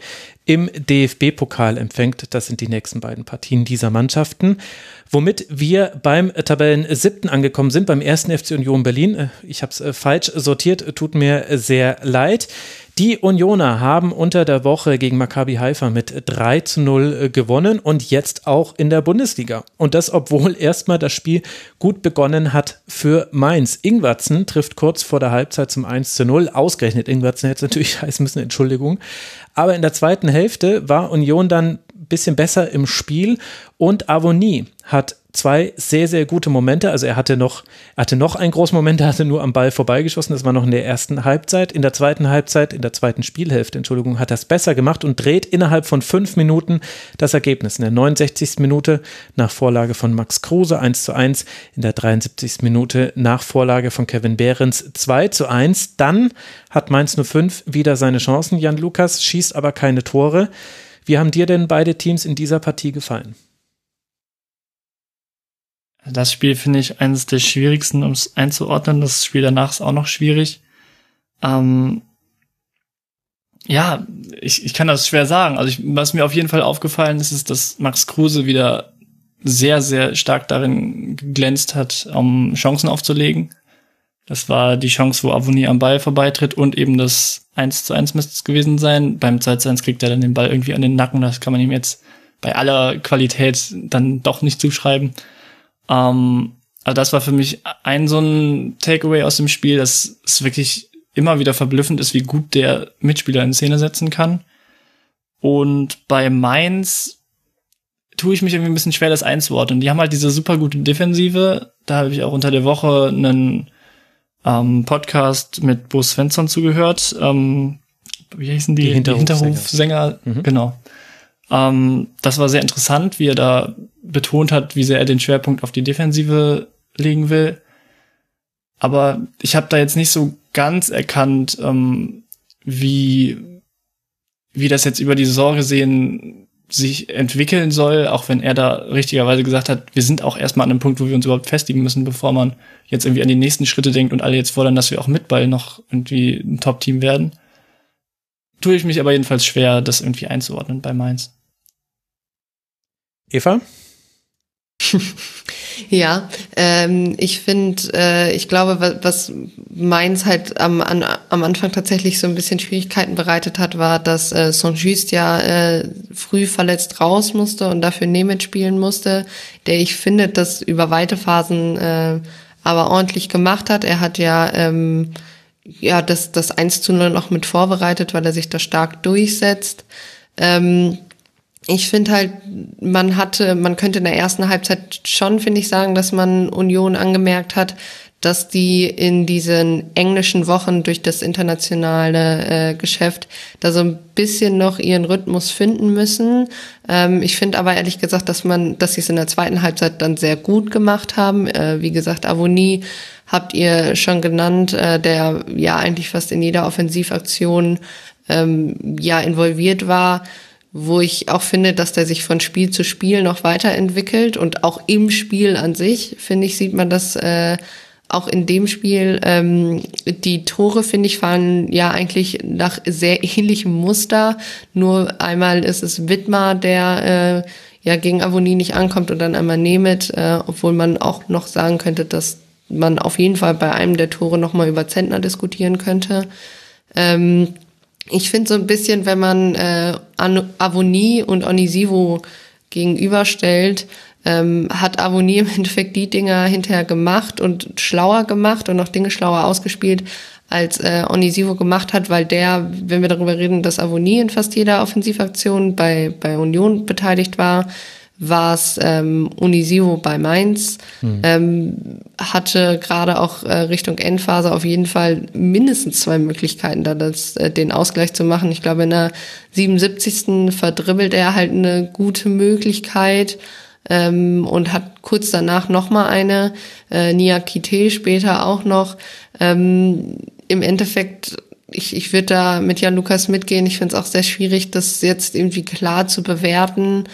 im DFB-Pokal empfängt. Das sind die nächsten beiden Partien dieser Mannschaften. Womit wir beim Tabellen siebten angekommen sind, beim ersten FC Union Berlin. Ich habe es äh, falsch sortiert, tut mir sehr leid. Die Unioner haben unter der Woche gegen Maccabi Haifa mit 3 zu 0 äh, gewonnen und jetzt auch in der Bundesliga. Und das, obwohl erstmal das Spiel gut begonnen hat für Mainz. Ingwatzen trifft kurz vor der Halbzeit zum 1 zu 0. Ausgerechnet Ingwatzen hätte es natürlich [LAUGHS] heißen müssen, Entschuldigung. Aber in der zweiten Hälfte war Union dann ein bisschen besser im Spiel und Avonie hat zwei sehr, sehr gute Momente. Also er hatte noch, hatte noch einen großen Moment, er hatte nur am Ball vorbeigeschossen. Das war noch in der ersten Halbzeit. In der zweiten Halbzeit, in der zweiten Spielhälfte, Entschuldigung, hat er es besser gemacht und dreht innerhalb von fünf Minuten das Ergebnis. In der 69. Minute nach Vorlage von Max Kruse 1 zu 1. In der 73. Minute nach Vorlage von Kevin Behrens 2 zu 1. Dann hat Mainz 05 wieder seine Chancen. Jan Lukas schießt aber keine Tore. Wie haben dir denn beide Teams in dieser Partie gefallen? Das Spiel finde ich eines der schwierigsten, um es einzuordnen. Das Spiel danach ist auch noch schwierig. Ähm, ja, ich, ich kann das schwer sagen. Also ich, was mir auf jeden Fall aufgefallen ist, ist, dass Max Kruse wieder sehr, sehr stark darin geglänzt hat, um Chancen aufzulegen. Das war die Chance, wo Avoni am Ball vorbeitritt und eben das 1 zu 1 müsste es gewesen sein. Beim 2 zu 1 kriegt er dann den Ball irgendwie an den Nacken. Das kann man ihm jetzt bei aller Qualität dann doch nicht zuschreiben. Ähm, also das war für mich ein so ein Takeaway aus dem Spiel, dass es wirklich immer wieder verblüffend ist, wie gut der Mitspieler in Szene setzen kann. Und bei Mainz tue ich mich irgendwie ein bisschen schwer, das einzuordnen. Die haben halt diese super gute Defensive. Da habe ich auch unter der Woche einen ähm, Podcast mit Bo Svensson zugehört. Ähm, wie heißen die? Die Hinterhofsänger. Hinterhofsänger. Mhm. Genau. Ähm, das war sehr interessant, wie er da betont hat, wie sehr er den Schwerpunkt auf die Defensive legen will. Aber ich habe da jetzt nicht so ganz erkannt, ähm, wie, wie das jetzt über die Saison gesehen sich entwickeln soll, auch wenn er da richtigerweise gesagt hat, wir sind auch erstmal an einem Punkt, wo wir uns überhaupt festigen müssen, bevor man jetzt irgendwie an die nächsten Schritte denkt und alle jetzt fordern, dass wir auch mit Ball noch irgendwie ein Top-Team werden. Tue ich mich aber jedenfalls schwer, das irgendwie einzuordnen bei Mainz. Eva? [LAUGHS] ja, ähm, ich finde, äh, ich glaube, was Mainz halt am, an, am Anfang tatsächlich so ein bisschen Schwierigkeiten bereitet hat, war, dass äh, Saint-Just ja äh, früh verletzt raus musste und dafür Nemeth spielen musste, der ich finde, das über weite Phasen äh, aber ordentlich gemacht hat. Er hat ja ähm, ja das, das 1 zu 0 noch mit vorbereitet, weil er sich da stark durchsetzt. Ähm, ich finde halt, man hatte, man könnte in der ersten Halbzeit schon, finde ich, sagen, dass man Union angemerkt hat, dass die in diesen englischen Wochen durch das internationale äh, Geschäft da so ein bisschen noch ihren Rhythmus finden müssen. Ähm, ich finde aber ehrlich gesagt, dass man, dass sie es in der zweiten Halbzeit dann sehr gut gemacht haben. Äh, wie gesagt, Avonie habt ihr schon genannt, äh, der ja eigentlich fast in jeder Offensivaktion ähm, ja involviert war wo ich auch finde, dass der sich von Spiel zu Spiel noch weiterentwickelt und auch im Spiel an sich, finde ich, sieht man das äh, auch in dem Spiel. Ähm, die Tore, finde ich, fahren ja eigentlich nach sehr ähnlichem Muster. Nur einmal ist es Wittmar, der äh, ja gegen Avonie nicht ankommt und dann einmal Nemeth, äh, obwohl man auch noch sagen könnte, dass man auf jeden Fall bei einem der Tore nochmal über Zentner diskutieren könnte. Ähm, ich finde so ein bisschen, wenn man äh, Avonie und Onisivo gegenüberstellt, ähm, hat Avonie im [LAUGHS] Endeffekt die Dinger hinterher gemacht und schlauer gemacht und noch Dinge schlauer ausgespielt, als äh, Onisivo gemacht hat, weil der, wenn wir darüber reden, dass Avonie in fast jeder Offensivaktion bei, bei Union beteiligt war, war es ähm, Unisivo bei Mainz, mhm. ähm, hatte gerade auch äh, Richtung Endphase auf jeden Fall mindestens zwei Möglichkeiten, da das, äh, den Ausgleich zu machen. Ich glaube, in der 77. verdribbelt er halt eine gute Möglichkeit ähm, und hat kurz danach nochmal eine, äh, Nia Kite später auch noch. Ähm, Im Endeffekt ich, ich würde da mit Jan Lukas mitgehen. Ich finde es auch sehr schwierig, das jetzt irgendwie klar zu bewerten.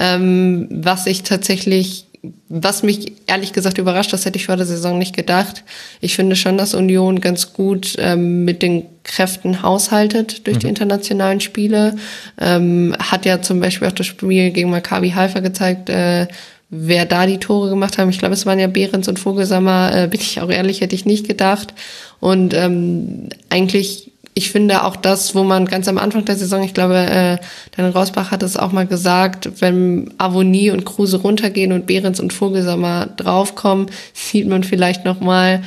Ähm, was ich tatsächlich, was mich ehrlich gesagt überrascht, das hätte ich vor der Saison nicht gedacht. Ich finde schon, dass Union ganz gut ähm, mit den Kräften haushaltet durch mhm. die internationalen Spiele. Ähm, hat ja zum Beispiel auch das Spiel gegen Maccabi Haifa gezeigt, äh, wer da die Tore gemacht haben. Ich glaube, es waren ja Behrens und Vogelsammer, äh, bin ich auch ehrlich, hätte ich nicht gedacht. Und ähm, eigentlich ich finde auch das, wo man ganz am Anfang der Saison, ich glaube, äh, Daniel Rosbach hat es auch mal gesagt, wenn Avonie und Kruse runtergehen und Behrens und Vogelsammer draufkommen, [LAUGHS] sieht man vielleicht noch mal,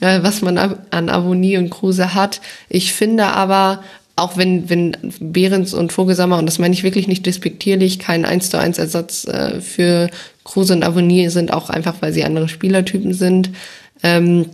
äh, was man an Avonie und Kruse hat. Ich finde aber, auch wenn, wenn Behrens und Vogelsammer, und das meine ich wirklich nicht despektierlich, kein 1 zu 1 Ersatz äh, für Kruse und Avonie sind, auch einfach, weil sie andere Spielertypen sind, ähm,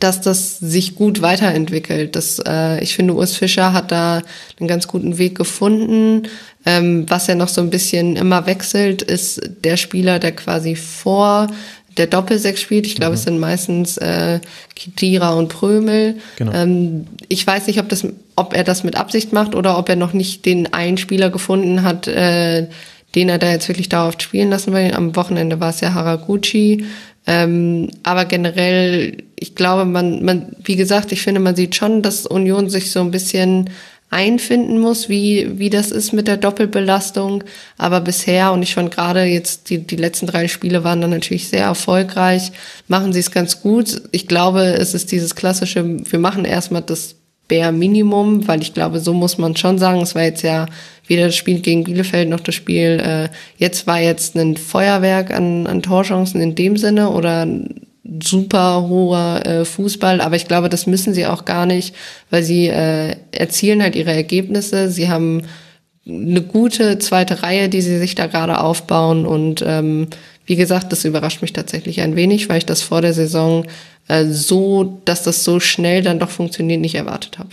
dass das sich gut weiterentwickelt. Das, äh, ich finde, Urs Fischer hat da einen ganz guten Weg gefunden. Ähm, was ja noch so ein bisschen immer wechselt, ist der Spieler, der quasi vor der Doppelsechs spielt. Ich glaube, mhm. es sind meistens äh, Kitira und Prömel. Genau. Ähm, ich weiß nicht, ob, das, ob er das mit Absicht macht oder ob er noch nicht den einen Spieler gefunden hat, äh, den er da jetzt wirklich dauerhaft spielen lassen will. Am Wochenende war es ja Haraguchi. Ähm, aber generell, ich glaube, man, man, wie gesagt, ich finde, man sieht schon, dass Union sich so ein bisschen einfinden muss, wie, wie das ist mit der Doppelbelastung. Aber bisher, und ich fand gerade jetzt, die, die letzten drei Spiele waren dann natürlich sehr erfolgreich, machen sie es ganz gut. Ich glaube, es ist dieses klassische, wir machen erstmal das Bare Minimum, weil ich glaube, so muss man schon sagen, es war jetzt ja weder das Spiel gegen Bielefeld noch das Spiel, äh, jetzt war jetzt ein Feuerwerk an, an Torchancen in dem Sinne oder super hoher äh, Fußball, aber ich glaube, das müssen sie auch gar nicht, weil sie äh, erzielen halt ihre Ergebnisse. Sie haben eine gute zweite Reihe, die sie sich da gerade aufbauen und ähm, wie gesagt, das überrascht mich tatsächlich ein wenig, weil ich das vor der Saison äh, so, dass das so schnell dann doch funktioniert, nicht erwartet habe.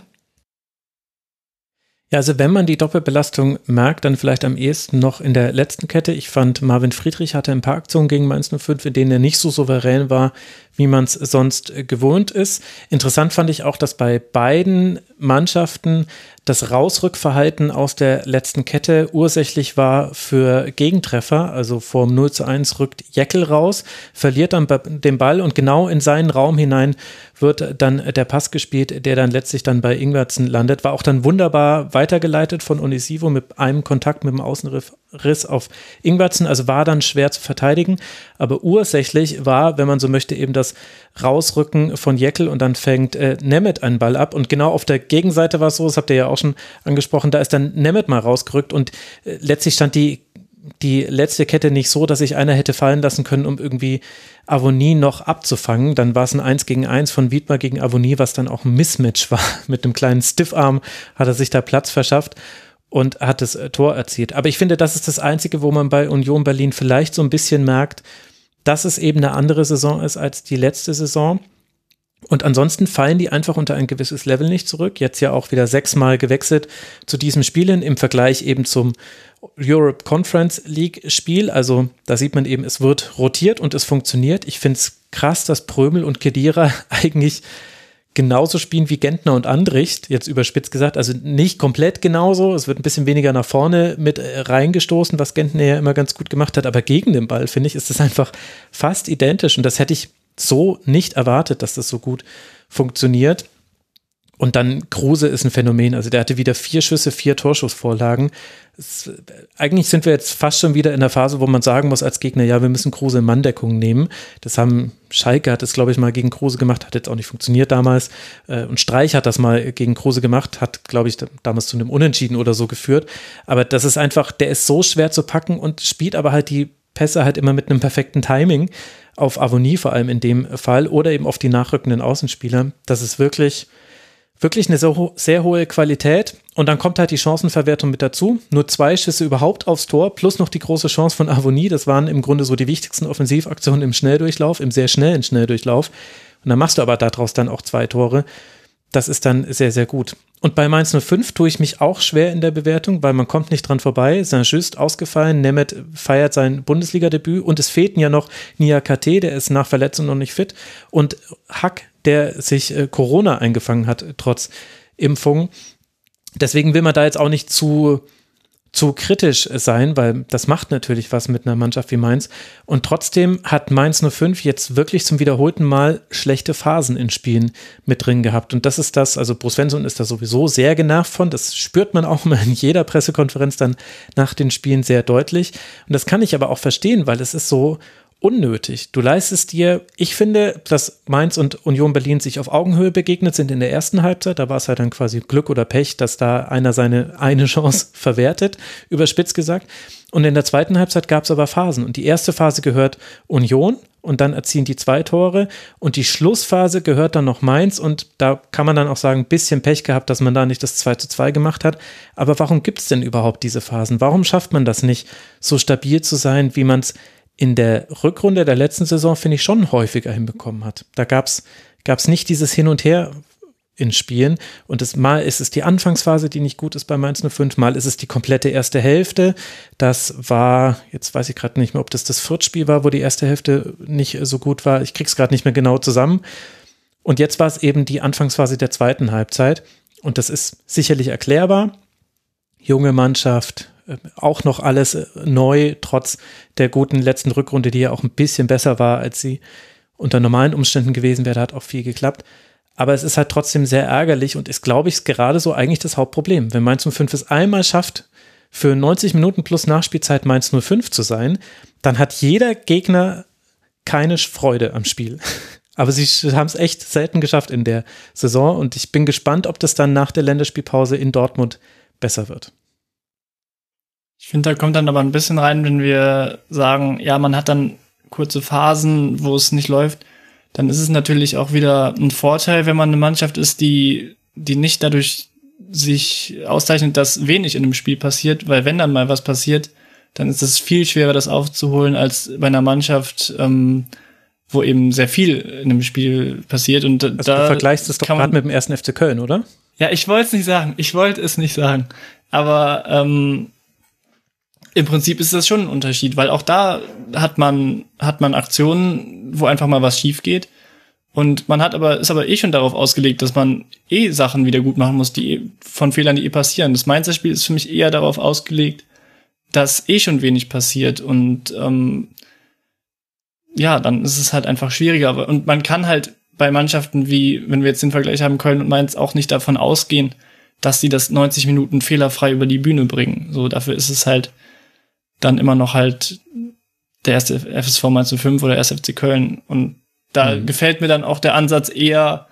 Ja, also wenn man die Doppelbelastung merkt, dann vielleicht am ehesten noch in der letzten Kette. Ich fand, Marvin Friedrich hatte ein paar Aktionen gegen Mainz 05, in denen er nicht so souverän war, wie man es sonst gewohnt ist. Interessant fand ich auch, dass bei beiden Mannschaften das Rausrückverhalten aus der letzten Kette ursächlich war für Gegentreffer. Also vorm 0 zu 1 rückt Jeckel raus, verliert dann den Ball und genau in seinen Raum hinein wird dann der Pass gespielt, der dann letztlich dann bei Ingwertsen landet. War auch dann wunderbar weitergeleitet von Onisivo mit einem Kontakt mit dem Außenriss auf Ingwertsen. Also war dann schwer zu verteidigen. Aber ursächlich war, wenn man so möchte, eben das Rausrücken von Jeckel und dann fängt äh, Nemeth einen Ball ab. Und genau auf der Gegenseite war es so, das habt ihr ja auch schon angesprochen, da ist dann Nemeth mal rausgerückt und äh, letztlich stand die die letzte Kette nicht so, dass sich einer hätte fallen lassen können, um irgendwie Avonie noch abzufangen. Dann war es ein 1 gegen 1 von Wiedmer gegen Avonie, was dann auch ein Mismatch [LAUGHS] war. Mit einem kleinen Stiffarm hat er sich da Platz verschafft und hat das äh, Tor erzielt. Aber ich finde, das ist das Einzige, wo man bei Union Berlin vielleicht so ein bisschen merkt, dass es eben eine andere Saison ist als die letzte Saison. Und ansonsten fallen die einfach unter ein gewisses Level nicht zurück. Jetzt ja auch wieder sechsmal gewechselt zu diesem Spielen im Vergleich eben zum Europe Conference League Spiel. Also da sieht man eben, es wird rotiert und es funktioniert. Ich finde es krass, dass Prömel und Kedira [LAUGHS] eigentlich genauso spielen wie Gentner und Andricht, jetzt überspitzt gesagt, also nicht komplett genauso, es wird ein bisschen weniger nach vorne mit äh, reingestoßen, was Gentner ja immer ganz gut gemacht hat, aber gegen den Ball, finde ich, ist es einfach fast identisch. Und das hätte ich so nicht erwartet, dass das so gut funktioniert. Und dann Kruse ist ein Phänomen. Also der hatte wieder vier Schüsse, vier Torschussvorlagen. Es, eigentlich sind wir jetzt fast schon wieder in der Phase, wo man sagen muss als Gegner, ja, wir müssen Kruse in Manndeckung nehmen. Das haben Schalke hat es, glaube ich, mal gegen Kruse gemacht, hat jetzt auch nicht funktioniert damals. Äh, und Streich hat das mal gegen Kruse gemacht, hat, glaube ich, damals zu einem Unentschieden oder so geführt. Aber das ist einfach, der ist so schwer zu packen und spielt aber halt die Pässe halt immer mit einem perfekten Timing auf Avonie vor allem in dem Fall oder eben auf die nachrückenden Außenspieler. Das ist wirklich wirklich eine sehr, sehr hohe Qualität. Und dann kommt halt die Chancenverwertung mit dazu. Nur zwei Schüsse überhaupt aufs Tor, plus noch die große Chance von Avonie. Das waren im Grunde so die wichtigsten Offensivaktionen im Schnelldurchlauf, im sehr schnellen Schnelldurchlauf. Und dann machst du aber daraus dann auch zwei Tore. Das ist dann sehr, sehr gut. Und bei Mainz 05 tue ich mich auch schwer in der Bewertung, weil man kommt nicht dran vorbei. Saint-Just ausgefallen, Nemeth feiert sein Bundesliga-Debüt und es fehlten ja noch Nia KT, der ist nach Verletzung noch nicht fit und Hack, der sich äh, Corona eingefangen hat, trotz Impfung. Deswegen will man da jetzt auch nicht zu zu kritisch sein, weil das macht natürlich was mit einer Mannschaft wie Mainz. Und trotzdem hat Mainz 05 jetzt wirklich zum wiederholten Mal schlechte Phasen in Spielen mit drin gehabt. Und das ist das, also Bruce Svensson ist da sowieso sehr genervt von. Das spürt man auch immer in jeder Pressekonferenz dann nach den Spielen sehr deutlich. Und das kann ich aber auch verstehen, weil es ist so unnötig. Du leistest dir, ich finde, dass Mainz und Union Berlin sich auf Augenhöhe begegnet sind in der ersten Halbzeit. Da war es halt dann quasi Glück oder Pech, dass da einer seine [LAUGHS] eine Chance [LAUGHS] verwertet, überspitzt gesagt. Und in der zweiten Halbzeit gab es aber Phasen. Und die erste Phase gehört Union und dann erzielen die zwei Tore. Und die Schlussphase gehört dann noch Mainz. Und da kann man dann auch sagen, ein bisschen Pech gehabt, dass man da nicht das 2 zu 2 gemacht hat. Aber warum gibt es denn überhaupt diese Phasen? Warum schafft man das nicht, so stabil zu sein, wie man es in der Rückrunde der letzten Saison, finde ich, schon häufiger hinbekommen hat. Da gab es nicht dieses Hin und Her in Spielen. Und das, mal ist es die Anfangsphase, die nicht gut ist bei Mainz 05, mal ist es die komplette erste Hälfte. Das war, jetzt weiß ich gerade nicht mehr, ob das das Viertspiel war, wo die erste Hälfte nicht so gut war. Ich krieg's gerade nicht mehr genau zusammen. Und jetzt war es eben die Anfangsphase der zweiten Halbzeit. Und das ist sicherlich erklärbar. Junge Mannschaft, auch noch alles äh, neu, trotz der guten letzten Rückrunde, die ja auch ein bisschen besser war, als sie unter normalen Umständen gewesen wäre. Da hat auch viel geklappt. Aber es ist halt trotzdem sehr ärgerlich und ist, glaube ich, gerade so eigentlich das Hauptproblem. Wenn Mainz 05 es einmal schafft, für 90 Minuten plus Nachspielzeit Mainz 05 zu sein, dann hat jeder Gegner keine Freude am Spiel. [LAUGHS] Aber sie haben es echt selten geschafft in der Saison und ich bin gespannt, ob das dann nach der Länderspielpause in Dortmund besser wird. Ich finde, da kommt dann aber ein bisschen rein, wenn wir sagen, ja, man hat dann kurze Phasen, wo es nicht läuft, dann ist es natürlich auch wieder ein Vorteil, wenn man eine Mannschaft ist, die, die nicht dadurch sich auszeichnet, dass wenig in einem Spiel passiert, weil wenn dann mal was passiert, dann ist es viel schwerer, das aufzuholen, als bei einer Mannschaft, ähm, wo eben sehr viel in einem Spiel passiert. Und also da du vergleichst es doch gerade mit dem ersten FC Köln, oder? Ja, ich wollte es nicht sagen. Ich wollte es nicht sagen. Aber ähm, im Prinzip ist das schon ein Unterschied, weil auch da hat man, hat man Aktionen, wo einfach mal was schief geht. Und man hat aber, ist aber eh schon darauf ausgelegt, dass man eh Sachen wieder gut machen muss, die eh, von Fehlern, die eh passieren. Das Mainzer-Spiel ist für mich eher darauf ausgelegt, dass eh schon wenig passiert und ähm, ja, dann ist es halt einfach schwieriger. Und man kann halt bei Mannschaften wie, wenn wir jetzt den Vergleich haben, Köln und Mainz, auch nicht davon ausgehen, dass sie das 90 Minuten fehlerfrei über die Bühne bringen. So, dafür ist es halt dann immer noch halt der erste FSV Mainz 05 oder erste FC Köln. Und da mhm. gefällt mir dann auch der Ansatz eher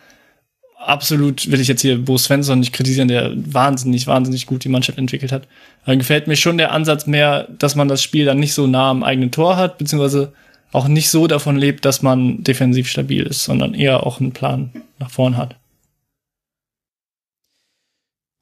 absolut, will ich jetzt hier Bo Svensson nicht kritisieren, der wahnsinnig, wahnsinnig gut die Mannschaft entwickelt hat. Dann gefällt mir schon der Ansatz mehr, dass man das Spiel dann nicht so nah am eigenen Tor hat, beziehungsweise auch nicht so davon lebt, dass man defensiv stabil ist, sondern eher auch einen Plan nach vorn hat.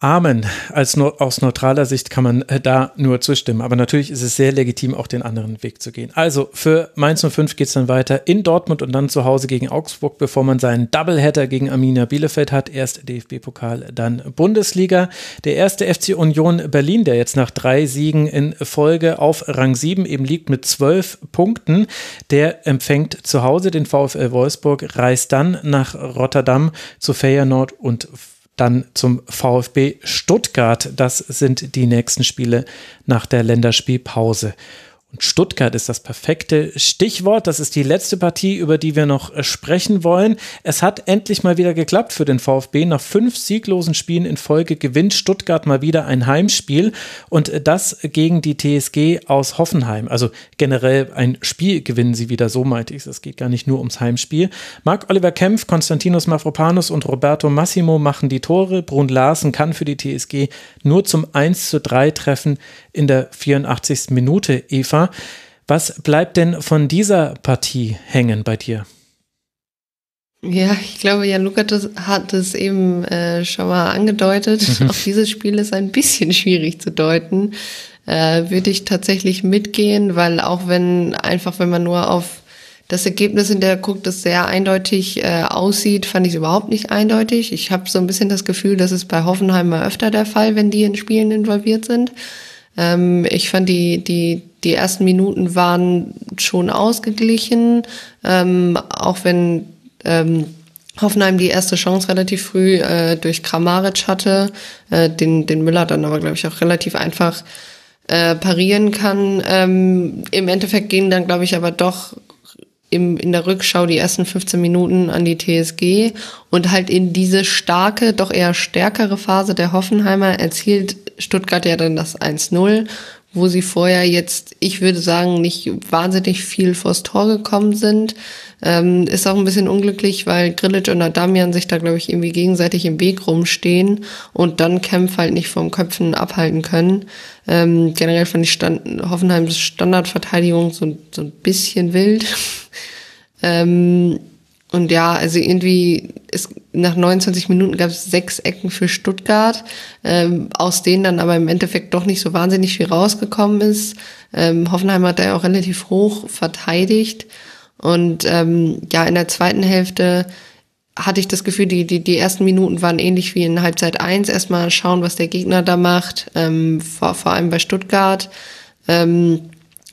Amen. Als aus neutraler Sicht kann man äh, da nur zustimmen. Aber natürlich ist es sehr legitim, auch den anderen Weg zu gehen. Also für Mainz 05 geht es dann weiter in Dortmund und dann zu Hause gegen Augsburg, bevor man seinen Doubleheader gegen Arminia Bielefeld hat. Erst DFB-Pokal, dann Bundesliga. Der erste FC Union Berlin, der jetzt nach drei Siegen in Folge auf Rang 7 eben liegt mit zwölf Punkten, der empfängt zu Hause den VfL Wolfsburg, reist dann nach Rotterdam zu Feyenoord und dann zum VfB Stuttgart. Das sind die nächsten Spiele nach der Länderspielpause. Und Stuttgart ist das perfekte Stichwort. Das ist die letzte Partie, über die wir noch äh, sprechen wollen. Es hat endlich mal wieder geklappt für den VfB. Nach fünf sieglosen Spielen in Folge gewinnt Stuttgart mal wieder ein Heimspiel und das gegen die TSG aus Hoffenheim. Also generell ein Spiel gewinnen sie wieder, so meinte ich es. Geht gar nicht nur ums Heimspiel. Marc-Oliver Kempf, Konstantinos Mavropanos und Roberto Massimo machen die Tore. Brun Larsen kann für die TSG nur zum 1 zu 3 treffen in der 84. Minute, Eva. Was bleibt denn von dieser Partie hängen bei dir? Ja, ich glaube, Jan Lukas hat es eben äh, schon mal angedeutet. Mhm. Auch dieses Spiel ist ein bisschen [LAUGHS] schwierig zu deuten. Äh, würde ich tatsächlich mitgehen, weil auch wenn einfach, wenn man nur auf das Ergebnis in der guckt, das sehr eindeutig äh, aussieht, fand ich es überhaupt nicht eindeutig. Ich habe so ein bisschen das Gefühl, das ist bei Hoffenheim mal öfter der Fall, wenn die in Spielen involviert sind. Ähm, ich fand die, die, die ersten Minuten waren schon ausgeglichen, ähm, auch wenn ähm, Hoffenheim die erste Chance relativ früh äh, durch Kramaric hatte, äh, den, den Müller dann aber, glaube ich, auch relativ einfach äh, parieren kann. Ähm, Im Endeffekt gingen dann, glaube ich, aber doch im, in der Rückschau die ersten 15 Minuten an die TSG und halt in diese starke, doch eher stärkere Phase der Hoffenheimer erzielt Stuttgart ja dann das 1-0, wo sie vorher jetzt, ich würde sagen, nicht wahnsinnig viel vors Tor gekommen sind. Ähm, ist auch ein bisschen unglücklich, weil Grillic und Adamian sich da, glaube ich, irgendwie gegenseitig im Weg rumstehen und dann Kempf halt nicht vom Köpfen abhalten können. Ähm, generell fand ich Stand, Hoffenheims Standardverteidigung so, so ein bisschen wild. [LAUGHS] ähm, und ja, also irgendwie ist nach 29 Minuten gab es sechs Ecken für Stuttgart, ähm, aus denen dann aber im Endeffekt doch nicht so wahnsinnig viel rausgekommen ist. Ähm, Hoffenheim hat da ja auch relativ hoch verteidigt. Und ähm, ja, in der zweiten Hälfte hatte ich das Gefühl, die, die, die ersten Minuten waren ähnlich wie in Halbzeit eins. Erstmal schauen, was der Gegner da macht, ähm, vor, vor allem bei Stuttgart. Ähm,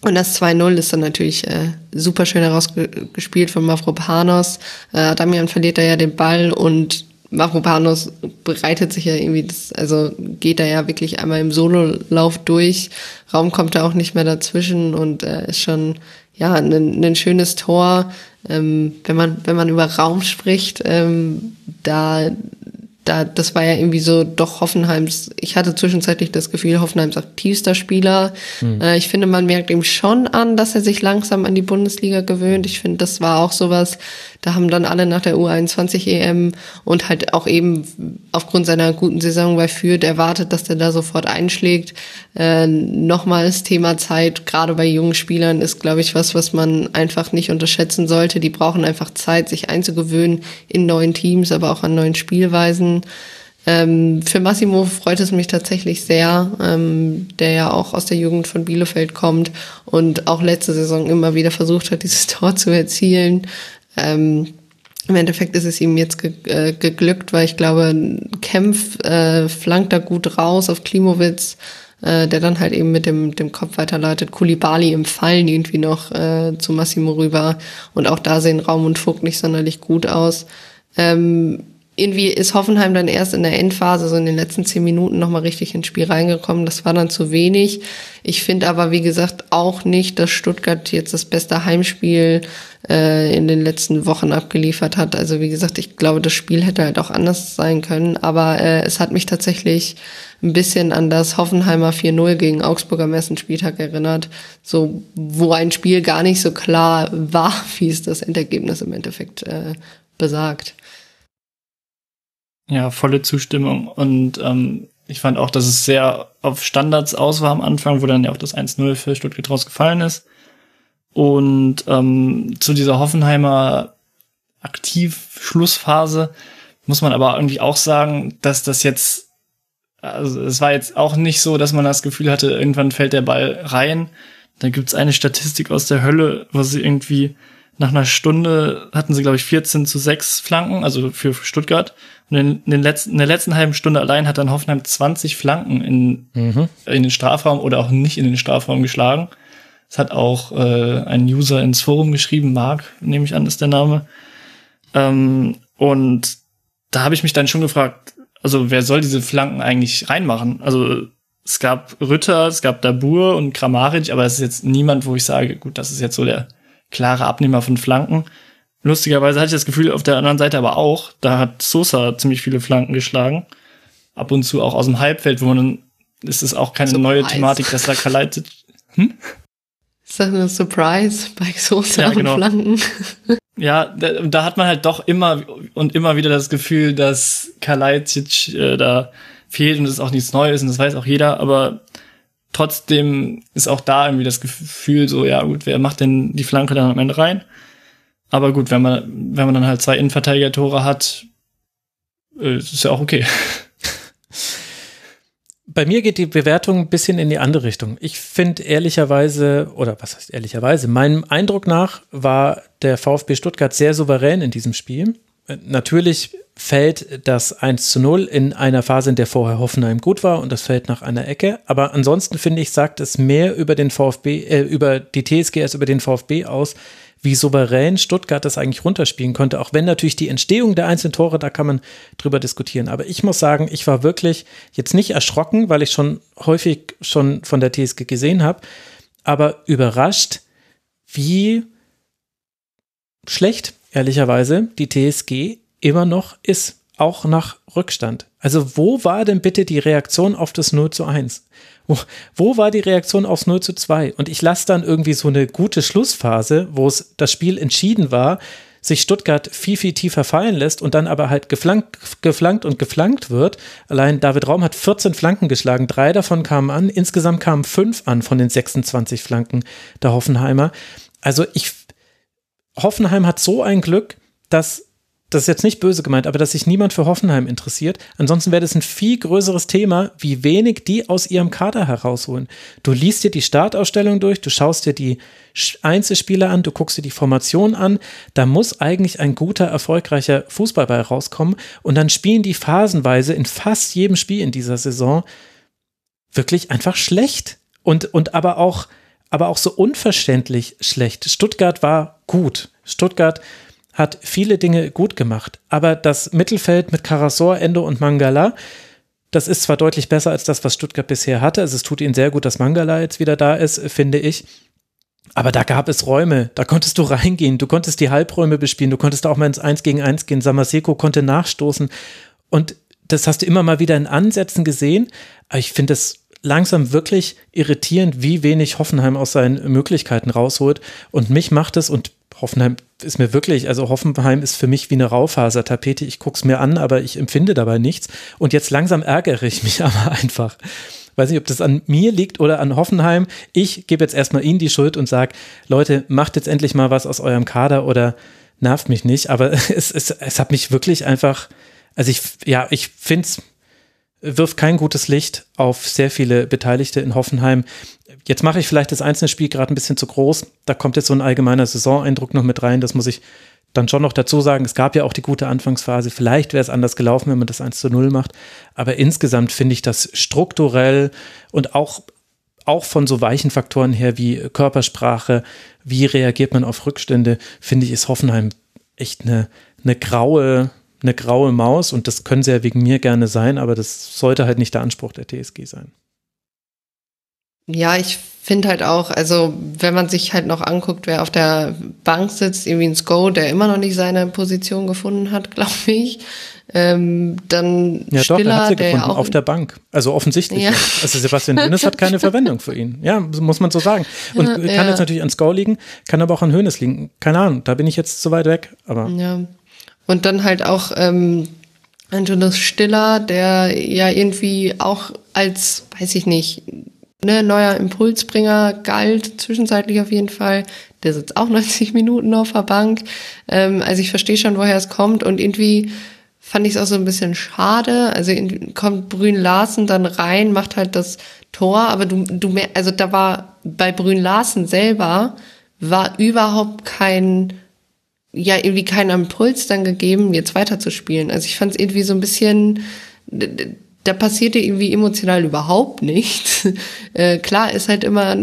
und das 2-0 ist dann natürlich äh, super schön herausgespielt von Mavropanos. Äh, Damian verliert da ja den Ball und Mavropanos bereitet sich ja irgendwie, das, also geht da ja wirklich einmal im Sololauf durch. Raum kommt da auch nicht mehr dazwischen und äh, ist schon ja ein, ein schönes Tor. Ähm, wenn man wenn man über Raum spricht, ähm, da da, das war ja irgendwie so doch Hoffenheims, ich hatte zwischenzeitlich das Gefühl, Hoffenheims aktivster Spieler. Mhm. Äh, ich finde, man merkt ihm schon an, dass er sich langsam an die Bundesliga gewöhnt. Ich finde, das war auch sowas, da haben dann alle nach der U21 EM und halt auch eben aufgrund seiner guten Saison bei Fürth erwartet, dass der da sofort einschlägt. Äh, Nochmal das Thema Zeit, gerade bei jungen Spielern, ist, glaube ich, was, was man einfach nicht unterschätzen sollte. Die brauchen einfach Zeit, sich einzugewöhnen in neuen Teams, aber auch an neuen Spielweisen. Ähm, für Massimo freut es mich tatsächlich sehr, ähm, der ja auch aus der Jugend von Bielefeld kommt und auch letzte Saison immer wieder versucht hat, dieses [LAUGHS] Tor zu erzielen. Ähm, Im Endeffekt ist es ihm jetzt ge äh, geglückt, weil ich glaube, Kempf äh, flankt da gut raus auf Klimowitz, äh, der dann halt eben mit dem, dem Kopf weiterleitet. Kulibali im Fallen irgendwie noch äh, zu Massimo rüber. Und auch da sehen Raum und Vogt nicht sonderlich gut aus. Ähm, irgendwie ist Hoffenheim dann erst in der Endphase, so in den letzten zehn Minuten, nochmal richtig ins Spiel reingekommen. Das war dann zu wenig. Ich finde aber, wie gesagt, auch nicht, dass Stuttgart jetzt das beste Heimspiel äh, in den letzten Wochen abgeliefert hat. Also wie gesagt, ich glaube, das Spiel hätte halt auch anders sein können. Aber äh, es hat mich tatsächlich ein bisschen an das Hoffenheimer 4-0 gegen Augsburg am ersten Spieltag erinnert. So, wo ein Spiel gar nicht so klar war, [LAUGHS] wie es das Endergebnis im Endeffekt äh, besagt. Ja, volle Zustimmung. Und ähm, ich fand auch, dass es sehr auf Standards aus war am Anfang, wo dann ja auch das 1-0 für Stuttgart rausgefallen ist. Und ähm, zu dieser Hoffenheimer Aktiv-Schlussphase muss man aber irgendwie auch sagen, dass das jetzt, also es war jetzt auch nicht so, dass man das Gefühl hatte, irgendwann fällt der Ball rein. Da gibt's eine Statistik aus der Hölle, wo sie irgendwie nach einer Stunde hatten sie, glaube ich, 14 zu 6 Flanken, also für Stuttgart. Und in, in, den letzten, in der letzten halben Stunde allein hat dann Hoffenheim 20 Flanken in, mhm. in den Strafraum oder auch nicht in den Strafraum geschlagen. Das hat auch äh, ein User ins Forum geschrieben, Mark, nehme ich an, ist der Name. Ähm, und da habe ich mich dann schon gefragt, also wer soll diese Flanken eigentlich reinmachen? Also es gab Rütter, es gab Dabur und Kramaric, aber es ist jetzt niemand, wo ich sage, gut, das ist jetzt so der klare Abnehmer von Flanken. Lustigerweise hatte ich das Gefühl auf der anderen Seite aber auch, da hat Sosa ziemlich viele Flanken geschlagen. Ab und zu auch aus dem Halbfeld, wo man dann, ist es auch keine Surprise. neue Thematik, dass da Kalajdzic, hm? Ist das eine Surprise bei Sosa ja, genau. und Flanken? [LAUGHS] Ja, da, da, hat man halt doch immer und immer wieder das Gefühl, dass Kalajdzic äh, da fehlt und es ist auch nichts Neues und das weiß auch jeder, aber trotzdem ist auch da irgendwie das Gefühl so, ja gut, wer macht denn die Flanke dann am Ende rein? Aber gut, wenn man, wenn man dann halt zwei Innenverteidiger-Tore hat, äh, ist ja auch okay. [LAUGHS] Bei mir geht die Bewertung ein bisschen in die andere Richtung. Ich finde ehrlicherweise, oder was heißt ehrlicherweise, meinem Eindruck nach war der VfB Stuttgart sehr souverän in diesem Spiel. Äh, natürlich fällt das 1 zu 0 in einer Phase, in der vorher Hoffenheim gut war und das fällt nach einer Ecke. Aber ansonsten finde ich, sagt es mehr über den VfB, äh, über die TSG als über den VfB aus, wie souverän Stuttgart das eigentlich runterspielen konnte, auch wenn natürlich die Entstehung der einzelnen Tore, da kann man drüber diskutieren. Aber ich muss sagen, ich war wirklich jetzt nicht erschrocken, weil ich schon häufig schon von der TSG gesehen habe, aber überrascht, wie schlecht, ehrlicherweise, die TSG immer noch ist. auch nach Rückstand. Also wo war denn bitte die Reaktion auf das 0 zu 1? Wo, wo war die Reaktion aufs 0 zu 2? Und ich lasse dann irgendwie so eine gute Schlussphase, wo es das Spiel entschieden war, sich Stuttgart viel, viel tiefer fallen lässt und dann aber halt geflankt, geflankt und geflankt wird. Allein David Raum hat 14 Flanken geschlagen, drei davon kamen an, insgesamt kamen fünf an von den 26 Flanken der Hoffenheimer. Also ich, Hoffenheim hat so ein Glück, dass das ist jetzt nicht böse gemeint, aber dass sich niemand für Hoffenheim interessiert. Ansonsten wäre das ein viel größeres Thema, wie wenig die aus ihrem Kader herausholen. Du liest dir die Startausstellung durch, du schaust dir die Einzelspieler an, du guckst dir die Formation an. Da muss eigentlich ein guter, erfolgreicher Fußballball rauskommen. Und dann spielen die phasenweise in fast jedem Spiel in dieser Saison wirklich einfach schlecht. Und, und aber auch, aber auch so unverständlich schlecht. Stuttgart war gut. Stuttgart hat viele Dinge gut gemacht, aber das Mittelfeld mit Karasor, Endo und Mangala, das ist zwar deutlich besser als das, was Stuttgart bisher hatte. Also es tut ihnen sehr gut, dass Mangala jetzt wieder da ist, finde ich. Aber da gab es Räume, da konntest du reingehen, du konntest die Halbräume bespielen, du konntest auch mal ins Eins gegen Eins gehen. Samaseko konnte nachstoßen. Und das hast du immer mal wieder in Ansätzen gesehen. Aber ich finde es langsam wirklich irritierend, wie wenig Hoffenheim aus seinen Möglichkeiten rausholt. Und mich macht es, und Hoffenheim ist mir wirklich, also Hoffenheim ist für mich wie eine Raufasertapete. Ich gucke es mir an, aber ich empfinde dabei nichts. Und jetzt langsam ärgere ich mich [LAUGHS] aber einfach. Weiß nicht, ob das an mir liegt oder an Hoffenheim. Ich gebe jetzt erstmal Ihnen die Schuld und sage, Leute, macht jetzt endlich mal was aus eurem Kader oder nervt mich nicht. Aber [LAUGHS] es, es, es hat mich wirklich einfach, also ich, ja, ich finde es wirft kein gutes Licht auf sehr viele Beteiligte in Hoffenheim. Jetzt mache ich vielleicht das einzelne Spiel gerade ein bisschen zu groß. Da kommt jetzt so ein allgemeiner Saisoneindruck noch mit rein. Das muss ich dann schon noch dazu sagen. Es gab ja auch die gute Anfangsphase. Vielleicht wäre es anders gelaufen, wenn man das 1 zu 0 macht. Aber insgesamt finde ich das strukturell und auch, auch von so weichen Faktoren her wie Körpersprache, wie reagiert man auf Rückstände, finde ich, ist Hoffenheim echt eine, eine graue, eine graue Maus und das können sie ja wegen mir gerne sein, aber das sollte halt nicht der Anspruch der TSG sein. Ja, ich finde halt auch, also wenn man sich halt noch anguckt, wer auf der Bank sitzt, irgendwie ein Sko, der immer noch nicht seine Position gefunden hat, [LAUGHS] glaube ich. Ähm, dann ja, Stiller, doch, er hat sie der gefunden, auch auf der Bank. Also offensichtlich. Ja. Also Sebastian Hönes hat keine [LAUGHS] Verwendung für ihn. Ja, muss man so sagen. Und ja, kann ja. jetzt natürlich an Sko liegen, kann aber auch an Hönes liegen. Keine Ahnung, da bin ich jetzt zu weit weg. Aber ja. Und dann halt auch ähm, Antonus Stiller, der ja irgendwie auch als, weiß ich nicht, ne, neuer Impulsbringer galt, zwischenzeitlich auf jeden Fall. Der sitzt auch [LAUGHS] 90 Minuten auf der Bank. Ähm, also ich verstehe schon, woher es kommt und irgendwie fand ich es auch so ein bisschen schade. Also kommt Brün Larsen dann rein, macht halt das Tor, aber du, du mehr, also da war bei Brün Larsen selber war überhaupt kein ja irgendwie keinen Impuls dann gegeben, jetzt weiterzuspielen. Also ich fand es irgendwie so ein bisschen, da passierte irgendwie emotional überhaupt nichts. [LAUGHS] äh, klar ist halt immer,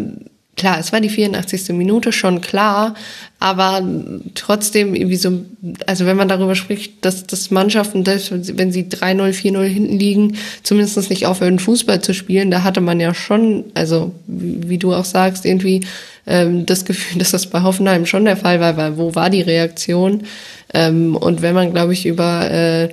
klar, es war die 84. Minute schon klar, aber trotzdem irgendwie so, also wenn man darüber spricht, dass, dass Mannschaften, selbst wenn sie 3-0, 4-0 hinten liegen, zumindest nicht aufhören, Fußball zu spielen, da hatte man ja schon, also wie, wie du auch sagst, irgendwie ähm, das Gefühl, [LAUGHS] dass das bei Hoffenheim schon der Fall war, weil wo war die Reaktion? Ähm, und wenn man, glaube ich, über äh,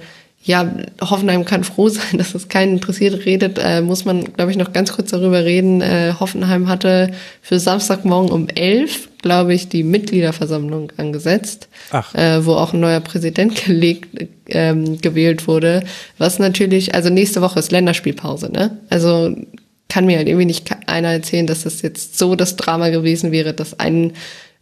ja, Hoffenheim kann froh sein, [LAUGHS] dass es keinen interessiert redet, äh, muss man, glaube ich, noch ganz kurz darüber reden. Äh, Hoffenheim hatte für Samstagmorgen um elf, glaube ich, die Mitgliederversammlung angesetzt, äh, wo auch ein neuer Präsident [LAUGHS] gelegt, ähm, gewählt wurde, was natürlich, also nächste Woche ist Länderspielpause, ne? Also kann mir halt irgendwie nicht einer erzählen, dass das jetzt so das Drama gewesen wäre, das einen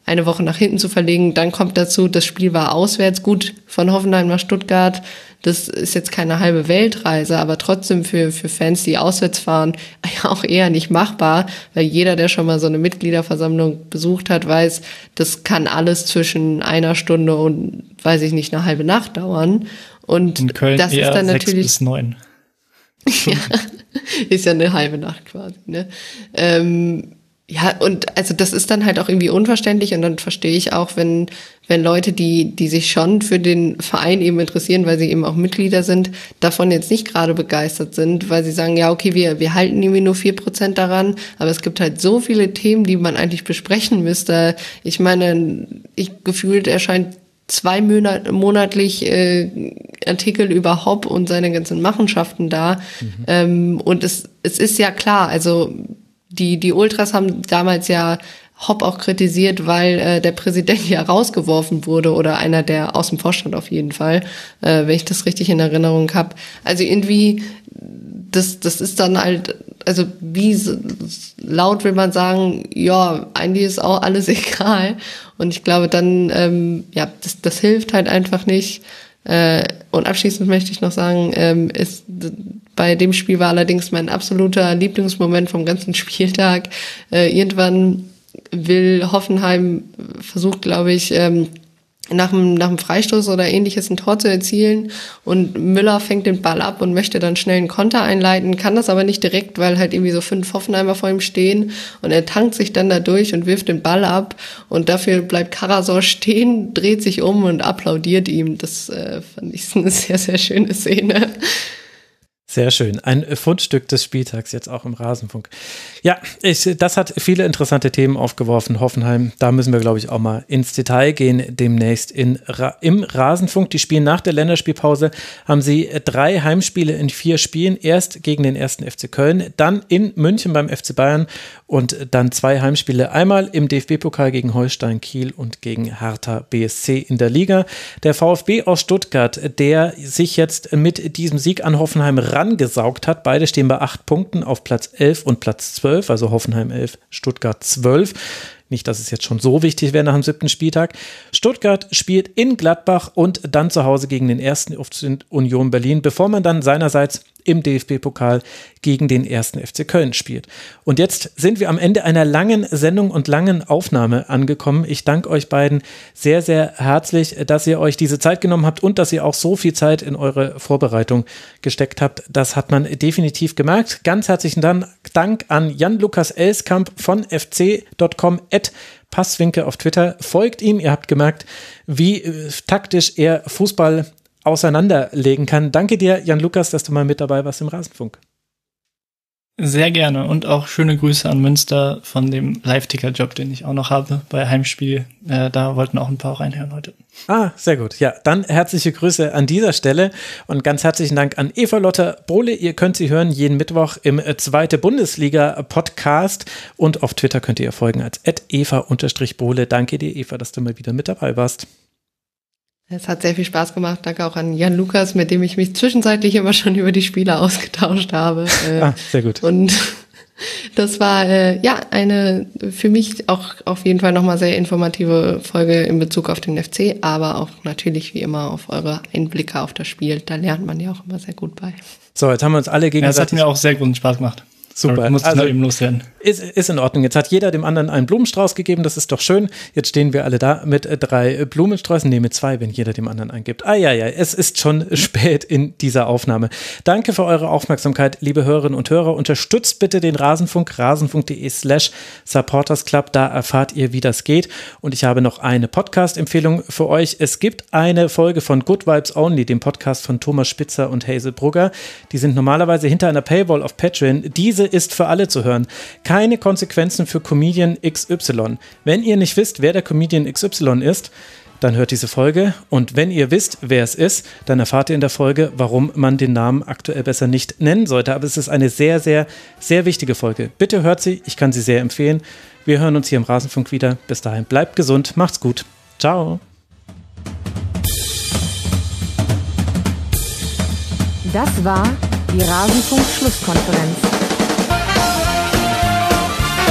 eine Woche nach hinten zu verlegen. Dann kommt dazu, das Spiel war auswärts, gut von Hoffenheim nach Stuttgart. Das ist jetzt keine halbe Weltreise, aber trotzdem für, für Fans, die auswärts fahren, [LAUGHS] auch eher nicht machbar, weil jeder, der schon mal so eine Mitgliederversammlung besucht hat, weiß, das kann alles zwischen einer Stunde und, weiß ich nicht, eine halbe Nacht dauern. Und In Köln das eher ist dann sechs natürlich. bis neun. [LAUGHS] ja, ist ja eine halbe Nacht quasi. Ne? Ähm, ja, und also das ist dann halt auch irgendwie unverständlich und dann verstehe ich auch, wenn, wenn Leute, die, die sich schon für den Verein eben interessieren, weil sie eben auch Mitglieder sind, davon jetzt nicht gerade begeistert sind, weil sie sagen, ja, okay, wir, wir halten irgendwie nur vier Prozent daran, aber es gibt halt so viele Themen, die man eigentlich besprechen müsste. Ich meine, ich gefühlt erscheint zweimonatlich äh, Artikel über Hopp und seine ganzen Machenschaften da. Mhm. Ähm, und es, es ist ja klar, also die, die Ultras haben damals ja Hopp auch kritisiert, weil äh, der Präsident [LAUGHS] ja rausgeworfen wurde oder einer der aus dem Vorstand auf jeden Fall, äh, wenn ich das richtig in Erinnerung habe. Also irgendwie, das, das ist dann halt, also wie laut will man sagen, ja, eigentlich ist auch alles [LAUGHS] egal. Und ich glaube dann, ähm, ja, das, das hilft halt einfach nicht. Äh, und abschließend möchte ich noch sagen, ähm, ist bei dem Spiel war allerdings mein absoluter Lieblingsmoment vom ganzen Spieltag. Äh, irgendwann will Hoffenheim versucht, glaube ich, ähm, nach dem, nach dem Freistoß oder ähnliches ein Tor zu erzielen und Müller fängt den Ball ab und möchte dann schnell einen Konter einleiten, kann das aber nicht direkt, weil halt irgendwie so fünf Hoffenheimer vor ihm stehen und er tankt sich dann da durch und wirft den Ball ab und dafür bleibt Karasor stehen, dreht sich um und applaudiert ihm. Das äh, fand ich [LAUGHS] eine sehr, sehr schöne Szene. Sehr schön. Ein Fundstück des Spieltags jetzt auch im Rasenfunk. Ja, ich, das hat viele interessante Themen aufgeworfen, Hoffenheim. Da müssen wir, glaube ich, auch mal ins Detail gehen demnächst in, im Rasenfunk. Die spielen nach der Länderspielpause, haben sie drei Heimspiele in vier Spielen. Erst gegen den ersten FC Köln, dann in München beim FC Bayern und dann zwei Heimspiele. Einmal im DFB-Pokal gegen Holstein Kiel und gegen Hertha BSC in der Liga. Der VfB aus Stuttgart, der sich jetzt mit diesem Sieg an Hoffenheim ran rangesaugt hat. Beide stehen bei acht Punkten auf Platz 11 und Platz 12, also Hoffenheim 11, Stuttgart 12. Nicht, dass es jetzt schon so wichtig wäre nach dem siebten Spieltag. Stuttgart spielt in Gladbach und dann zu Hause gegen den ersten Union Berlin, bevor man dann seinerseits im DFB-Pokal gegen den ersten FC Köln spielt. Und jetzt sind wir am Ende einer langen Sendung und langen Aufnahme angekommen. Ich danke euch beiden sehr, sehr herzlich, dass ihr euch diese Zeit genommen habt und dass ihr auch so viel Zeit in eure Vorbereitung gesteckt habt. Das hat man definitiv gemerkt. Ganz herzlichen Dank an Jan-Lukas Elskamp von fc.com Passwinke auf Twitter. Folgt ihm. Ihr habt gemerkt, wie äh, taktisch er Fußball auseinanderlegen kann. Danke dir, Jan Lukas, dass du mal mit dabei warst im Rasenfunk. Sehr gerne und auch schöne Grüße an Münster von dem Live-Ticker-Job, den ich auch noch habe bei Heimspiel. Äh, da wollten auch ein paar reinhören heute. Ah, sehr gut. Ja, dann herzliche Grüße an dieser Stelle und ganz herzlichen Dank an Eva Lotter Bohle. Ihr könnt sie hören jeden Mittwoch im äh, zweite Bundesliga-Podcast und auf Twitter könnt ihr ihr folgen als eva-bohle. Danke dir, Eva, dass du mal wieder mit dabei warst. Es hat sehr viel Spaß gemacht. Danke auch an Jan Lukas, mit dem ich mich zwischenzeitlich immer schon über die Spieler ausgetauscht habe. [LAUGHS] Äh, ah, sehr gut. Und [LAUGHS] das war äh, ja eine für mich auch auf jeden Fall nochmal sehr informative Folge in Bezug auf den FC, aber auch natürlich wie immer auf eure Einblicke auf das Spiel. Da lernt man ja auch immer sehr gut bei. So, jetzt haben wir uns alle gegenseitig. Ja, das hat mir auch sehr großen Spaß gemacht. Super. Muss also, eben loswerden. Ist, ist in Ordnung. Jetzt hat jeder dem anderen einen Blumenstrauß gegeben. Das ist doch schön. Jetzt stehen wir alle da mit drei Blumensträußen. Nee, mit zwei, wenn jeder dem anderen einen gibt. Ah, ja, ja. Es ist schon [LAUGHS] spät in dieser Aufnahme. Danke für eure Aufmerksamkeit, liebe Hörerinnen und Hörer. Unterstützt bitte den Rasenfunk, rasenfunk.de slash supportersclub. Da erfahrt ihr, wie das geht. Und ich habe noch eine Podcast-Empfehlung für euch. Es gibt eine Folge von Good Vibes Only, dem Podcast von Thomas Spitzer und Hazel Brugger. Die sind normalerweise hinter einer Paywall auf Patreon. Diese diese ist für alle zu hören. Keine Konsequenzen für Comedian XY. Wenn ihr nicht wisst, wer der Comedian XY ist, dann hört diese Folge. Und wenn ihr wisst, wer es ist, dann erfahrt ihr in der Folge, warum man den Namen aktuell besser nicht nennen sollte. Aber es ist eine sehr, sehr, sehr wichtige Folge. Bitte hört sie, ich kann sie sehr empfehlen. Wir hören uns hier im Rasenfunk wieder. Bis dahin, bleibt gesund, macht's gut. Ciao. Das war die Rasenfunk-Schlusskonferenz.